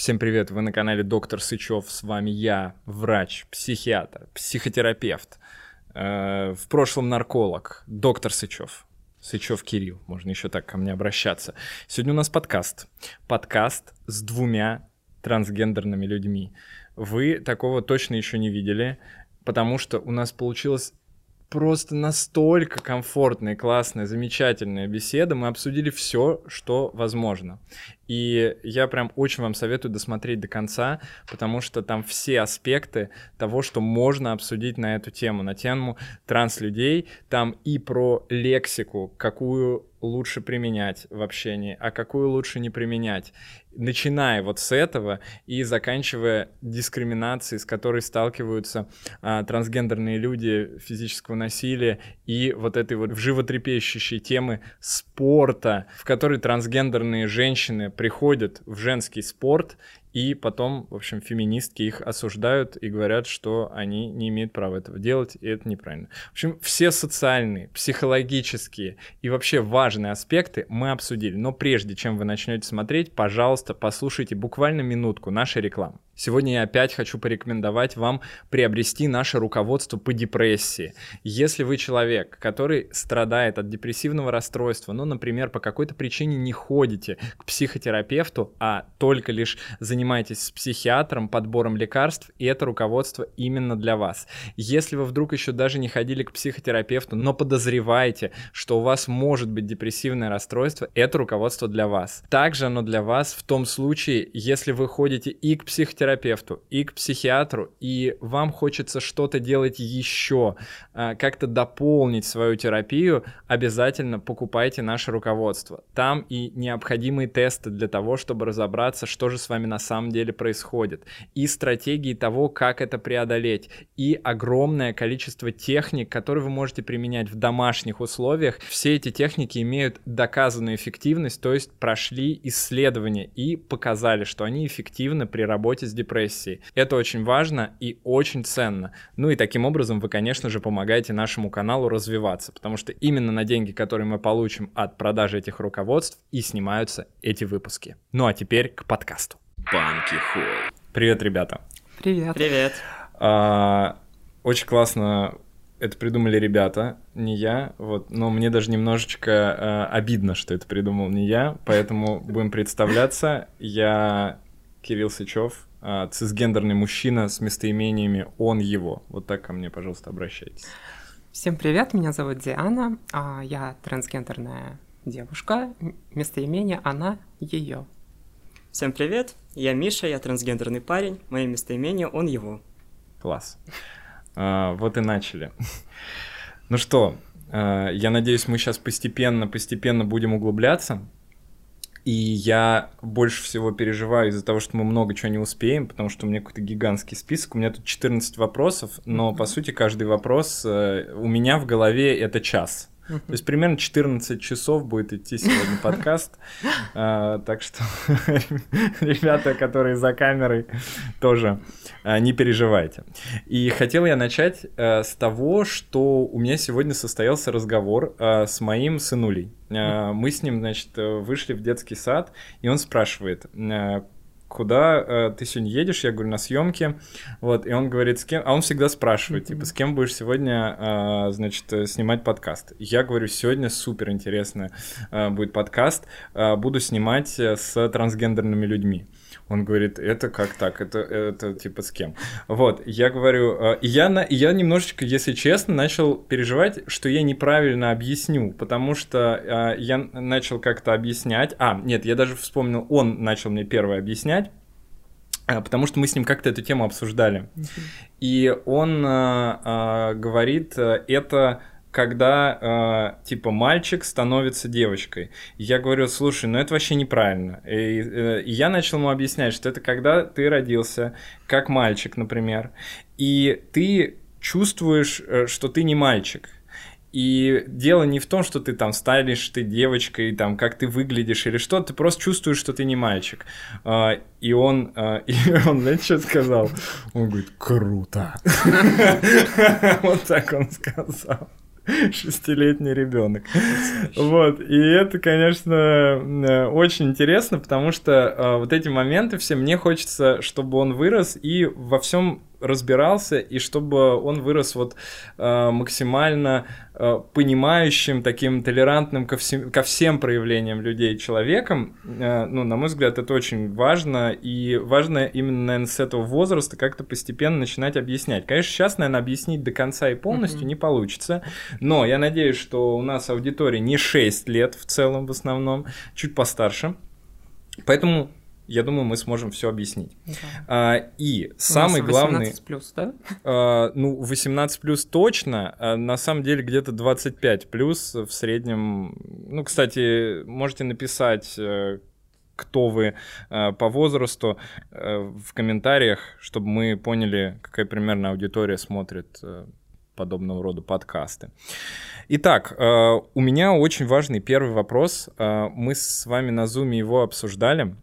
Всем привет, вы на канале Доктор Сычев, с вами я, врач, психиатр, психотерапевт, э, в прошлом нарколог, доктор Сычев. Сычев Кирилл, можно еще так ко мне обращаться. Сегодня у нас подкаст. Подкаст с двумя трансгендерными людьми. Вы такого точно еще не видели, потому что у нас получилось просто настолько комфортная, классная, замечательная беседа. Мы обсудили все, что возможно. И я прям очень вам советую досмотреть до конца, потому что там все аспекты того, что можно обсудить на эту тему, на тему транслюдей. Там и про лексику, какую лучше применять в общении, а какую лучше не применять. Начиная вот с этого и заканчивая дискриминацией, с которой сталкиваются а, трансгендерные люди, физического насилия и вот этой вот животрепещущей темы спорта, в которой трансгендерные женщины приходят в женский спорт и потом, в общем, феминистки их осуждают и говорят, что они не имеют права этого делать, и это неправильно. В общем, все социальные, психологические и вообще важные аспекты мы обсудили. Но прежде чем вы начнете смотреть, пожалуйста, послушайте буквально минутку нашей рекламы. Сегодня я опять хочу порекомендовать вам приобрести наше руководство по депрессии. Если вы человек, который страдает от депрессивного расстройства, ну, например, по какой-то причине не ходите к психотерапевту, а только лишь занимаетесь с психиатром, подбором лекарств, и это руководство именно для вас. Если вы вдруг еще даже не ходили к психотерапевту, но подозреваете, что у вас может быть депрессивное расстройство, это руководство для вас. Также оно для вас в том случае, если вы ходите и к психотерапевту, психотерапевту, и к психиатру, и вам хочется что-то делать еще, а, как-то дополнить свою терапию, обязательно покупайте наше руководство. Там и необходимые тесты для того, чтобы разобраться, что же с вами на самом деле происходит, и стратегии того, как это преодолеть, и огромное количество техник, которые вы можете применять в домашних условиях. Все эти техники имеют доказанную эффективность, то есть прошли исследования и показали, что они эффективны при работе с депрессией. Это очень важно и очень ценно. Ну и таким образом вы, конечно же, помогаете нашему каналу развиваться, потому что именно на деньги, которые мы получим от продажи этих руководств, и снимаются эти выпуски. Ну а теперь к подкасту. Банки Холл. Привет, ребята. Привет. Привет. А, очень классно это придумали ребята, не я, вот, но мне даже немножечко э, обидно, что это придумал не я, поэтому будем представляться. Я Кирилл Сычев, а, цисгендерный мужчина с местоимениями «он его». Вот так ко мне, пожалуйста, обращайтесь. Всем привет, меня зовут Диана, а я трансгендерная девушка, местоимение «она», «ее». Всем привет, я Миша, я трансгендерный парень, мое местоимение «он его». Класс. А, вот и начали. Ну что, а, я надеюсь, мы сейчас постепенно-постепенно будем углубляться. И я больше всего переживаю из-за того, что мы много чего не успеем, потому что у меня какой-то гигантский список. У меня тут 14 вопросов, но по сути каждый вопрос э, у меня в голове это час. То есть примерно 14 часов будет идти сегодня подкаст. А, так что, ребята, которые за камерой, тоже а, не переживайте. И хотел я начать а, с того, что у меня сегодня состоялся разговор а, с моим сынулей. А, мы с ним, значит, вышли в детский сад, и он спрашивает, куда э, ты сегодня едешь? Я говорю, на съемки. Вот, и он говорит, с кем? А он всегда спрашивает, типа, с кем будешь сегодня, э, значит, э, снимать подкаст? Я говорю, сегодня супер интересно э, будет подкаст. Э, буду снимать э, с трансгендерными людьми. Он говорит, это как так, это, это типа с кем? Вот, я говорю, и я, на, я немножечко, если честно, начал переживать, что я неправильно объясню, потому что э, я начал как-то объяснять, а, нет, я даже вспомнил, он начал мне первое объяснять, э, потому что мы с ним как-то эту тему обсуждали. И он э, э, говорит, это когда э, типа мальчик становится девочкой. Я говорю, слушай, ну это вообще неправильно. И, э, и я начал ему объяснять, что это когда ты родился как мальчик, например, и ты чувствуешь, э, что ты не мальчик. И дело не в том, что ты там станешь ты девочкой, там, как ты выглядишь или что, ты просто чувствуешь, что ты не мальчик. А, и он, а, и он, знаете, что сказал? Он говорит, круто. Вот так он сказал. Шестилетний ребенок. Вот. И это, конечно, э, очень интересно, потому что э, вот эти моменты все мне хочется, чтобы он вырос и во всем разбирался, и чтобы он вырос вот э, максимально э, понимающим, таким толерантным ко всем, ко всем проявлениям людей человеком. Э, ну, на мой взгляд, это очень важно, и важно именно, наверное, с этого возраста как-то постепенно начинать объяснять. Конечно, сейчас, наверное, объяснить до конца и полностью mm-hmm. не получится, но я надеюсь, что у нас аудитория не 6 лет в целом в основном, чуть постарше. Поэтому я думаю, мы сможем все объяснить. Да. А, и самый главный... 18 плюс, да? А, ну, 18 плюс точно, а на самом деле где-то 25 плюс в среднем. Ну, кстати, можете написать э, кто вы э, по возрасту э, в комментариях, чтобы мы поняли, какая примерно аудитория смотрит э, подобного рода подкасты. Итак, у меня очень важный первый вопрос. Мы с вами на Zoom его обсуждали.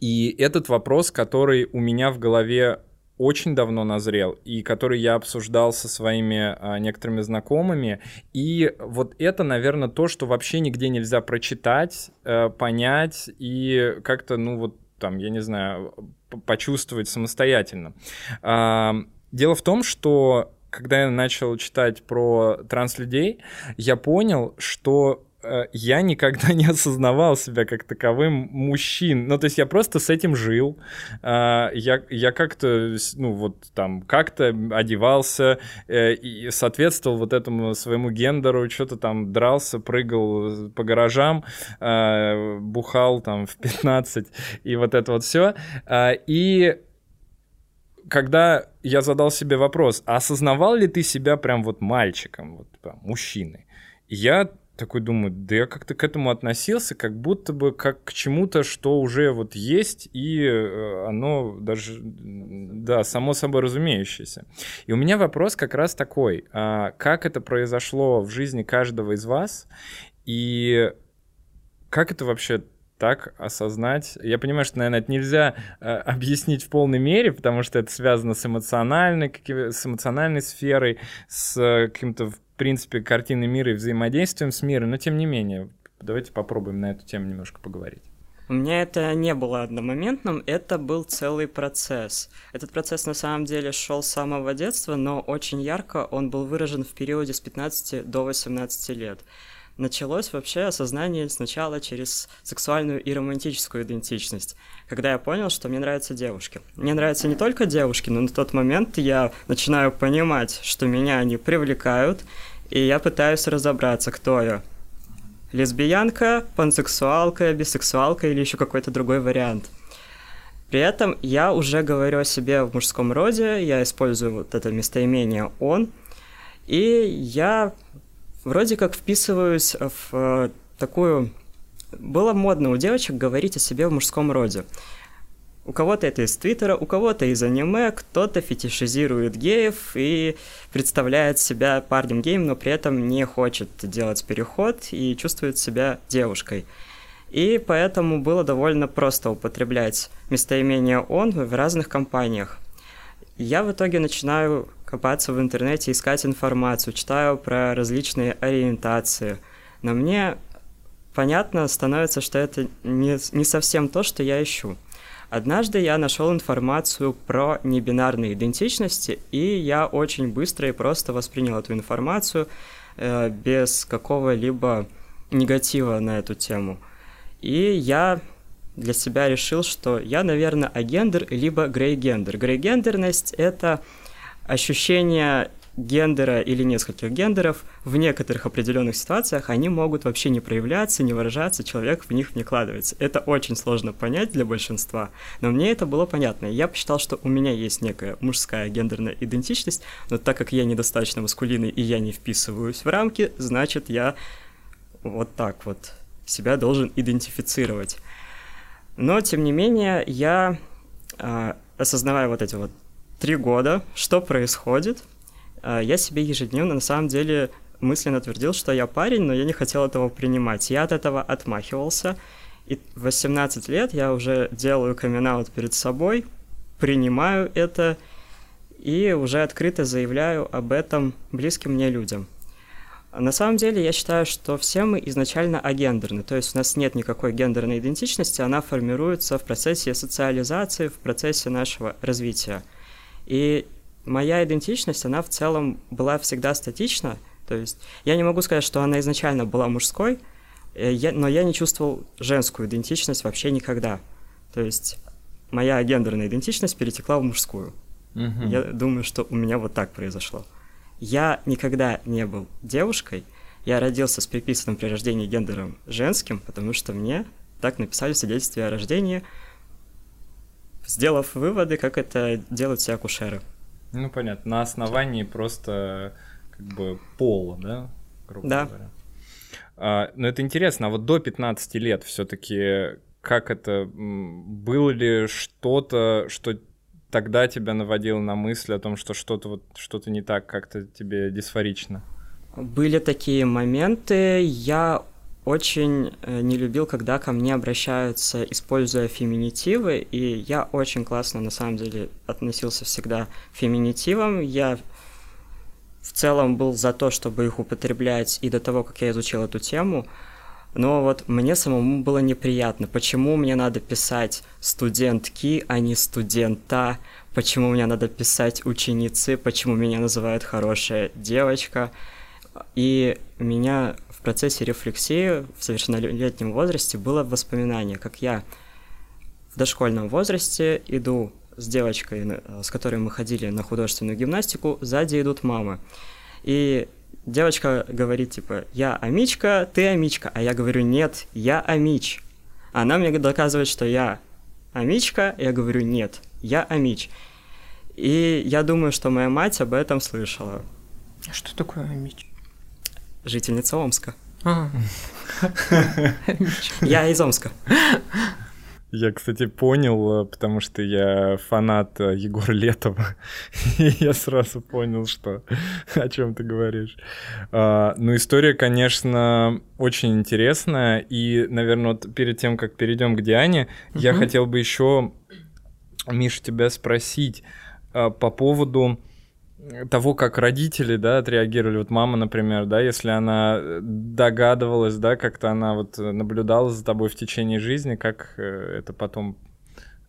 И этот вопрос, который у меня в голове очень давно назрел, и который я обсуждал со своими а, некоторыми знакомыми. И вот это, наверное, то, что вообще нигде нельзя прочитать, а, понять и как-то, ну вот там, я не знаю, почувствовать самостоятельно. А, дело в том, что когда я начал читать про транслюдей, я понял, что Э, я никогда не осознавал себя как таковым мужчин. Ну, то есть я просто с этим жил. А, я, я как-то, ну, вот там, как-то одевался э, и соответствовал вот этому своему гендеру, что-то там дрался, прыгал по гаражам, бухал там в 15 и вот это вот все. А, и когда я задал себе вопрос, а осознавал ли ты себя прям вот мальчиком, вот мужчиной, я такой думаю, да я как-то к этому относился, как будто бы как к чему-то, что уже вот есть, и э, оно даже, да, само собой разумеющееся. И у меня вопрос как раз такой, а как это произошло в жизни каждого из вас, и как это вообще так осознать. Я понимаю, что, наверное, это нельзя э, объяснить в полной мере, потому что это связано с эмоциональной, с эмоциональной сферой, с э, каким-то принципе, картины мира и взаимодействием с миром, но тем не менее, давайте попробуем на эту тему немножко поговорить. У меня это не было одномоментным, это был целый процесс. Этот процесс на самом деле шел с самого детства, но очень ярко он был выражен в периоде с 15 до 18 лет. Началось вообще осознание сначала через сексуальную и романтическую идентичность, когда я понял, что мне нравятся девушки. Мне нравятся не только девушки, но на тот момент я начинаю понимать, что меня они привлекают, и я пытаюсь разобраться, кто я. Лесбиянка, пансексуалка, бисексуалка или еще какой-то другой вариант. При этом я уже говорю о себе в мужском роде, я использую вот это местоимение «он», и я вроде как вписываюсь в э, такую... Было модно у девочек говорить о себе в мужском роде. У кого-то это из Твиттера, у кого-то из аниме, кто-то фетишизирует геев и представляет себя парнем геем, но при этом не хочет делать переход и чувствует себя девушкой. И поэтому было довольно просто употреблять местоимение «он» в разных компаниях. Я в итоге начинаю копаться в интернете, искать информацию, читаю про различные ориентации. Но мне понятно становится, что это не, не совсем то, что я ищу. Однажды я нашел информацию про небинарные идентичности, и я очень быстро и просто воспринял эту информацию э, без какого-либо негатива на эту тему. И я для себя решил, что я, наверное, агендер либо грей-гендер. Грей-гендерность — это ощущение гендера или нескольких гендеров в некоторых определенных ситуациях они могут вообще не проявляться, не выражаться, человек в них не вкладывается. Это очень сложно понять для большинства, но мне это было понятно. Я посчитал, что у меня есть некая мужская гендерная идентичность, но так как я недостаточно маскулинный и я не вписываюсь в рамки, значит я вот так вот себя должен идентифицировать. Но, тем не менее, я, э, осознавая вот эти вот три года, что происходит, я себе ежедневно, на самом деле, мысленно твердил, что я парень, но я не хотел этого принимать. Я от этого отмахивался. И в 18 лет я уже делаю камин перед собой, принимаю это и уже открыто заявляю об этом близким мне людям. На самом деле, я считаю, что все мы изначально агендерны, то есть у нас нет никакой гендерной идентичности, она формируется в процессе социализации, в процессе нашего развития. И моя идентичность, она в целом была всегда статична, то есть я не могу сказать, что она изначально была мужской, э, но я не чувствовал женскую идентичность вообще никогда. То есть моя гендерная идентичность перетекла в мужскую. Угу. Я думаю, что у меня вот так произошло. Я никогда не был девушкой. Я родился с приписанным при рождении гендером женским, потому что мне так написали свидетельстве о рождении, сделав выводы, как это делают все акушеры. Ну, понятно. На основании просто как бы пола, да? Грубо да. Говоря. А, но это интересно, а вот до 15 лет все-таки как это было ли что-то, что тогда тебя наводило на мысль о том, что что-то вот что-то не так, как-то тебе дисфорично? Были такие моменты. Я очень э, не любил, когда ко мне обращаются, используя феминитивы, и я очень классно, на самом деле, относился всегда к феминитивам. Я в целом был за то, чтобы их употреблять и до того, как я изучил эту тему, но вот мне самому было неприятно. Почему мне надо писать студентки, а не студента? Почему мне надо писать ученицы? Почему меня называют хорошая девочка? И меня процессе рефлексии в совершеннолетнем возрасте было воспоминание, как я в дошкольном возрасте иду с девочкой, с которой мы ходили на художественную гимнастику, сзади идут мамы. И девочка говорит, типа, я Амичка, ты Амичка, а я говорю, нет, я Амич. Она мне доказывает, что я Амичка, я говорю, нет, я Амич. И я думаю, что моя мать об этом слышала. А что такое Амич? Жительница Омска. А. Я из Омска. Я, кстати, понял, э, потому что я фанат э, Егора Летова, и я сразу понял, что о чем ты говоришь. А, ну, история, конечно, очень интересная, и, наверное, вот перед тем, как перейдем к Диане, угу. я хотел бы еще, Миша, тебя спросить а, по поводу того, как родители, да, отреагировали, вот мама, например, да, если она э, догадывалась, да, как-то она вот наблюдала за тобой в течение жизни, как э, это потом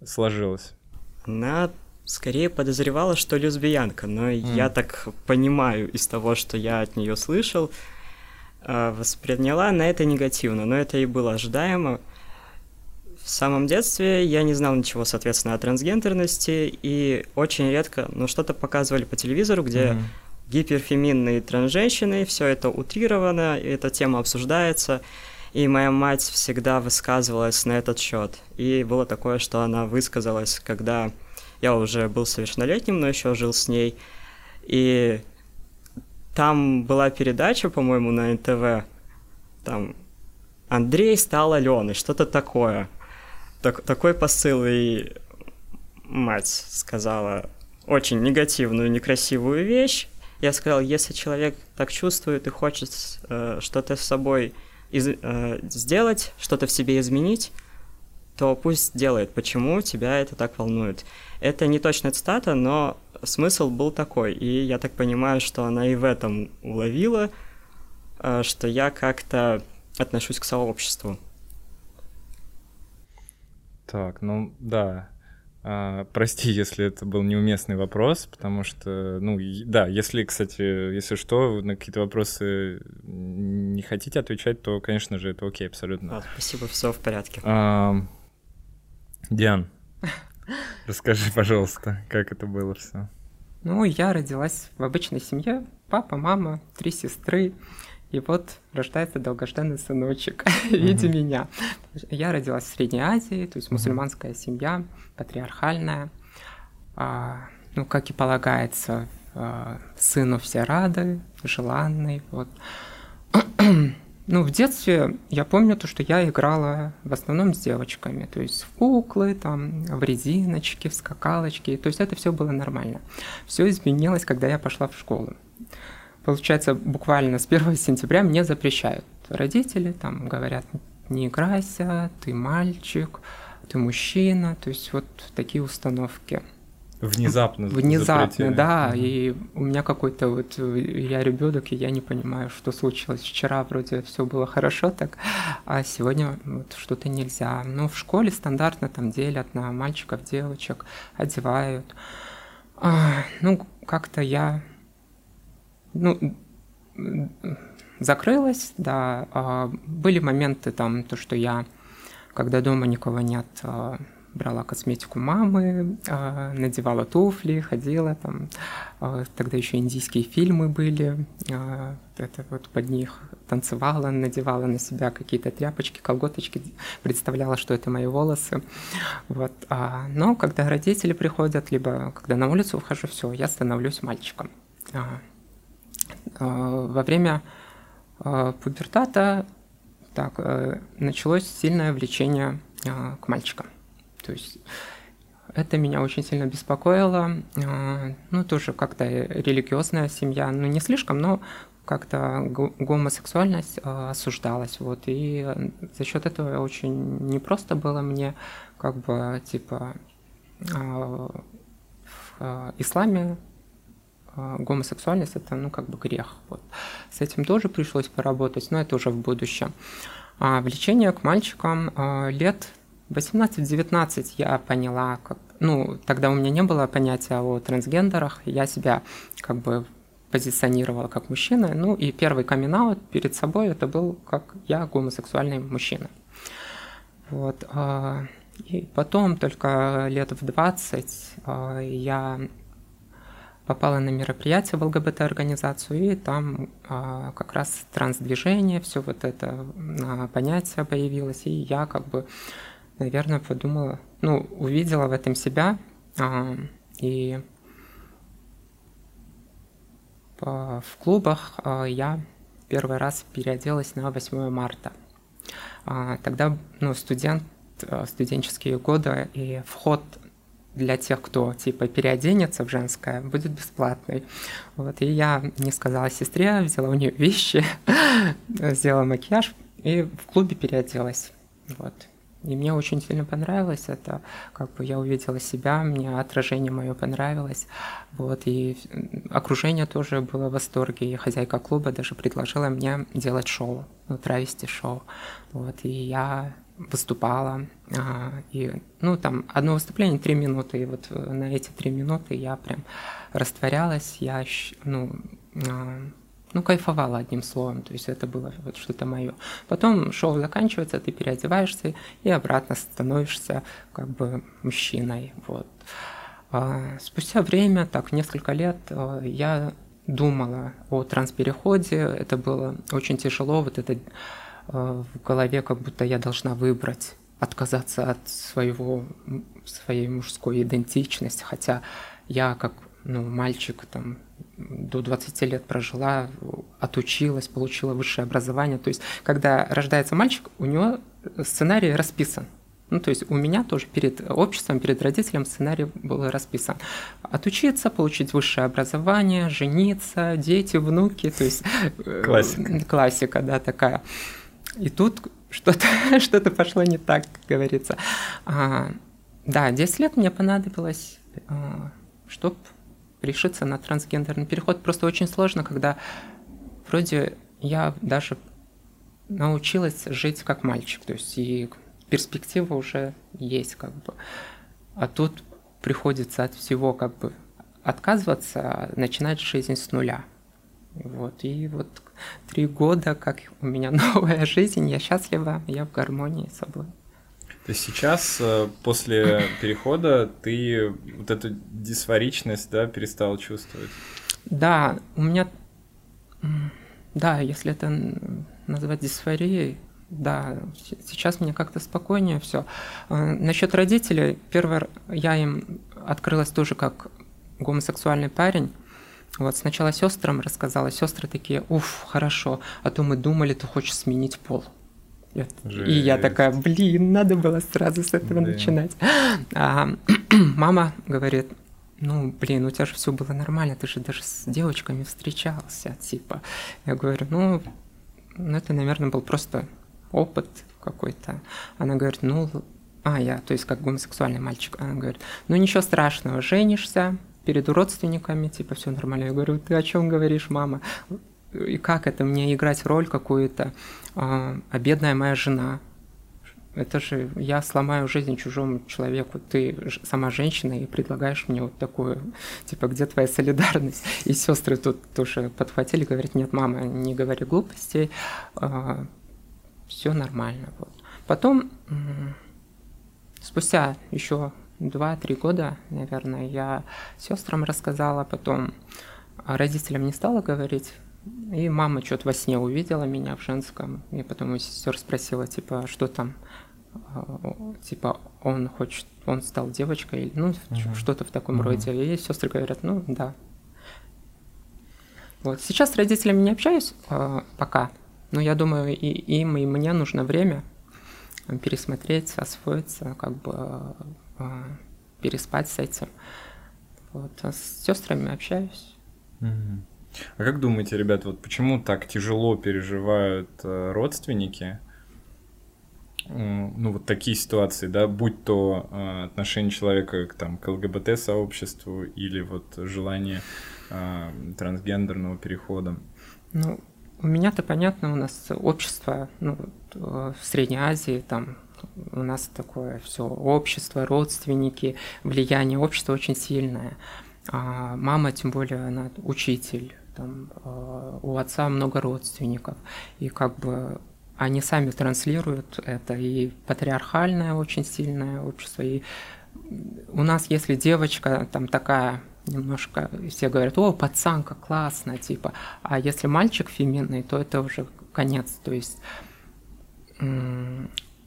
сложилось? Она скорее подозревала, что лесбиянка, но mm. я так понимаю из того, что я от нее слышал, э, восприняла на это негативно, но это и было ожидаемо, в самом детстве я не знал ничего, соответственно, о трансгендерности, и очень редко, ну, что-то показывали по телевизору, где mm-hmm. гиперфеминные трансженщины, все это утрировано, и эта тема обсуждается, и моя мать всегда высказывалась на этот счет. И было такое, что она высказалась, когда я уже был совершеннолетним, но еще жил с ней, и там была передача, по-моему, на НТВ, там Андрей стал Аленой, что-то такое так, такой посыл, и мать сказала очень негативную, некрасивую вещь. Я сказал, если человек так чувствует и хочет э, что-то с собой из, э, сделать, что-то в себе изменить, то пусть делает. Почему тебя это так волнует? Это не точная цитата, но смысл был такой. И я так понимаю, что она и в этом уловила, э, что я как-то отношусь к сообществу. Так, ну да. А, прости, если это был неуместный вопрос, потому что, ну, да, если, кстати, если что, на какие-то вопросы не хотите отвечать, то, конечно же, это окей, абсолютно. А, спасибо, все в порядке. А, Диан, расскажи, пожалуйста, как это было все. Ну, я родилась в обычной семье. Папа, мама, три сестры. И вот рождается долгожданный сыночек в виде mm-hmm. меня. Я родилась в Средней Азии, то есть мусульманская семья, патриархальная. А, ну, как и полагается, а, сыну все рады, желанный. Вот. ну, в детстве я помню то, что я играла в основном с девочками, то есть в куклы, там, в резиночки, в скакалочки, то есть это все было нормально. Все изменилось, когда я пошла в школу получается, буквально с 1 сентября мне запрещают. Родители там говорят, не играйся, ты мальчик, ты мужчина, то есть вот такие установки. Внезапно. Внезапно, запретили. да. Мгм. И у меня какой-то вот э, я ребенок, и я не понимаю, что случилось. Вчера вроде все было хорошо так, а сегодня вот что-то нельзя. Ну, в школе стандартно там делят на мальчиков, девочек, одевают. А, ну, как-то я ну, закрылась, да. А, были моменты там, то, что я, когда дома никого нет, а, брала косметику мамы, а, надевала туфли, ходила там. Тогда еще индийские фильмы были. Это вот под них танцевала, надевала на себя какие-то тряпочки, колготочки, представляла, что это мои волосы. Вот. Но когда родители приходят, либо когда на улицу выхожу, все, я становлюсь мальчиком. А, Во время а, пубертата так, э, началось сильное влечение а, к мальчикам. То есть это меня очень сильно беспокоило. Ну, тоже как-то религиозная семья, ну, не слишком, но как-то го- гомосексуальность осуждалась. Вот. И э, за счет этого очень непросто было мне, как бы, типа, в а, исламе гомосексуальность это, ну, как бы грех. Вот. С этим тоже пришлось поработать, но это уже в будущем. А влечение к мальчикам а, лет 18-19 я поняла, как, ну, тогда у меня не было понятия о трансгендерах, я себя как бы позиционировала как мужчина, ну и первый камин перед собой это был как я гомосексуальный мужчина. Вот. а, И потом, только лет в 20, а, я попала на мероприятие в ЛГБТ-организацию, и там а, как раз трансдвижение, все вот это а, понятие появилось, и я как бы, наверное, подумала, ну, увидела в этом себя, а, и по- в клубах а, я первый раз переоделась на 8 марта. А, Тогда, ну, студент, а, студенческие годы, и вход для тех, кто типа переоденется в женское, будет бесплатный. Вот, и я не сказала сестре, взяла у нее вещи, сделала макияж и в клубе переоделась. Вот. И мне очень сильно понравилось это, как бы я увидела себя, мне отражение мое понравилось, вот, и окружение тоже было в восторге, и хозяйка клуба даже предложила мне делать шоу, ну, травести шоу, вот, и я выступала, и, ну, там, одно выступление три минуты, и вот э, на эти три минуты я прям растворялась, я, ну, а, ну, кайфовала одним словом, то есть это было вот что-то мое. Потом шоу заканчивается, ты переодеваешься и обратно становишься как бы мужчиной, вот. А, Спустя время, так, несколько лет, а, я думала о транспереходе, это было очень тяжело, вот это в голове, как будто я должна выбрать отказаться от своего, своей мужской идентичности, хотя я как ну, мальчик там до 20 лет прожила, отучилась, получила высшее образование. То есть, когда рождается мальчик, у него сценарий расписан. Ну, то есть у меня тоже перед обществом, перед родителем сценарий был расписан. Отучиться, получить высшее образование, жениться, дети, внуки, то есть... э, Классика. Классика, да, такая. И тут что-то что пошло не так, как говорится. А, да, 10 лет мне понадобилось, чтобы решиться на трансгендерный переход. Просто очень сложно, когда вроде я даже научилась жить как мальчик, то есть и перспектива уже есть как бы. А тут приходится от всего как бы отказываться, начинать жизнь с нуля. Вот, и вот три года, как у меня новая жизнь, я счастлива, я в гармонии с собой. То есть сейчас, э, после перехода, ты вот эту дисфоричность, да, перестал чувствовать? Да, у меня, да, если это назвать дисфорией, да, сейчас мне как-то спокойнее все. Насчет родителей, первый р- я им открылась тоже как гомосексуальный парень. Вот сначала сестрам рассказала, сестры такие, уф, хорошо, а то мы думали, ты хочешь сменить пол. И я такая, блин, надо было сразу с этого Да. начинать. А, мама говорит, ну, блин, у тебя же все было нормально, ты же даже с девочками встречался, типа. Я говорю, ну, ну, это, наверное, был просто опыт какой-то. Она говорит, ну, А, я, то есть как гомосексуальный мальчик. Она говорит, ну ничего страшного, женишься перед родственниками, типа все нормально. Я говорю, ты о чем говоришь, мама? И как это мне играть роль какую-то? А, а бедная моя жена, это же я сломаю жизнь чужому человеку. Ты сама женщина и предлагаешь мне вот такую, типа, где твоя солидарность? И сестры тут тоже подхватили, говорят, нет, мама, не говори глупостей, а, все нормально. Вот. Потом, спустя еще два-три года, наверное, я сестрам рассказала, потом родителям не стала говорить, и мама что-то во сне увидела меня в женском, и потом у сестер спросила, типа, что там, а, типа, он хочет, он стал девочкой, или, ну, uh-huh. что-то в таком uh-huh. роде. И сестры говорят, ну, да. Вот, сейчас с родителями не общаюсь э, пока, но я думаю, и им, и мне нужно время пересмотреть, освоиться, как бы переспать с этим. Вот, а с сестрами общаюсь. А как думаете, ребят, вот почему так тяжело переживают э, родственники? ну, вот такие ситуации, да, будь то э, отношение человека к, там, к ЛГБТ-сообществу или вот желание э, трансгендерного перехода? Ну, у меня-то понятно, у нас общество, ну, вот, э, в Средней Азии, там, у нас такое все общество, родственники, влияние общества очень сильное. А мама, тем более, она учитель, там, э, у отца много родственников, и как бы они сами транслируют это, и патриархальное очень сильное общество, и у нас, если девочка там такая немножко, все говорят, о, пацанка, классно, типа, а если мальчик феминный, то это уже конец, то есть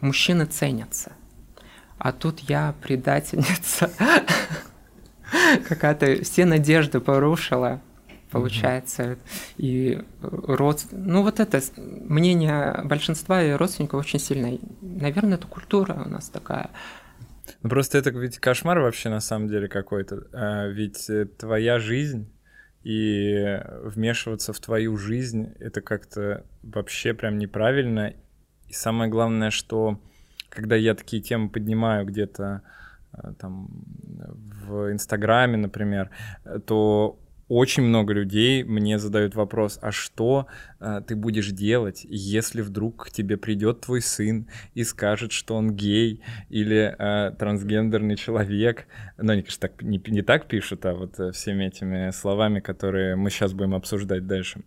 мужчины ценятся, а тут я предательница, какая-то все надежды порушила, получается. И род... Ну, вот это мнение большинства и родственников очень сильное. Наверное, это культура у нас такая. Ну, просто это ведь кошмар вообще на самом деле какой-то. А, ведь э, твоя жизнь и вмешиваться в твою жизнь это как-то вообще прям неправильно. И самое главное, что когда я такие темы поднимаю где-то э, там в Инстаграме, например, то очень много людей мне задают вопрос, а что э, ты будешь делать, если вдруг к тебе придет твой сын и скажет, что он гей или э, трансгендерный человек. Ну, они, конечно, так, не, не так пишут, а вот э, всеми этими словами, которые мы сейчас будем обсуждать дальше.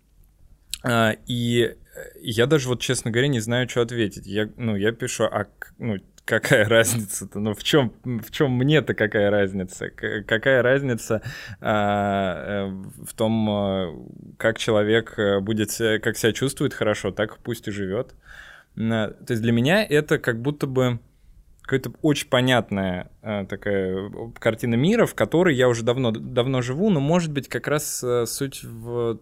И я даже вот, честно говоря, не знаю, что ответить. Я, ну, я пишу, а ну, какая разница-то? Ну, в чем, в чем мне-то какая разница? Какая разница а, э, в том, а, как человек э, будет, как себя чувствует хорошо, так пусть и живет. То есть для меня это как будто бы какая-то очень понятная а, такая картина мира, в которой я уже давно, давно живу, но, может быть, как раз а, суть в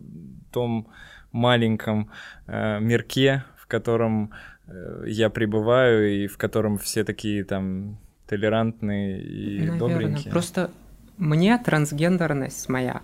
том маленьком а, мирке, в котором Э, я пребываю и в котором все такие там толерантные и Наверное. добренькие. Просто мне трансгендерность моя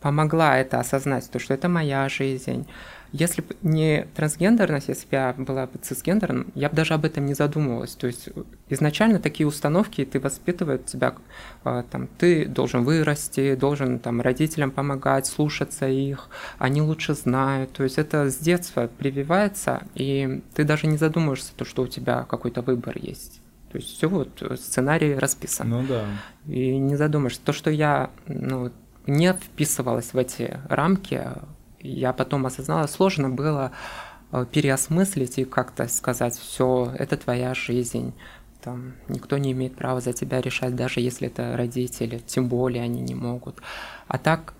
помогла это осознать, то, что это моя жизнь, если бы не трансгендерность, если бы я была бы цисгендером, я бы даже об этом не задумывалась. То есть изначально такие установки ты воспитывают тебя, а, там, ты должен вырасти, должен там родителям помогать, слушаться их, они лучше знают. То есть это с детства прививается, и ты даже не задумываешься, то, что у тебя какой-то выбор есть. То есть все вот сценарий расписан. Ну да. И не задумаешься. То, что я ну, не вписывалась в эти рамки, я потом осознала, сложно было э, переосмыслить и как-то сказать, все, это твоя жизнь, там, никто не имеет права за тебя решать, даже если это родители, тем более они не могут. А так,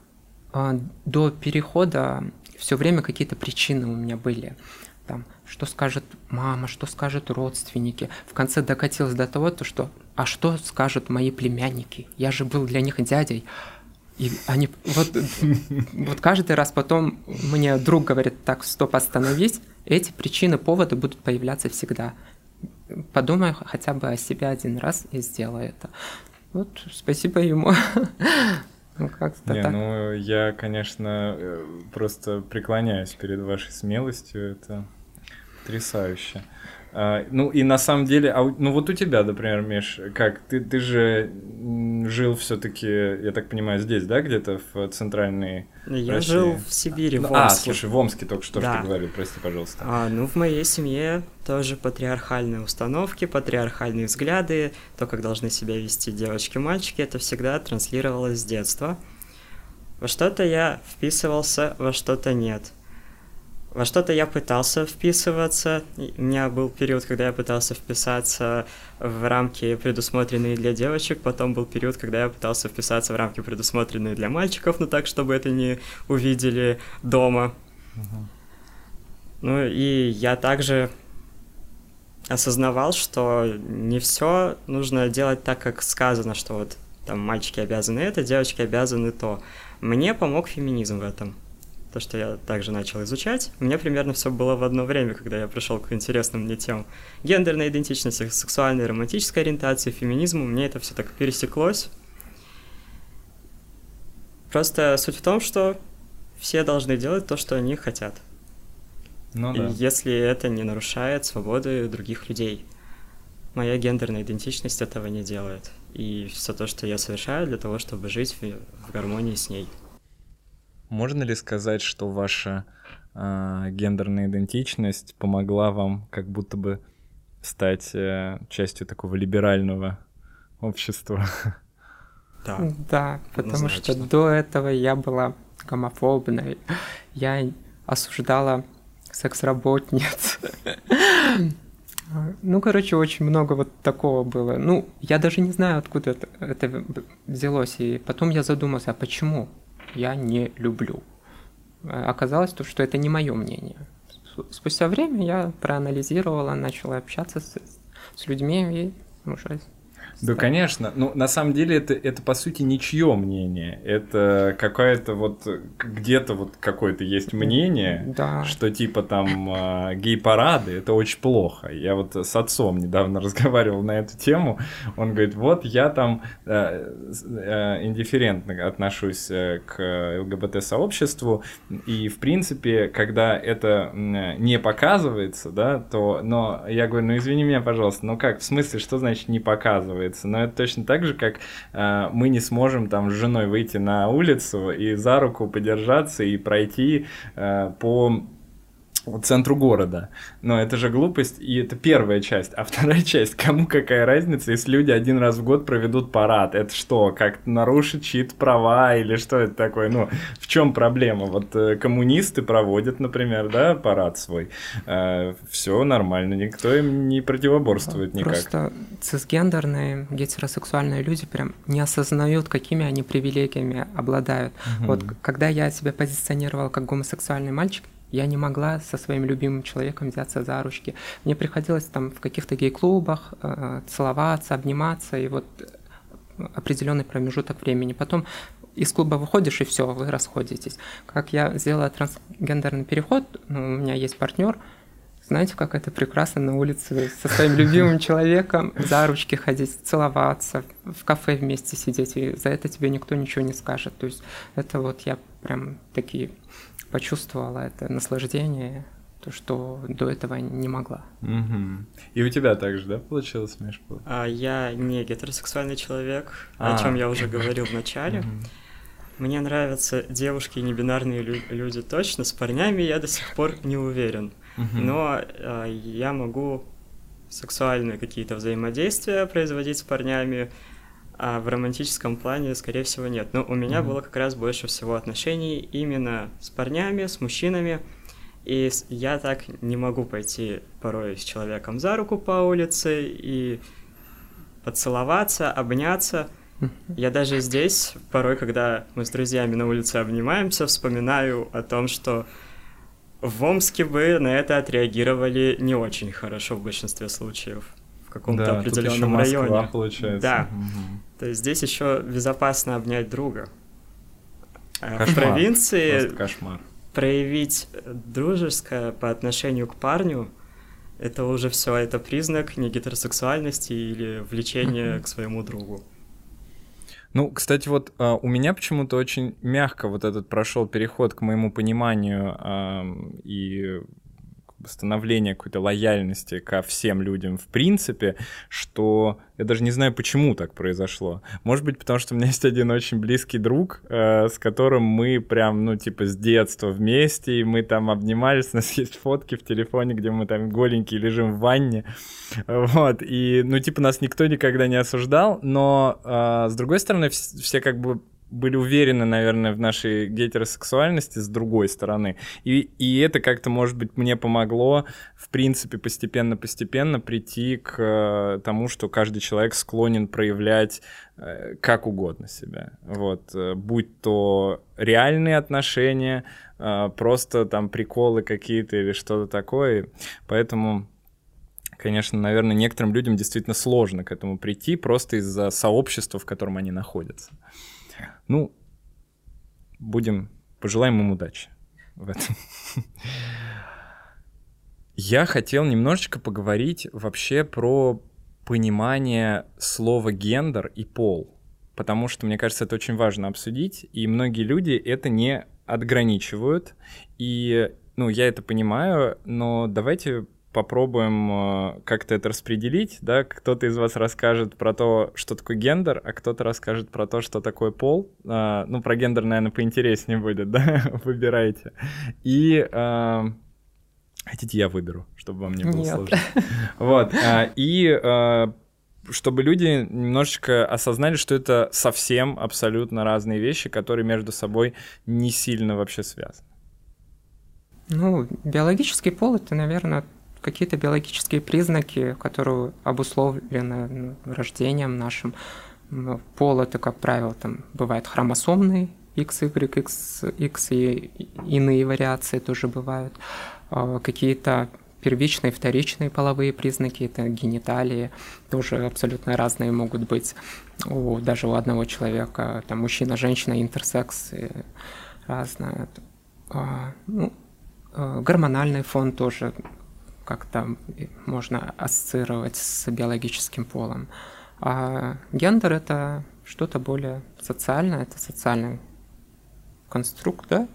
э, до перехода все время какие-то причины у меня были. Там, что скажет мама, что скажут родственники. В конце докатилось до того, то, что а что скажут мои племянники? Я же был для них дядей. И они вот, вот каждый раз потом мне друг говорит, так, стоп, остановись, эти причины, поводы будут появляться всегда. Подумай хотя бы о себе один раз и сделай это. Вот, спасибо ему. Ну, как-то Не, так. ну, я, конечно, просто преклоняюсь перед вашей смелостью, это потрясающе. А, ну и на самом деле, а, ну вот у тебя, например, Миш, как ты, ты же жил все-таки, я так понимаю, здесь, да, где-то в центральной Я России? жил в Сибири, в А, Омске. слушай, в Омске только что Да. что говорил, прости, пожалуйста. А, ну, в моей семье тоже патриархальные установки, патриархальные взгляды, то, как должны себя вести девочки и мальчики, это всегда транслировалось с детства. Во что-то я вписывался, во что-то нет. Во что-то я пытался вписываться. У меня был период, когда я пытался вписаться в рамки, предусмотренные для девочек. Потом был период, когда я пытался вписаться в рамки, предусмотренные для мальчиков, но так, чтобы это не увидели дома. Ну и я также осознавал, что не все нужно делать так, как сказано, что вот там мальчики обязаны это, девочки обязаны то. Мне помог феминизм в этом. То, что я также начал изучать. У меня примерно все было в одно время, когда я пришел к интересным мне темам. Гендерной идентичности, сексуальной, романтической ориентации, феминизму. Мне это все так пересеклось. Просто суть в том, что все должны делать то, что они хотят. Ну да. если это не нарушает свободы других людей. Моя гендерная идентичность этого не делает. И все то, что я совершаю для того, чтобы жить в гармонии с ней. Можно ли сказать, что ваша а, гендерная идентичность помогла вам как будто бы стать э, частью такого либерального общества? Да. Да, потому что до этого я была гомофобной. Я осуждала секс-работниц. Ну, короче, очень много вот такого было. Ну, я даже не знаю, откуда это, это взялось. И потом я задумался, а почему я не люблю? А Оказалось, то, что это не мое мнение. Спустя время я проанализировала, начала общаться с, с людьми и уже... Да, конечно. Ну, на самом деле, это, это по сути ничье мнение. Это какая-то вот где-то вот какое-то есть мнение, Да. что типа там э, гей-парады это очень плохо. Я вот с отцом недавно разговаривал на эту тему. Он говорит, вот я там э, э, индифферентно отношусь э, к ЛГБТ-сообществу, и в принципе, когда это не показывается, да, то, но я говорю, ну извини меня, пожалуйста, ну как, в смысле, что значит не показывается? Но это точно так же, как э, мы не сможем там с женой выйти на улицу и за руку подержаться и пройти э, по центру города. Но это же глупость, и это первая часть. А вторая часть, кому какая разница, если люди один раз в год проведут парад? Это что, как нарушить чьи-то права или что это такое? Ну, в чем проблема? Вот э, коммунисты проводят, например, да, парад свой. все нормально, никто им не противоборствует никак. Просто цисгендерные, гетеросексуальные люди прям не осознают, какими они привилегиями обладают. Вот к- когда я себя позиционировала как гомосексуальный мальчик, я не могла со своим любимым человеком взяться за ручки. Мне приходилось там в каких-то гей-клубах э, целоваться, обниматься, и вот э, определенный промежуток времени. Потом из клуба выходишь, и все, вы расходитесь. Как я сделала трансгендерный переход, ну, у меня есть партнер, знаете, как это прекрасно на улице со своим любимым человеком за ручки ходить, целоваться, в кафе вместе сидеть, и за это тебе никто ничего не скажет. То есть это вот я прям такие почувствовала это наслаждение, то, что до этого не могла. Мгм. И у тебя также, да, получилось, Миш? А я не гетеросексуальный человек, А. о чем я уже говорил в начале. Мне нравятся девушки и небинарные лю- люди точно, с парнями я до сих пор не уверен. Но э, я могу сексуальные какие-то взаимодействия производить с парнями, а в романтическом плане, скорее всего, нет. Но у меня Мгм. было как раз больше всего отношений именно с парнями, с мужчинами. И я так не могу пойти порой с человеком за руку по улице и поцеловаться, обняться. Я даже здесь, порой, когда мы с друзьями на улице обнимаемся, вспоминаю о том, что в Омске бы на это отреагировали не очень хорошо в большинстве случаев. В каком-то Да, тут еще определенном Москва, районе. получается. Да. Мгм. То есть здесь еще безопасно обнять друга. В Кошмар. провинции Просто кошмар. проявить дружеское по отношению к парню, это уже все, это признак не гетеросексуальности или влечения к своему другу. Ну, кстати, вот а, у меня почему-то очень мягко вот этот прошел переход к моему пониманию ам, и как становления какой-то лояльности ко всем людям в принципе, что я даже не знаю, почему так произошло. Может быть, потому что у меня есть один очень близкий друг, э, с которым мы прям, ну, типа, с детства вместе, и мы там обнимались, у нас есть фотки в телефоне, где мы там голенькие лежим в ванне, вот, и, ну, типа, нас никто никогда не осуждал, но, э, с другой стороны, все как бы были уверены, наверное, в нашей гетеросексуальности с другой стороны. И, и это как-то, может быть, мне помогло, в принципе, постепенно-постепенно прийти к э, тому, что каждый человек склонен проявлять э, как угодно себя. Вот. Э, будь то реальные отношения, просто там приколы какие-то или что-то такое. Поэтому конечно, наверное, некоторым людям действительно сложно к этому прийти просто из-за сообщества, в котором они находятся. Ну, будем, пожелаем им удачи в этом. Я хотел немножечко поговорить вообще про понимание слова гендер и пол, потому что, мне кажется, это очень важно обсудить, и многие люди это не отграничивают, и, ну, я это понимаю, но давайте попробуем э, как-то это распределить, да, кто-то из вас расскажет про то, что такое гендер, а кто-то расскажет про то, что такое пол. А, ну, про гендер, наверное, поинтереснее будет, да, выбирайте. И а, хотите, я выберу, чтобы вам не было Нет. сложно. Вот, а, и чтобы люди немножечко осознали, что это совсем абсолютно разные вещи, которые между собой не сильно вообще связаны. Ну, биологический пол это, наверное, какие-то биологические признаки, которые обусловлены ну, рождением нашим. Пол это, как правило, там бывает хромосомный, X, Y, X, X и иные вариации тоже бывают. А, какие-то первичные, вторичные половые признаки, это гениталии, тоже абсолютно разные могут быть. У, даже у одного человека, там мужчина, женщина, интерсекс разное. А, ну, а, гормональный фон тоже как-то можно ассоциировать с биологическим полом. А гендер — это что-то более социальное, это социальный конструкт, да?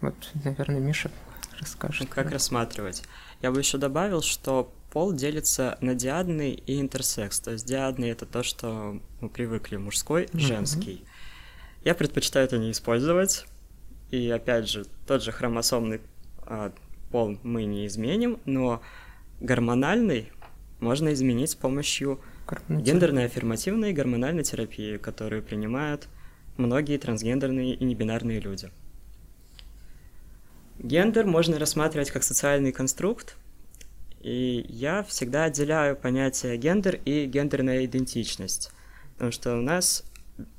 Вот, наверное, Миша расскажет. Как да. рассматривать? Я бы еще добавил, что пол делится на диадный и интерсекс. То есть диадный — это то, что мы привыкли, мужской, женский. Mm-hmm. Я предпочитаю это не использовать. И опять же, тот же хромосомный а, пол мы не изменим, но гормональный можно изменить с помощью гендерной аффирмативной гормональной терапии, которую принимают многие трансгендерные и небинарные люди. Гендер можно рассматривать как социальный конструкт, и я всегда отделяю понятие гендер и гендерная идентичность, потому что у нас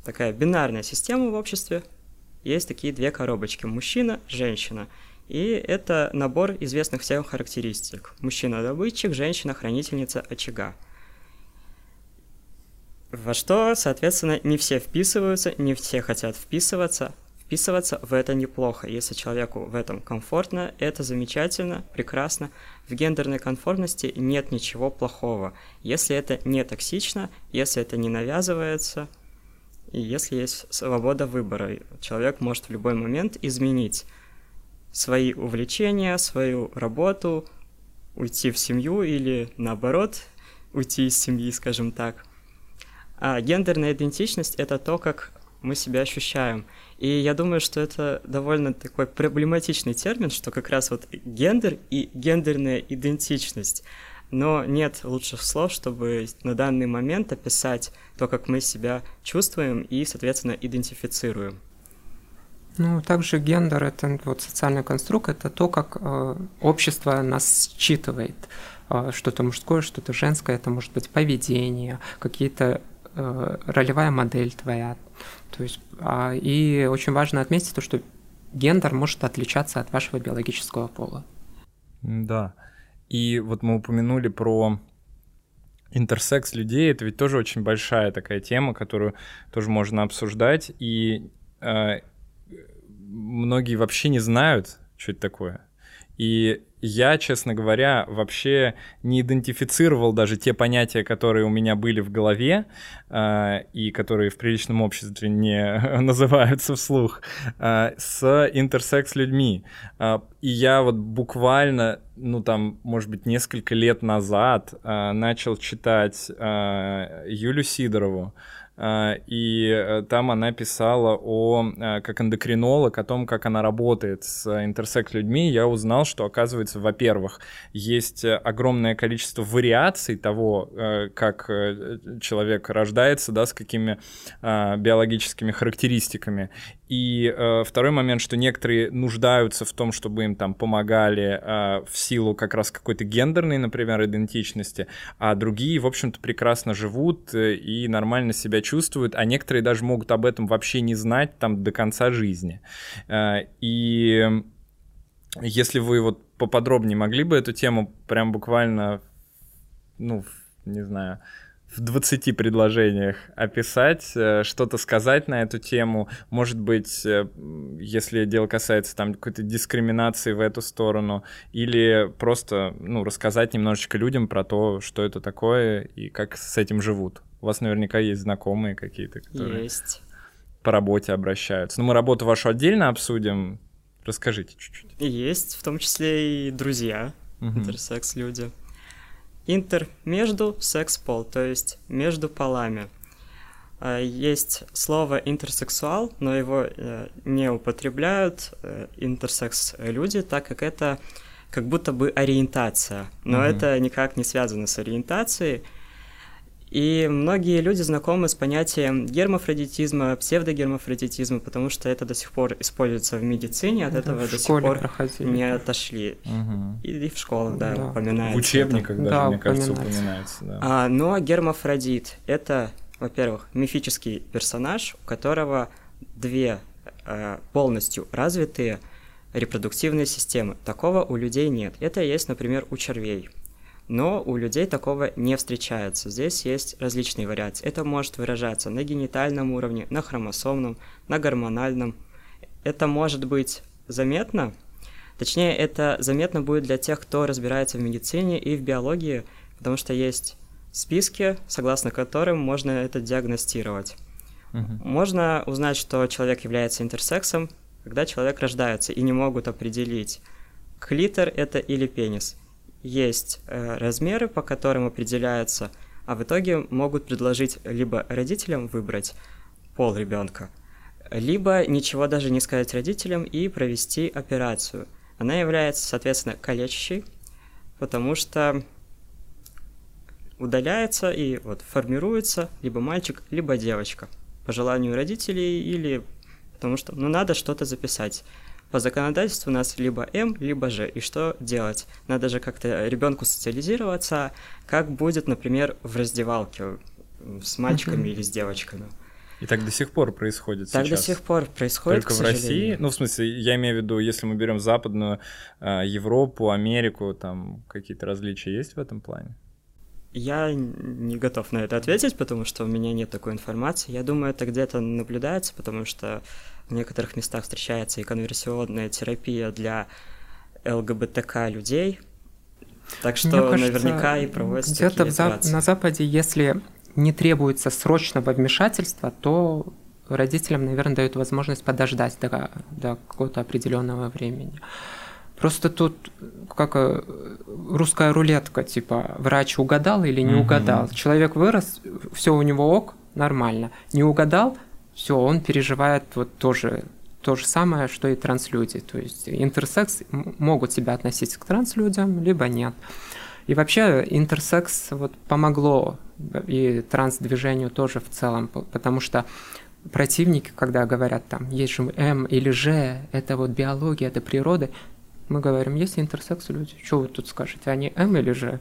такая бинарная система в обществе, есть такие две коробочки – мужчина, женщина – и это набор известных всем характеристик. Мужчина-добытчик, женщина-хранительница очага. Во что, соответственно, не все вписываются, не все хотят вписываться. Вписываться в это неплохо. Если человеку в этом комфортно, это замечательно, прекрасно. В гендерной конформности нет ничего плохого. Если это не токсично, если это не навязывается, и если есть свобода выбора, человек может в любой момент изменить свои увлечения, свою работу, уйти в семью или наоборот, уйти из семьи, скажем так. А гендерная идентичность — это то, как мы себя ощущаем. И я думаю, что это довольно такой проблематичный термин, что как раз вот гендер и гендерная идентичность. Но нет лучших слов, чтобы на данный момент описать то, как мы себя чувствуем и, соответственно, идентифицируем. Ну, также гендер это вот социальный конструкт, это то, как э, общество нас считывает. Э, что-то мужское, что-то женское, это может быть поведение, какие-то э, ролевая модель твоя. То есть, э, и очень важно отметить то, что гендер может отличаться от вашего биологического пола. Да. И вот мы упомянули про интерсекс людей, это ведь тоже очень большая такая тема, которую тоже можно обсуждать. И э, многие вообще не знают, что это такое. И я, честно говоря, вообще не идентифицировал даже те понятия, которые у меня были в голове э, и которые в приличном обществе не называются вслух, э, с интерсекс-людьми. Э, и я вот буквально, ну там, может быть, несколько лет назад э, начал читать э, Юлю Сидорову, а, и э, там она писала о, э, как эндокринолог, о том, как она работает с интерсекс-людьми. Я узнал, что, оказывается, во-первых, есть огромное количество вариаций того, э, как человек рождается, да, с какими а, биологическими характеристиками. И э, второй момент, что некоторые нуждаются в том, чтобы им там помогали э, в силу как раз какой-то гендерной, например, идентичности, а другие, в общем-то, прекрасно живут э, и нормально себя чувствуют, а некоторые даже могут об этом вообще не знать там до конца жизни. Э, и если вы вот поподробнее могли бы эту тему прям буквально, ну, не знаю, в 20 предложениях описать, э, что-то сказать на эту тему. Может быть, э, если дело касается там какой-то дискриминации в эту сторону, или просто ну, рассказать немножечко людям про то, что это такое и как с этим живут. У вас наверняка есть знакомые какие-то, которые есть. по работе обращаются. Ну, мы работу вашу отдельно обсудим. Расскажите чуть-чуть. Есть, в том числе и друзья, угу. интерсекс-люди. Интер между секс-пол, то есть между полами. А, есть слово интерсексуал, но его э, не употребляют э, интерсекс-люди, так как это как будто бы ориентация. Но mm-hmm. это никак не связано с ориентацией. И многие люди знакомы с понятием гермафродитизма, псевдогермафродитизма, потому что это до сих пор используется в медицине, от это этого до сих пор проходили. не отошли. Угу. И, и в школах, да, да. упоминается. В учебниках это. даже, да, мне кажется, упоминается. Да. А, но гермафродит — это, во-первых, мифический персонаж, у которого две э, полностью развитые репродуктивные системы. Такого у людей нет. Это есть, например, у червей — но у людей такого не встречается. Здесь есть различные вариации. Это может выражаться на генитальном уровне, на хромосомном, на гормональном. Это может быть заметно, точнее, это заметно будет для тех, кто разбирается в медицине и в биологии, потому что есть списки, согласно которым можно это диагностировать. Угу. Можно узнать, что человек является интерсексом, когда человек рождается и не могут определить, клитор это или пенис есть э, размеры, по которым определяется, а в итоге могут предложить либо родителям выбрать пол ребенка, либо ничего даже не сказать родителям и провести операцию. Она является, соответственно, калечащей, потому что удаляется и вот формируется либо мальчик, либо девочка по желанию родителей или потому что ну надо что-то записать. По законодательству у нас либо М, либо Ж. И что делать? Надо же как-то ребенку социализироваться, как будет, например, в раздевалке с мальчиками или с девочками. И так до сих пор происходит так сейчас. до сих пор происходит, Только в России? Ну, в смысле, я имею в виду, если мы берем западную э, Европу, Америку, там какие-то различия есть в этом плане? Я не готов на это ответить, потому что у меня нет такой информации. Я думаю, это где-то наблюдается, потому что в некоторых местах встречается и конверсионная терапия для ЛГБТК людей. Так что кажется, наверняка и проводится где-то зап- на Западе, если не требуется срочного вмешательства, то родителям, наверное, дают возможность подождать до, до какого-то определенного времени. Просто тут как э, русская рулетка, типа врач угадал или не угу. угадал. Человек вырос, все у него ок, нормально. Не угадал, все, он переживает вот тоже то же самое, что и транслюди. То есть интерсекс могут себя относить к транслюдям, либо нет. И вообще интерсекс вот помогло и трансдвижению тоже в целом, потому что противники, когда говорят там, есть же М или Ж, это вот биология, это природа, мы говорим, есть интерсекс люди, что вы тут скажете, они М или Ж?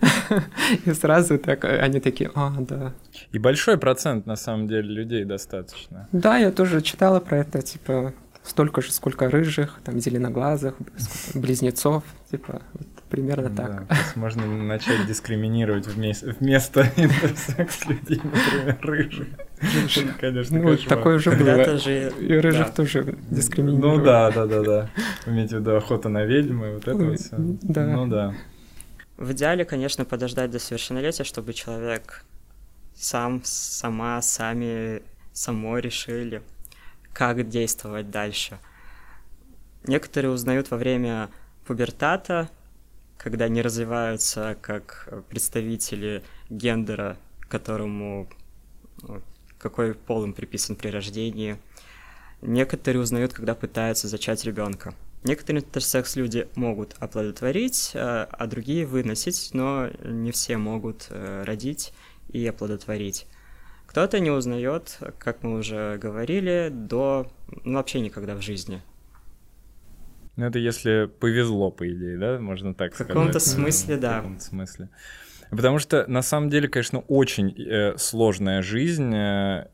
И сразу так, они такие, а, да. И большой процент, на самом деле, людей достаточно. Да, я тоже читала про это, типа, столько же, сколько рыжих, там, зеленоглазых, близнецов, типа, вот, примерно так. Да, можно начать дискриминировать вместо, вместо интерсекс людей, например, рыжих. Конечно, Ну, такое уже было. Когда-то же... И рыжих да. тоже дискриминировали. Ну да, да, да, да. Имеете в виду охота на ведьмы, вот это вот все. Да. Ну да. В идеале, конечно, подождать до совершеннолетия, чтобы человек сам, сама, сами, самой решили, как действовать дальше. Некоторые узнают во время пубертата, когда они развиваются как представители гендера, которому ну, какой пол им приписан при рождении. Некоторые узнают, когда пытаются зачать ребенка. Некоторые интерсекс-люди могут оплодотворить, э, а другие выносить, но не все могут э, родить и оплодотворить. Кто-то не узнает, как мы уже говорили, до ну, вообще никогда в жизни. Ну это если повезло, по идее, да, можно так В сказать. каком-то смысле, В да. каком-то смысле. Потому что на самом деле, конечно, очень э, сложная жизнь, э,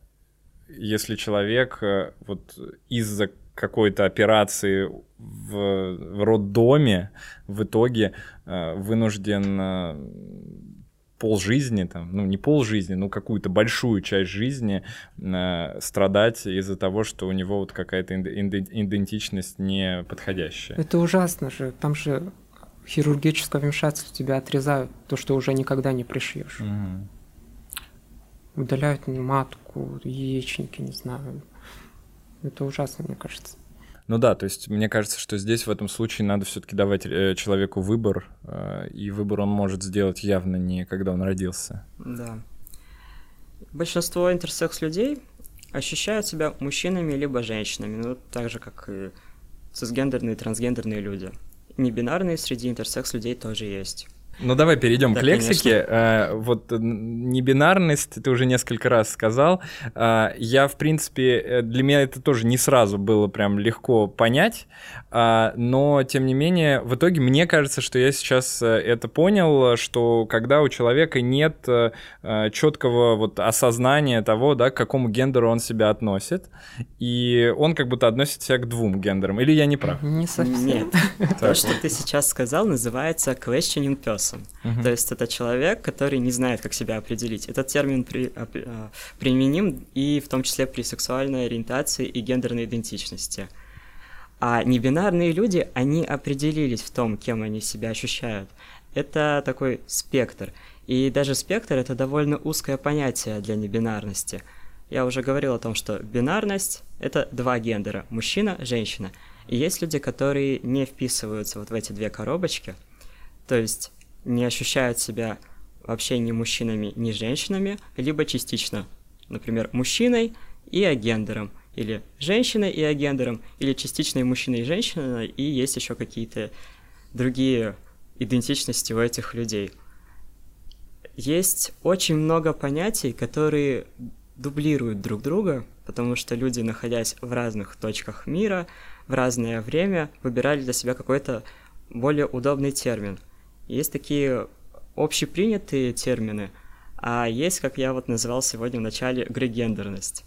если человек э, вот из-за какой-то операции в, в роддоме в итоге э, вынужден э, полжизни, там, ну не полжизни, но какую-то большую часть жизни э, страдать из-за того, что у него вот какая-то идентичность не подходящая. Это ужасно же. Там же хирургическое вмешательство тебя отрезают, то, что уже никогда не пришьешь. Мгм. Удаляют матку, яичники, не знаю. Это ужасно, мне кажется. Ну да, то есть мне кажется, что здесь в этом случае надо все-таки давать э, человеку выбор, э, и выбор он может сделать явно не когда он родился. Да. Большинство интерсекс-людей ощущают себя мужчинами либо женщинами, ну, так же, как и цисгендерные трансгендерные люди. Небинарные среди интерсекс-людей тоже есть. Ну давай перейдем Да, к лексике. Э, вот небинарность ты уже несколько раз сказал. Э, я, в принципе, э, для меня это тоже не сразу было прям легко понять, э, но тем не менее, в итоге мне кажется, что я сейчас это понял, что когда у человека нет четкого вот осознания того, да, к какому гендеру он себя относит, и он как будто относит себя к двум гендерам. Или я не прав? Не совсем. Нет, то, что ты сейчас сказал, называется questioning person. Мгм. То есть это человек, который не знает, как себя определить. Этот термин при- оп- а, применим и в том числе при сексуальной ориентации и гендерной идентичности. А небинарные люди, они определились в том, кем они себя ощущают. Это такой спектр. И даже спектр — это довольно узкое понятие для небинарности. Я уже говорил о том, что бинарность — это два гендера — мужчина, женщина. И есть люди, которые не вписываются вот в эти две коробочки, то есть не ощущают себя вообще ни мужчинами, ни женщинами, либо частично, например, мужчиной и агендером, или женщиной и агендером, или частично и мужчиной и женщиной, и есть еще какие-то другие идентичности у этих людей. Есть очень много понятий, которые дублируют друг друга, потому что люди, находясь в разных точках мира, в разное время, выбирали для себя какой-то более удобный термин. Есть такие общепринятые термины, а есть, как я вот называл сегодня в начале, грегендерность,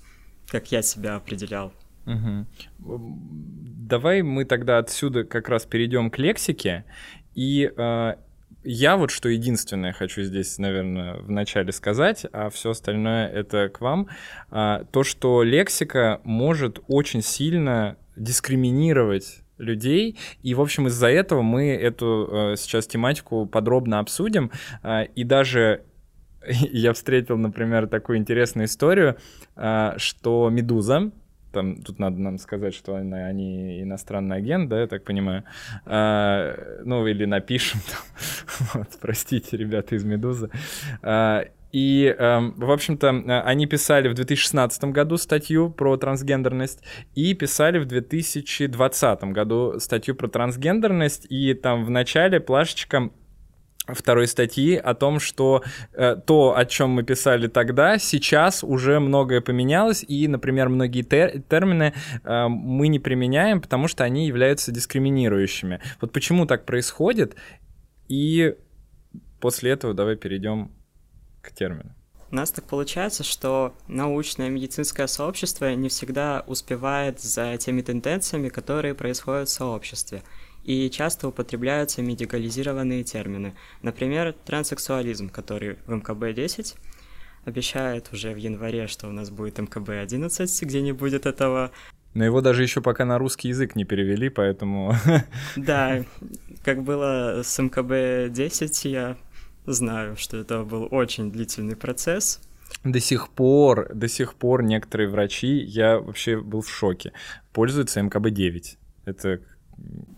как я себя определял. Мгм. Давай мы тогда отсюда как раз перейдем к лексике. И э, я вот что единственное хочу здесь, наверное, вначале сказать, а все остальное это к вам. А, то, что лексика может очень сильно дискриминировать людей, и, в общем, из-за этого мы эту э, сейчас тематику подробно обсудим, А, и даже я встретил, например, такую интересную историю, а, что «Медуза», там, тут надо нам сказать, что они, иностранный агент, да, я так понимаю. А, ну, или напишем там. вот, простите, ребята из «Медузы». И, эм, в общем-то, э, они писали в 2016 году статью про трансгендерность и писали в 2020 году статью про трансгендерность, и там в начале плашечка второй статьи о том, что э, то, о чем мы писали тогда, сейчас уже многое поменялось, и, например, многие тер- термины э, мы не применяем, потому что они являются дискриминирующими. Вот почему так происходит, и после этого давай перейдем к термину. У нас так получается, что научное медицинское сообщество не всегда успевает за теми тенденциями, которые происходят в сообществе. И часто употребляются медикализированные термины. Например, транссексуализм, который в МКБ-10 обещает уже в январе, что у нас будет МКБ-11, где не будет этого но его даже еще пока на русский язык не перевели, поэтому... Да, как было с МКБ-10, я знаю, что это был очень длительный процесс. До сих пор, до сих пор некоторые врачи, я вообще был в шоке, пользуются МКБ-9. Это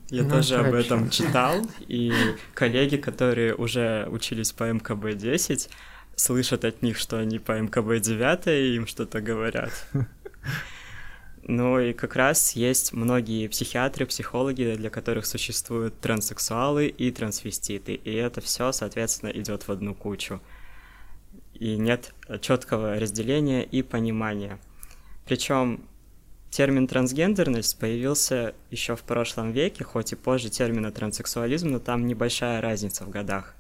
я ну, тоже об этом читал, и коллеги, которые уже учились по МКБ-10, слышат от них, что они по МКБ-9, и им что-то говорят. Ну и как раз есть многие психиатры, психологи, для которых существуют транссексуалы и трансвеститы, и это все, соответственно, идет в одну кучу. И нет четкого разделения и понимания. Причем термин трансгендерность появился еще в прошлом веке, хоть и позже термина транссексуализм, но там небольшая разница в годах.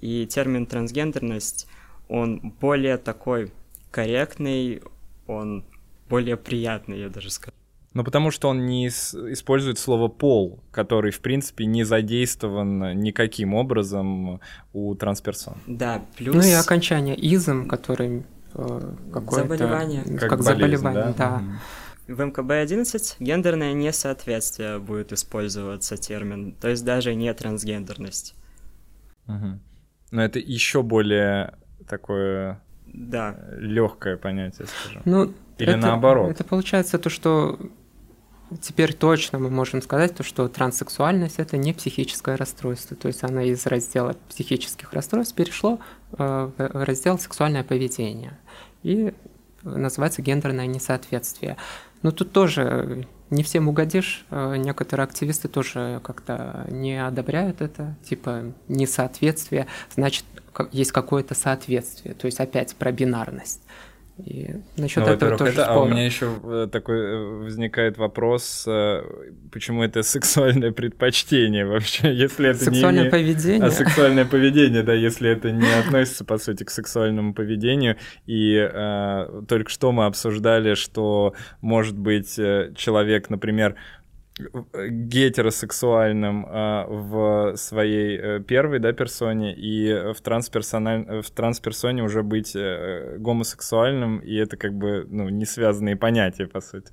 И термин трансгендерность, он более такой корректный, он более приятный, я даже скажу. Ну, потому что он не использует слово «пол», который, в принципе, не задействован никаким образом у трансперсон. Да, плюс... Ну и окончание «изм», который э, какое-то... Заболевание. Как, как болезнь, заболевание, да. да. В МКБ-11 гендерное несоответствие будет использоваться термин, то есть даже не трансгендерность. Угу. Но это еще более такое да. легкое понятие, скажем. Ну, Или это, наоборот. Это получается то, что теперь точно мы можем сказать, то, что транссексуальность это не психическое расстройство. То есть она из раздела психических расстройств перешло э, в раздел сексуальное поведение. И называется гендерное несоответствие. Но тут тоже не всем угодишь. Э, некоторые активисты тоже как-то не одобряют это. Типа несоответствие, значит, есть какое-то соответствие. То есть опять про бинарность. И насчет ну, этого тоже это, А у меня еще э, такой э, возникает вопрос, э, почему это сексуальное предпочтение вообще, если это сексуальное не... поведение. А сексуальное поведение, да, если это не относится, по сути, к сексуальному поведению. И э, только что мы обсуждали, что, может быть, человек, например, гетеросексуальным э, в своей э, первой да, персоне и в, трансперсональ... в трансперсоне уже быть э, гомосексуальным, и это как бы ну, не связанные понятия, по сути.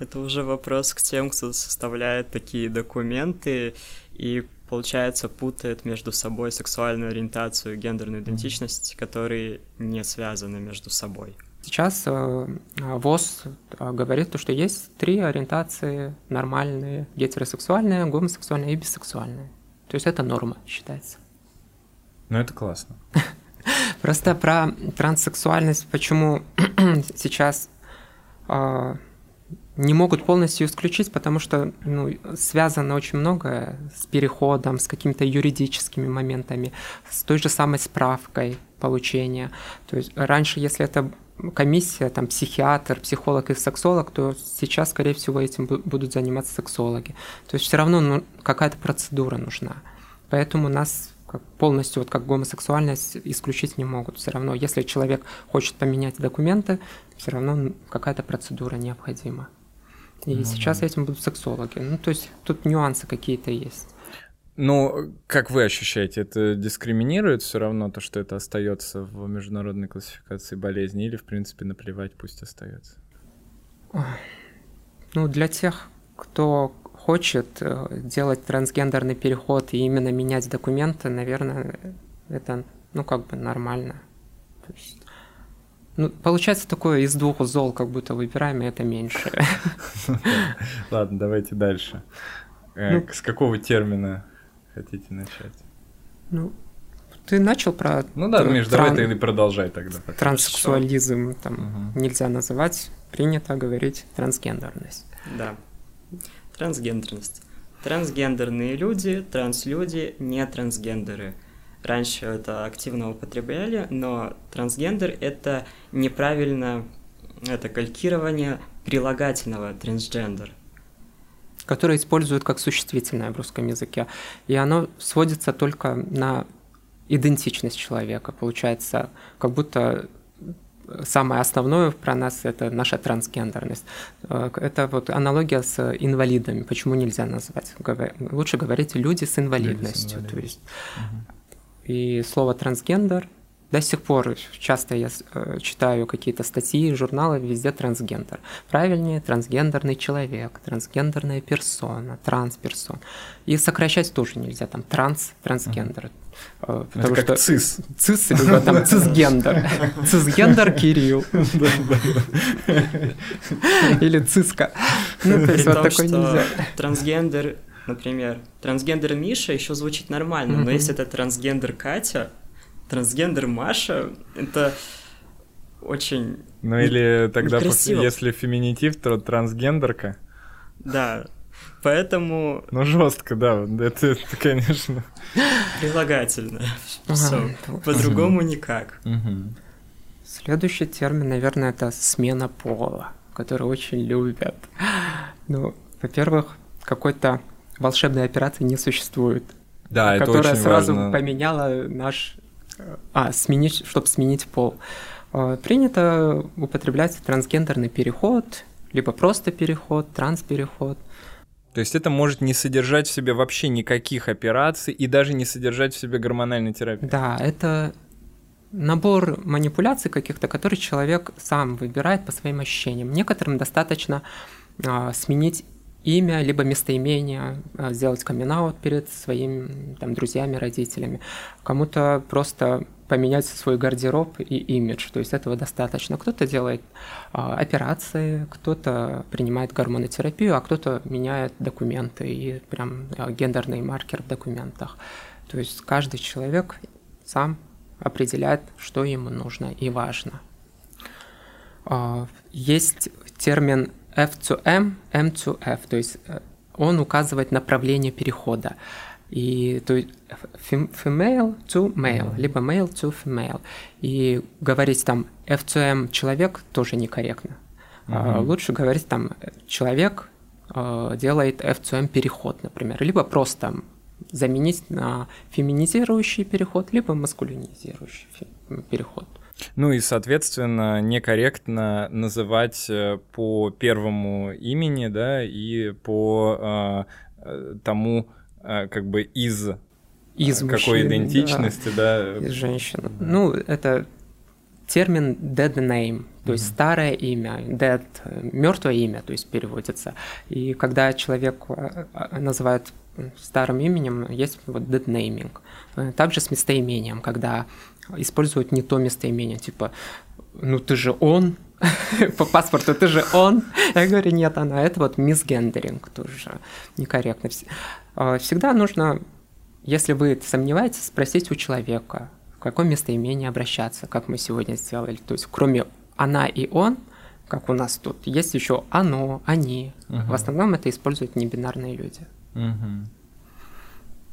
Это уже вопрос к тем, кто составляет такие документы и, получается, путает между собой сексуальную ориентацию и гендерную идентичность, которые не связаны между собой. Сейчас э, ВОЗ э, говорит, что есть три ориентации нормальные, гетеросексуальная, гомосексуальная и бисексуальная. То есть это норма считается. Ну это классно. Просто про транссексуальность, почему сейчас э, не могут полностью исключить, потому что ну, связано очень многое с переходом, с какими-то юридическими моментами, с той же самой справкой получения. То есть раньше, если это комиссия, там, психиатр, психолог и сексолог, то сейчас, скорее всего, этим будут заниматься сексологи. То есть все равно ну, какая-то процедура нужна. Поэтому нас как полностью, вот как гомосексуальность, исключить не могут. Все равно, если человек хочет поменять документы, все равно какая-то процедура необходима. И ну, сейчас этим будут сексологи. Ну, то есть тут нюансы какие-то есть. Ну, как вы ощущаете, это дискриминирует все равно то, что это остается в международной классификации болезни, или, в принципе, наплевать, пусть остается? Ну, для тех, кто хочет э, делать трансгендерный переход и именно менять документы, наверное, это, ну, как бы нормально. То есть, ну, получается такое из двух зол, как будто выбираем, и это меньше. Ладно, давайте дальше. Э, ну, С какого термина хотите начать? Ну, ты начал про... Ну да, Миш, тран... давай ты продолжай тогда. Транссексуализм там угу. нельзя называть, принято говорить трансгендерность. Да, трансгендерность. Трансгендерные люди, транслюди, не трансгендеры. Раньше это активно употребляли, но трансгендер — это неправильно, это калькирование прилагательного трансгендер которое используют как существительное в русском языке. И оно сводится только на идентичность человека. Получается, как будто самое основное про нас это наша трансгендерность. Э, это вот аналогия с инвалидами. Почему нельзя назвать? Лучше говорить люди с инвалидностью. Люди с инвалидностью. То есть. Угу. И слово трансгендер до сих пор часто я э, читаю какие-то статьи, журналы, везде трансгендер. Правильнее трансгендерный человек, трансгендерная персона, трансперсон. И сокращать тоже нельзя, там транс, трансгендер. Э, потому Это как что цис. Цис, либо там цисгендер. Цисгендер Кирилл. Или циска. Ну, то есть вот такой нельзя. Трансгендер например, трансгендер Миша еще звучит нормально, но если это трансгендер Катя, трансгендер Маша, это очень... Ну или тогда, красиво. если феминитив, то трансгендерка. Да, поэтому... Ну жестко, да, это, это конечно... Прилагательно. Все, по-другому никак. Следующий термин, наверное, это смена пола, который очень любят. Ну, во-первых, какой-то волшебной операции не существует. Да, это которая очень сразу важно. поменяла наш а, сменить, чтобы сменить пол. А, принято употреблять трансгендерный переход, либо просто переход, транспереход. То есть это может не содержать в себе вообще никаких операций и даже не содержать в себе гормональной терапии. Да, это набор манипуляций каких-то, которые человек сам выбирает по своим ощущениям. Некоторым достаточно а, сменить имя, либо местоимение, а, сделать камин перед своими там, друзьями, родителями. Кому-то просто поменять свой гардероб и имидж, то есть этого достаточно. Кто-то делает а, операции, кто-то принимает гормонотерапию, а кто-то меняет документы и прям а, гендерный маркер в документах. То есть каждый человек сам определяет, что ему нужно и важно. А, есть термин F to M, M to F, то есть э, он указывает направление перехода. И то есть female to male, либо male to female. И говорить там F to M человек тоже некорректно. Uh-huh. Лучше говорить там человек э, делает F to M переход, например, либо просто заменить на феминизирующий переход, либо маскулинизирующий переход. Ну и, соответственно, некорректно называть э, по первому имени, да, и по э, тому, э, как бы из, из какой мужчин, идентичности, да. да. Из женщин. Да. Ну, это термин dead name, то есть mm-hmm. старое имя, dead, мертвое имя, то есть переводится. И когда человек называют старым именем, есть вот dead naming. Также с местоимением, когда используют не то местоимение, типа, ну ты же он, по паспорту ты же он. Я говорю, нет, она, это вот мисгендеринг тоже некорректно. А, всегда нужно, если вы сомневаетесь, спросить у человека, в какое местоимение обращаться, как мы сегодня сделали. То есть кроме она и он, как у нас тут, есть еще оно, они. Угу. В основном это используют небинарные люди. Угу.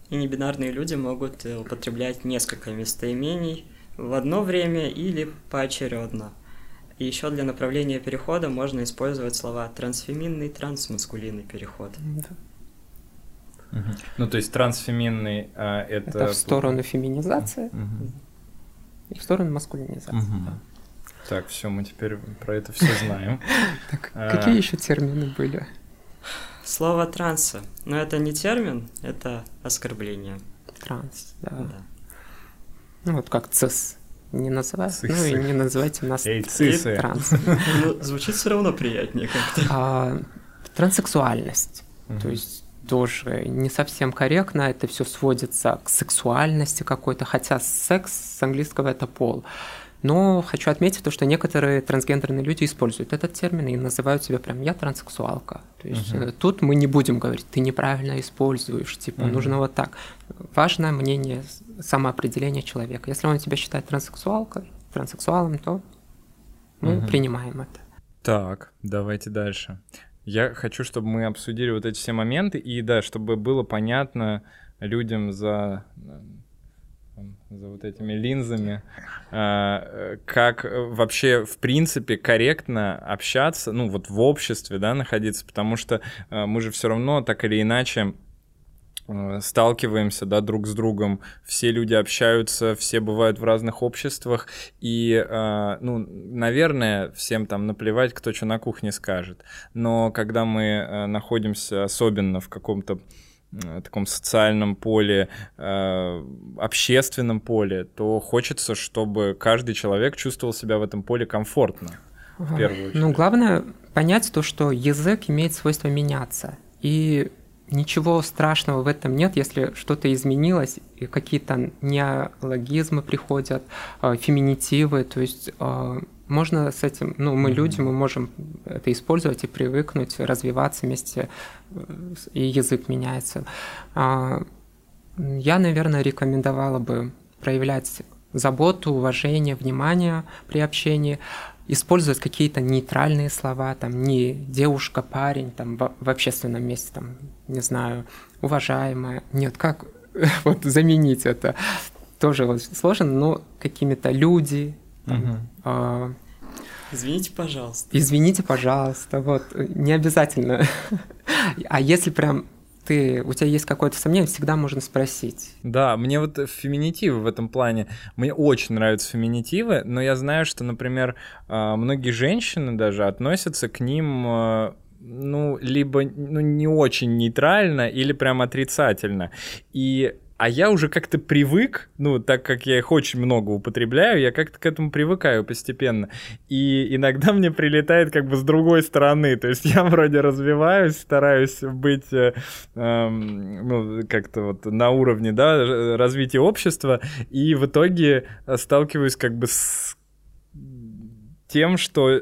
И небинарные люди могут э, употреблять несколько местоимений в одно время или поочередно. И еще для направления перехода можно использовать слова трансфеминный, трансмаскулинный переход. Да. Угу. Ну, то есть трансфеминный а, это... Это в сторону феминизации угу. и в сторону маскулинизации. Угу. Да. Так, все, мы теперь про это все знаем. Какие еще термины были? Слово транса. Но это не термин, это оскорбление. Транс, да. да. Ну вот как цис. Не называть, ну и не называйте нас Эй, цисы. транс. Ну, звучит все равно приятнее как-то. А, транссексуальность. То есть тоже не совсем корректно, это все сводится к сексуальности какой-то, хотя секс с английского это пол. Но хочу отметить то, что некоторые трансгендерные люди используют этот термин и называют себя прям «я транссексуалка». То есть uh-huh. тут мы не будем говорить «ты неправильно используешь», типа uh-huh. нужно вот так. Важно мнение, самоопределение человека. Если он тебя считает транссексуалкой, транссексуалом, то мы uh-huh. принимаем это. Так, давайте дальше. Я хочу, чтобы мы обсудили вот эти все моменты, и да, чтобы было понятно людям за за вот этими линзами, а, как вообще в принципе корректно общаться, ну вот в обществе, да, находиться, потому что а, мы же все равно так или иначе сталкиваемся, да, друг с другом, все люди общаются, все бывают в разных обществах, и, ну, наверное, всем там наплевать, кто что на кухне скажет, но когда мы находимся особенно в каком-то таком социальном поле, э, общественном поле, то хочется, чтобы каждый человек чувствовал себя в этом поле комфортно. В первую очередь. Ну, главное понять то, что язык имеет свойство меняться. И ничего страшного в этом нет, если что-то изменилось, и какие-то неологизмы приходят, э, феминитивы, то есть э, можно с этим, ну, мы люди, мы можем это использовать и привыкнуть, развиваться вместе, э, и язык меняется. А, я, наверное, рекомендовала бы проявлять заботу, уважение, внимание при общении, использовать какие-то нейтральные слова, там, не девушка, парень, там, в, в общественном месте, там, не знаю, уважаемая. Нет, как вот заменить это? Тоже вот сложно, но какими-то люди, А, Извините, пожалуйста. Извините, пожалуйста, вот не обязательно. А если прям ты, у тебя есть какое-то сомнение, всегда можно спросить. Да, мне вот феминитивы в этом плане, мне очень нравятся феминитивы, но я знаю, что, например, а, многие женщины даже относятся к ним, а, ну, либо ну, не очень нейтрально, или прям отрицательно. И а я уже как-то привык, ну, так как я их очень много употребляю, я как-то к этому привыкаю постепенно. И иногда мне прилетает как бы с другой стороны. То есть я вроде развиваюсь, стараюсь быть, э, эм, ну, как-то вот на уровне, да, развития общества, и в итоге э, сталкиваюсь как бы с тем, что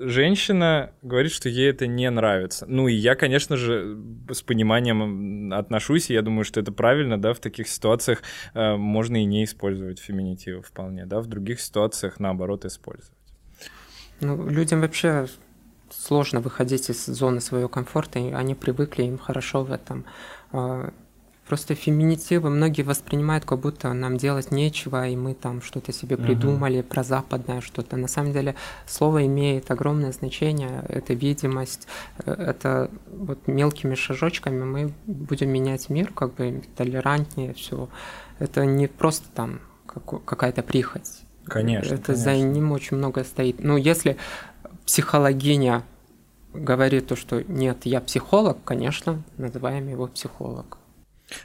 женщина говорит, что ей это не нравится. Ну и я, конечно же, с пониманием отношусь, и я думаю, что это правильно, да, в таких ситуациях э, можно и не использовать феминитивы вполне, да, в других ситуациях наоборот использовать. Ну, людям вообще сложно выходить из зоны своего комфорта, и они привыкли, им хорошо в этом. Просто феминитивы многие воспринимают, как будто нам делать нечего, и мы там что-то себе придумали про западное что-то. На самом деле слово имеет огромное значение, это видимость, э, это вот мелкими шажочками мы будем менять мир, как бы толерантнее все. Это не просто там какая-то прихоть. Конечно, Это за конечно. ним очень много стоит. Ну, если психологиня говорит то, что нет, я психолог, конечно, называем его психолог.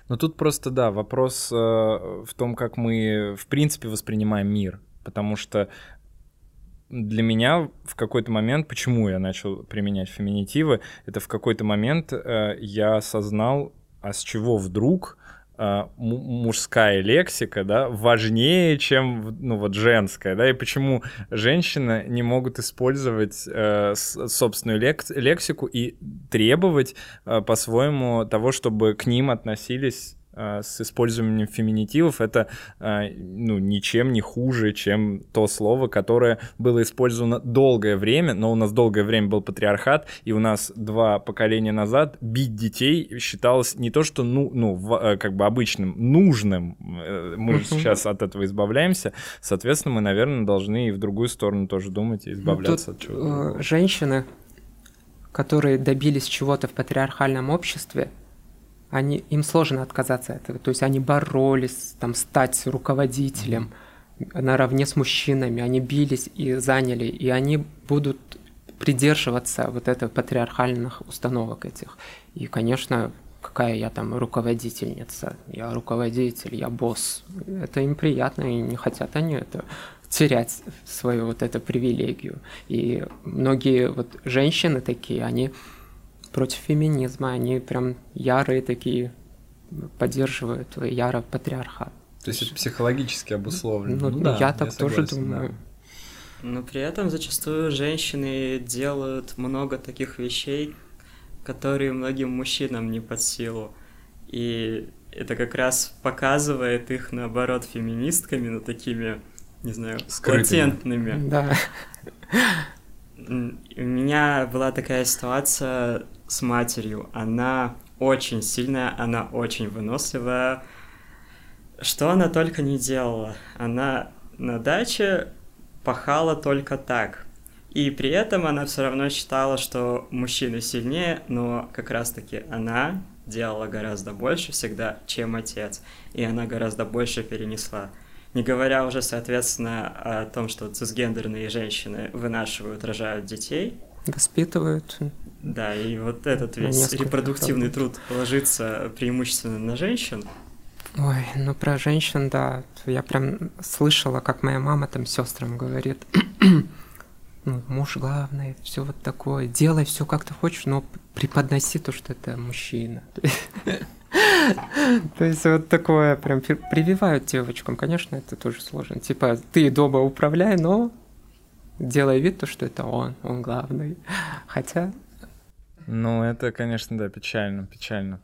Но тут просто, да, вопрос э, в том, как мы, в принципе, воспринимаем мир. Потому что для меня в какой-то момент, почему я начал применять феминитивы, это в какой-то момент э, я осознал, а с чего вдруг мужская лексика, да, важнее, чем, ну, вот женская, да, и почему женщины не могут использовать э, собственную лек- лексику и требовать э, по-своему того, чтобы к ним относились с использованием феминитивов, это э, ну, ничем не хуже, чем то слово, которое было использовано долгое время, но у нас долгое время был патриархат, и у нас два поколения назад бить детей считалось не то, что ну, ну в- э, как бы обычным, нужным. Э, Мы же сейчас от этого избавляемся, соответственно, мы, наверное, должны и в другую сторону тоже думать и избавляться Ну, Тут, от чего-то. э, женщины, которые добились чего-то в патриархальном обществе, они, им сложно отказаться от этого. То есть они боролись там, стать руководителем наравне с мужчинами, они бились и заняли, и они будут придерживаться вот этого патриархальных установок этих. И, конечно, какая я там руководительница, я руководитель, я босс. Это им приятно, и не хотят они это терять свою вот эту привилегию. И многие вот женщины такие, они против феминизма, они прям ярые такие, поддерживают яро патриархат. То есть это психологически обусловлено. Ну, я так тоже думаю. Но при этом зачастую женщины делают много таких вещей, которые многим мужчинам не под силу. И это как раз показывает их, наоборот, феминистками, но такими, не знаю, Скрытыми. латентными. Да. У меня была такая ситуация с матерью. Она очень сильная, она очень выносливая. Что она только не делала. Она на даче пахала только так. И при этом она все равно считала, что мужчина сильнее, но как раз-таки она делала гораздо больше всегда, чем отец. И она гораздо больше перенесла. Не говоря уже, соответственно, о том, что цисгендерные женщины вынашивают, рожают детей, воспитывают. Да, и вот этот весь репродуктивный труд ложится преимущественно на женщин. Ой, ну про женщин, да. Я прям слышала, как моя мама там сестрам говорит. ну, муж главный, все вот такое. Делай все как ты хочешь, но преподноси то, что это мужчина. То есть вот такое прям прививают девочкам. Конечно, это тоже сложно. Типа, ты дома управляй, но делай вид, то, что это он, он главный. Хотя... Ну, это, конечно, да, печально, печально.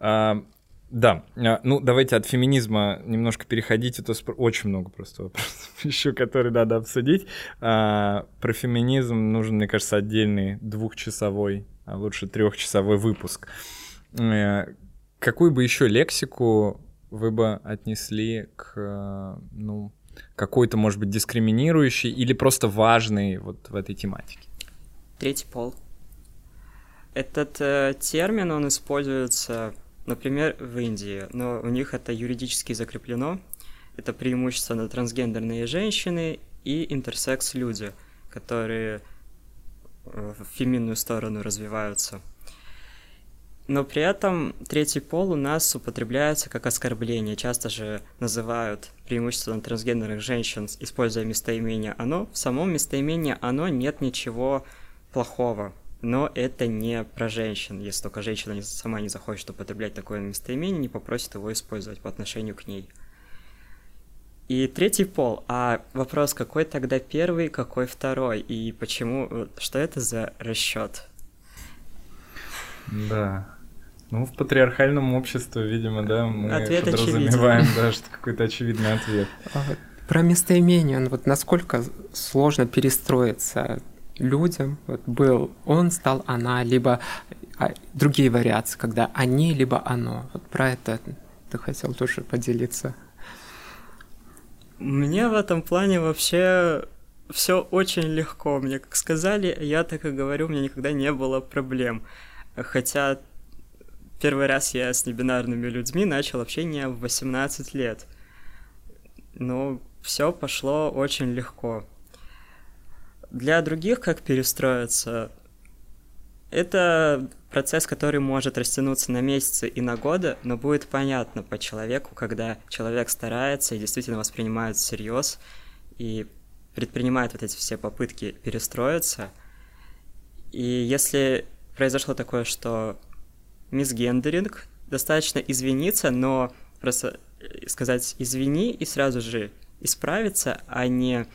А, да, а, ну давайте от феминизма немножко переходить, это очень много просто вопросов еще, которые надо обсудить. А, про феминизм нужен, мне кажется, отдельный двухчасовой, а лучше трехчасовой выпуск. Э, какую бы еще лексику вы бы отнесли к, ну, какой-то, может быть, дискриминирующей или просто важной вот в этой тематике? Третий пол. Этот э, термин, он используется, например, в Индии, но у них это юридически закреплено. Это преимущественно трансгендерные женщины и интерсекс-люди, которые э, в феминную сторону развиваются – но при этом третий пол у нас употребляется как оскорбление. Часто же называют преимущественно трансгендерных женщин, используя местоимение «оно». В самом местоимении «оно» нет ничего плохого. Но это не про женщин. Если только женщина сама не захочет употреблять такое местоимение, не попросит его использовать по отношению к ней. И третий пол. А вопрос, какой тогда первый, какой второй? И почему? Что это за расчет? Да. Ну, в патриархальном обществе, видимо, да, мы ответ подразумеваем, очевиден. да, что какой-то очевидный ответ. А про местоимение, ну, вот насколько сложно перестроиться людям, вот был он, стал она, либо а, другие вариации, когда они, либо оно. Вот про это ты хотел тоже поделиться. Мне в этом плане вообще все очень легко. Мне как сказали, я так и говорю, у меня никогда не было проблем. Хотя Первый раз я с небинарными людьми начал общение в 18 лет. Но все пошло очень легко. Для других, как перестроиться, это процесс, который может растянуться на месяцы и на годы, но будет понятно по человеку, когда человек старается и действительно воспринимает всерьез и предпринимает вот эти все попытки перестроиться. И если произошло такое, что мисгендеринг, достаточно извиниться, но просто э, сказать извини и сразу же исправиться, а не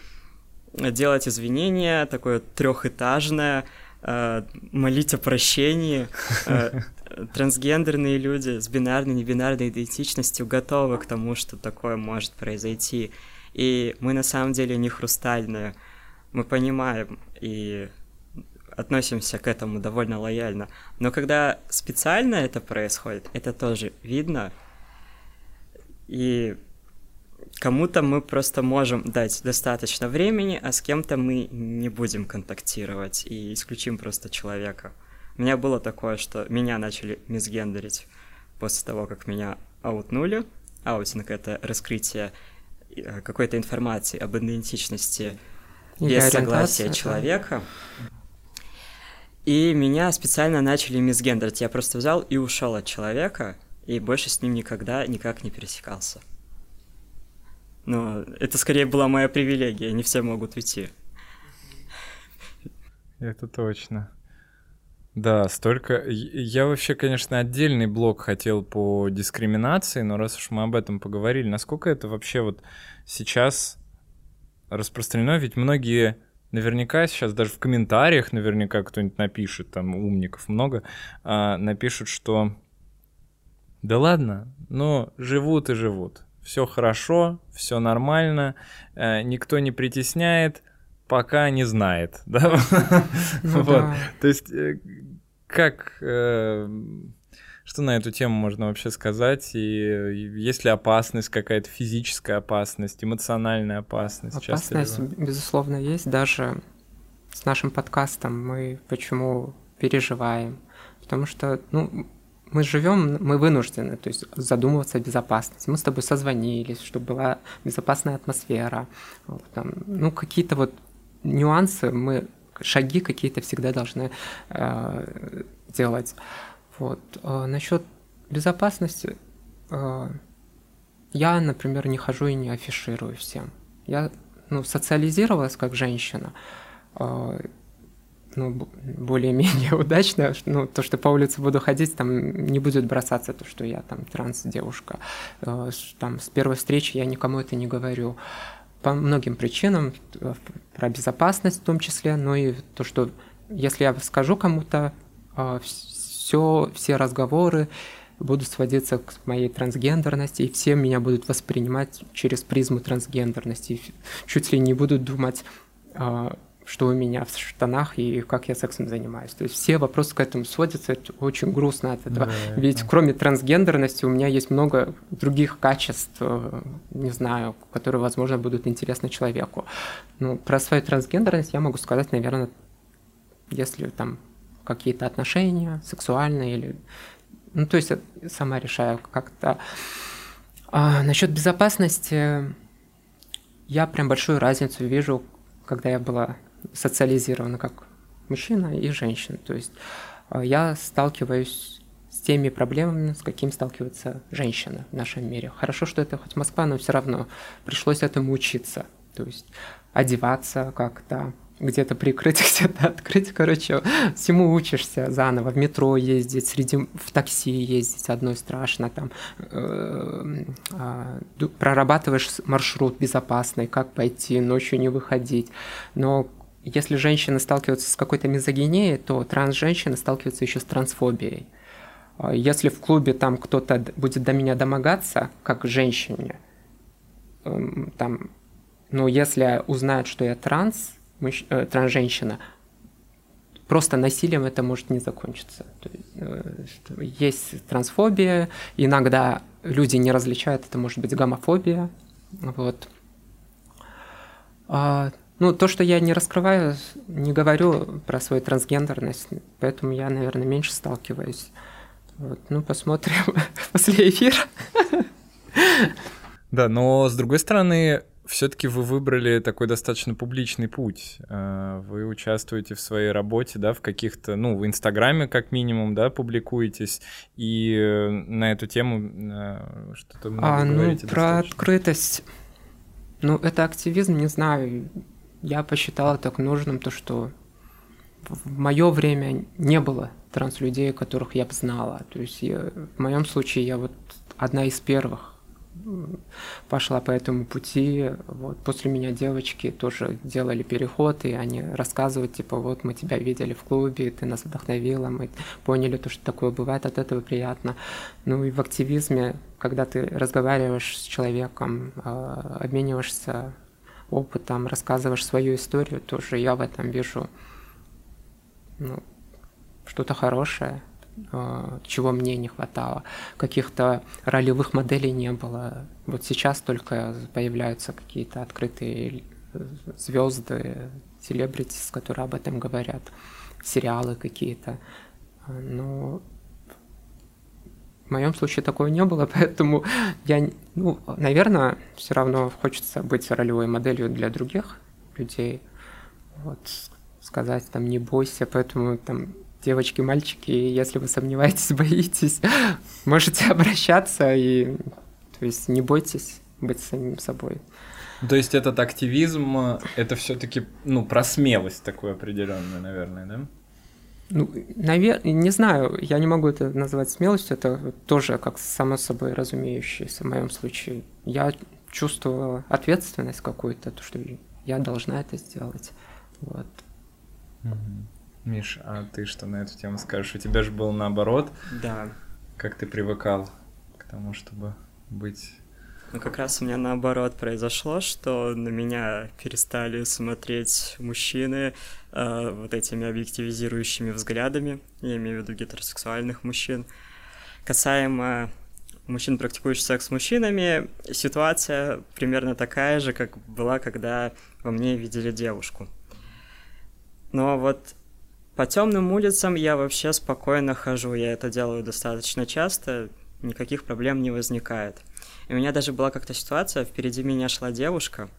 делать извинения такое трехэтажное, э, молить о прощении. Э, трансгендерные люди с бинарной, небинарной идентичностью готовы к тому, что такое может произойти. И мы на самом деле не хрустальные. Мы понимаем и относимся к этому довольно лояльно. Но когда специально это происходит, это тоже видно. И кому-то мы просто можем дать достаточно времени, а с кем-то мы не будем контактировать и исключим просто человека. У меня было такое, что меня начали мисгендерить после того, как меня аутнули. Аутинг — это раскрытие э, какой-то информации об идентичности без согласия человека. И меня специально начали мисгендерить. Я просто взял и ушел от человека, и больше с ним никогда никак не пересекался. Но это скорее была моя привилегия, не все могут уйти. Это точно. Да, столько... Я вообще, конечно, отдельный блок хотел по дискриминации, но раз уж мы об этом поговорили, насколько это вообще вот сейчас распространено? Ведь многие наверняка сейчас даже в комментариях наверняка кто-нибудь напишет, там умников много, а, напишут, что да ладно, но живут и живут. Все хорошо, все нормально, э, никто не притесняет, пока не знает. Да? Ну, вот. да. То есть, э, как э, что на эту тему можно вообще сказать? И есть ли опасность какая-то, физическая опасность, эмоциональная опасность? Опасность, безусловно, есть. Даже с нашим подкастом мы почему переживаем? Потому что, ну, мы живем, мы вынуждены, то есть задумываться о безопасности. Мы с тобой созвонились, чтобы была безопасная атмосфера. Вот, там, ну, какие-то вот нюансы мы шаги какие-то всегда должны э, делать. Вот. А насчет безопасности э, я, например, не хожу и не афиширую всем. Я ну, социализировалась как женщина, э, ну, более-менее удачно, ну, то, что по улице буду ходить, там не будет бросаться то, что я там транс-девушка. Там с первой встречи я никому это не говорю. По многим причинам, э, про безопасность в том числе, но и то, что если я скажу кому-то, все, все разговоры будут сводиться к моей трансгендерности, и все меня будут воспринимать через призму трансгендерности. Чуть ли не будут думать, что у меня в штанах и как я сексом занимаюсь. То есть все вопросы к этому сводятся, это очень грустно от этого. Да, Ведь это... кроме трансгендерности у меня есть много других качеств, э, не знаю, которые, возможно, будут интересны человеку. Ну, про свою трансгендерность я могу сказать, наверное, если там какие-то отношения сексуальные или... Ну, то есть сама решаю как-то. А, насчет безопасности я прям большую разницу вижу, когда я была социализирована как мужчина и женщина. То есть э, я сталкиваюсь с теми проблемами, с какими сталкивается женщина в нашем мире. Хорошо, что это хоть Москва, но все равно пришлось этому учиться. То есть одеваться как-то, где-то прикрыть, где-то открыть, короче, всему учишься заново, в метро ездить, среди, в такси ездить, одной страшно, там, э, э, прорабатываешь маршрут безопасный, как пойти, ночью не выходить, но если женщины сталкиваются с какой-то мизогинией, то транс-женщины сталкиваются еще с трансфобией. А если в клубе там кто-то будет до меня домогаться, как женщине, эм, там, ну, если узнают, что я транс, мужч... э, транс-женщина, просто насилием это может не закончиться. Э, есть трансфобия, иногда люди не различают, это может быть гомофобия. Вот. А, ну, то, что я не раскрываю, не говорю про свою трансгендерность, поэтому я, наверное, меньше сталкиваюсь. Вот, ну, посмотрим после эфира. Да, но с другой стороны, все-таки вы выбрали такой достаточно публичный путь. Э, вы участвуете в своей работе, да, в каких-то, ну, в Инстаграме как минимум, да, публикуетесь, и э, на эту тему э, что-то много а, ну, говорите. Про достаточно. открытость. Ну, это активизм, не знаю я посчитала так нужным то, что в мое время не было транслюдей, которых я бы знала. То есть я, в моем случае я вот одна из первых пошла по этому пути. Вот после меня девочки тоже делали переход, и они рассказывают, типа, вот мы тебя видели в клубе, ты нас вдохновила, мы поняли то, что такое бывает, от этого приятно. Ну и в активизме, когда ты разговариваешь с человеком, а, обмениваешься опытом, рассказываешь свою историю, тоже я в этом вижу ну, что-то хорошее, чего мне не хватало. Каких-то ролевых моделей не было. Вот сейчас только появляются какие-то открытые звезды, селебритис, которые об этом говорят, сериалы какие-то. Но в моем случае такого не было, поэтому я, ну, наверное, все равно хочется быть ролевой моделью для других людей. Вот, сказать там не бойся, поэтому там девочки, мальчики, если вы сомневаетесь, боитесь, можете обращаться и, то есть, не бойтесь быть самим собой. То есть этот активизм, это все-таки, ну, про смелость такую определенную, наверное, да? Ну, наверное, не знаю, я не могу это назвать смелостью, это тоже как само собой разумеющееся в моем случае. Я чувствовала ответственность какую-то, то, что я должна это сделать. Вот. Угу. Миш, а ты что на эту тему скажешь? У тебя же было наоборот. Да. Как ты привыкал к тому, чтобы быть ну, как раз у меня наоборот произошло, что на меня перестали смотреть мужчины э, вот этими объективизирующими взглядами, я имею в виду гетеросексуальных мужчин. Касаемо мужчин, практикующих секс с мужчинами, ситуация примерно такая же, как была, когда во мне видели девушку. Но вот по темным улицам я вообще спокойно хожу, я это делаю достаточно часто, никаких проблем не возникает. И у меня даже была как-то ситуация, впереди меня шла девушка,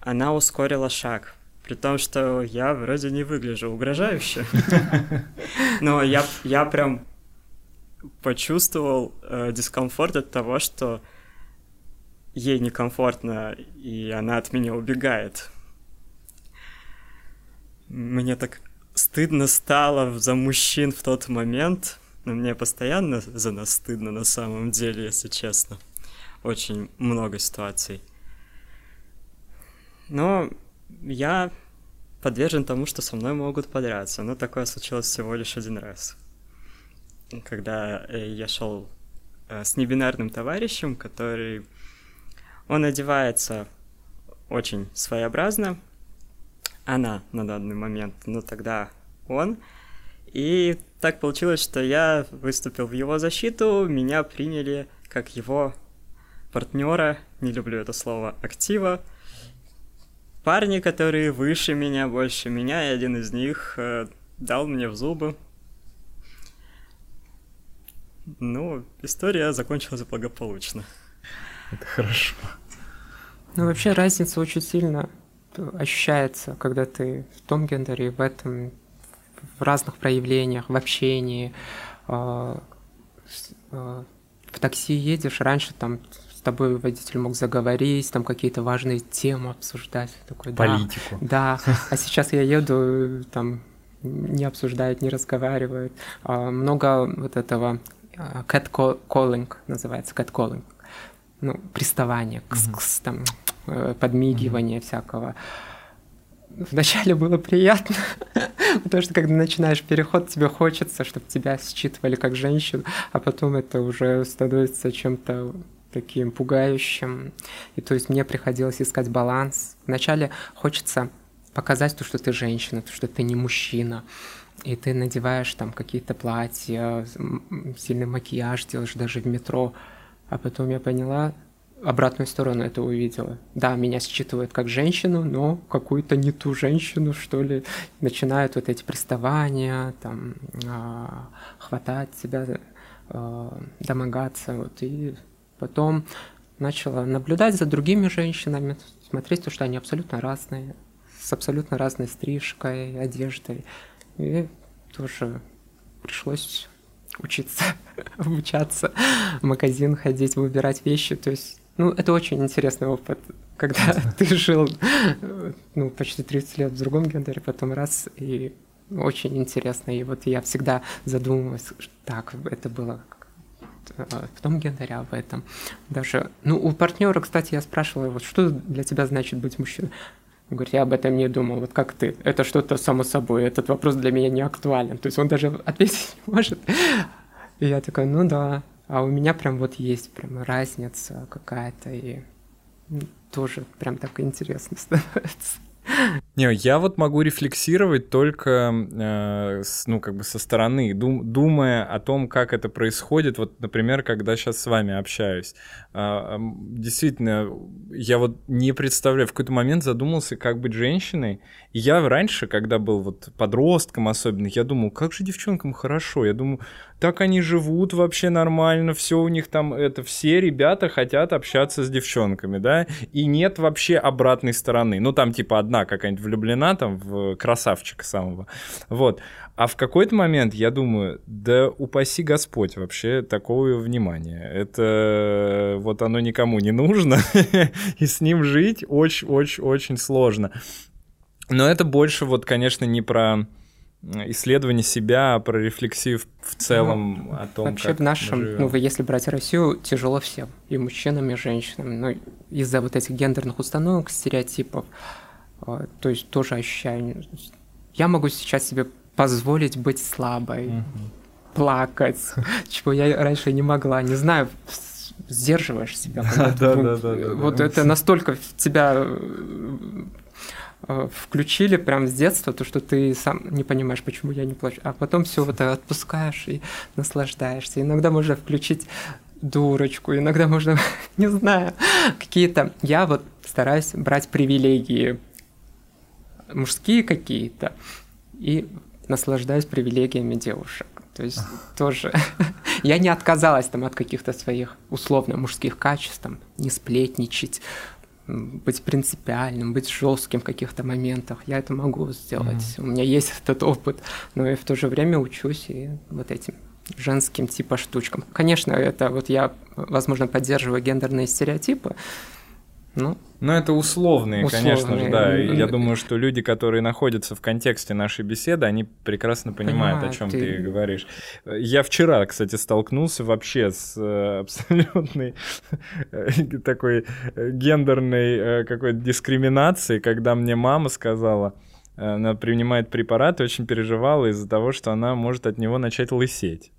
она ускорила шаг, При том, что я вроде не выгляжу угрожающе. Но я, я прям почувствовал э, дискомфорт от того, что ей некомфортно, и она от меня убегает. Мне так стыдно стало за мужчин в тот момент, но мне постоянно за нас стыдно на самом деле, если честно. Очень много ситуаций. Но я подвержен тому, что со мной могут подраться. Но такое случилось всего лишь один раз. Когда э, я шел э, с небинарным товарищем, который... Он одевается очень своеобразно. Она на данный момент, но тогда он. И так получилось, что я выступил в его защиту, меня приняли как его партнера, не люблю это слово, актива, парни, которые выше меня, больше меня, и один из них э, дал мне в зубы. Ну, история закончилась благополучно. Это хорошо. Ну, вообще разница очень сильно ощущается, когда ты в том гендере, в этом, в разных проявлениях, в общении. Э, э, в такси едешь, раньше там с тобой водитель мог заговорить, там какие-то важные темы обсуждать. Такой, Политику. Да, да. А сейчас я еду, там не обсуждают, не разговаривают. А, много вот этого а, catcalling называется, catcalling. Ну, приставание, кс-кс, там, э, подмигивание mm-hmm. всякого. Вначале было приятно, потому что когда начинаешь переход, тебе хочется, чтобы тебя считывали как женщину, а потом это уже становится чем-то таким пугающим. И то есть мне приходилось искать баланс. Вначале хочется показать то, что ты женщина, то, что ты не мужчина. И ты надеваешь там какие-то платья, сильный макияж делаешь даже в метро. А потом я поняла, обратную сторону это увидела. Да, меня считывают как женщину, но какую-то не ту женщину, что ли. Начинают вот эти приставания, там, а, хватать себя, а, домогаться. Вот, и Потом начала наблюдать за другими женщинами, смотреть, то, что они абсолютно разные, с абсолютно разной стрижкой, одеждой. И тоже пришлось учиться, обучаться, в магазин ходить, выбирать вещи. То есть, ну, это очень интересный опыт, когда ты жил, ну, почти 30 лет в другом гендере, потом раз, и очень интересно. И вот я всегда задумывалась, так, это было Э, в том гендере, а в этом. Даже, ну, у партнера, кстати, я спрашивала, вот что для тебя значит быть мужчиной? Он говорит, я об этом не думал, вот как ты? Это что-то само собой, этот вопрос для меня не актуален. То есть он даже ответить не может. И я такая, ну да, а у меня прям вот есть прям разница какая-то, и тоже прям так интересно становится. Не, я вот могу рефлексировать только, э, с, ну, как бы со стороны, дум, думая о том, как это происходит. Вот, например, когда сейчас с вами общаюсь. Э, действительно, я вот не представляю, в какой-то момент задумался, как быть женщиной. И я раньше, когда был вот подростком особенно, я думал, как же девчонкам хорошо. Я думаю, так они живут вообще нормально, все у них там, это все ребята хотят общаться с девчонками, да, и нет вообще обратной стороны. Ну, там типа одна какая-нибудь влюблена там в красавчика самого. Вот. А в какой-то момент я думаю, да упаси Господь вообще такого внимания. Это вот оно никому не нужно, и с ним жить очень-очень-очень сложно. Но это больше вот, конечно, не про исследование себя, про рефлексию в целом ну, о том, вообще как в нашем, ну, если брать Россию, тяжело всем, и мужчинам, и женщинам, ну, из-за вот этих гендерных установок, стереотипов, а, то есть тоже ощущаю, я могу сейчас себе позволить быть слабой, угу. плакать, чего я раньше не могла, не знаю, сдерживаешь себя. Да, да, да, да. Вот это настолько тебя Э, включили прям с детства, то, что ты сам не понимаешь, почему я не плачу, а потом все вот отпускаешь и наслаждаешься. Иногда можно включить дурочку, иногда можно, не знаю, какие-то... Я вот стараюсь брать привилегии, мужские какие-то, и наслаждаюсь привилегиями девушек. То есть тоже я не отказалась там от каких-то своих условно мужских качеств, там, не сплетничать, быть принципиальным, быть жестким в каких-то моментах. Я это могу сделать. Mm-hmm. У меня есть этот опыт, но я в то же время учусь и вот этим женским типа штучкам. Конечно, это вот я, возможно, поддерживаю гендерные стереотипы, ну, ну, это условные, условные, конечно же, да. И я думаю, что люди, которые находятся в контексте нашей беседы, они прекрасно понимают, Понимаю, о чем ты... ты говоришь. Я вчера, кстати, столкнулся вообще с э, абсолютной э, такой э, гендерной какой-то дискриминацией, когда мне мама сказала, она принимает препарат и очень переживала из-за того, что она может от него начать лысеть.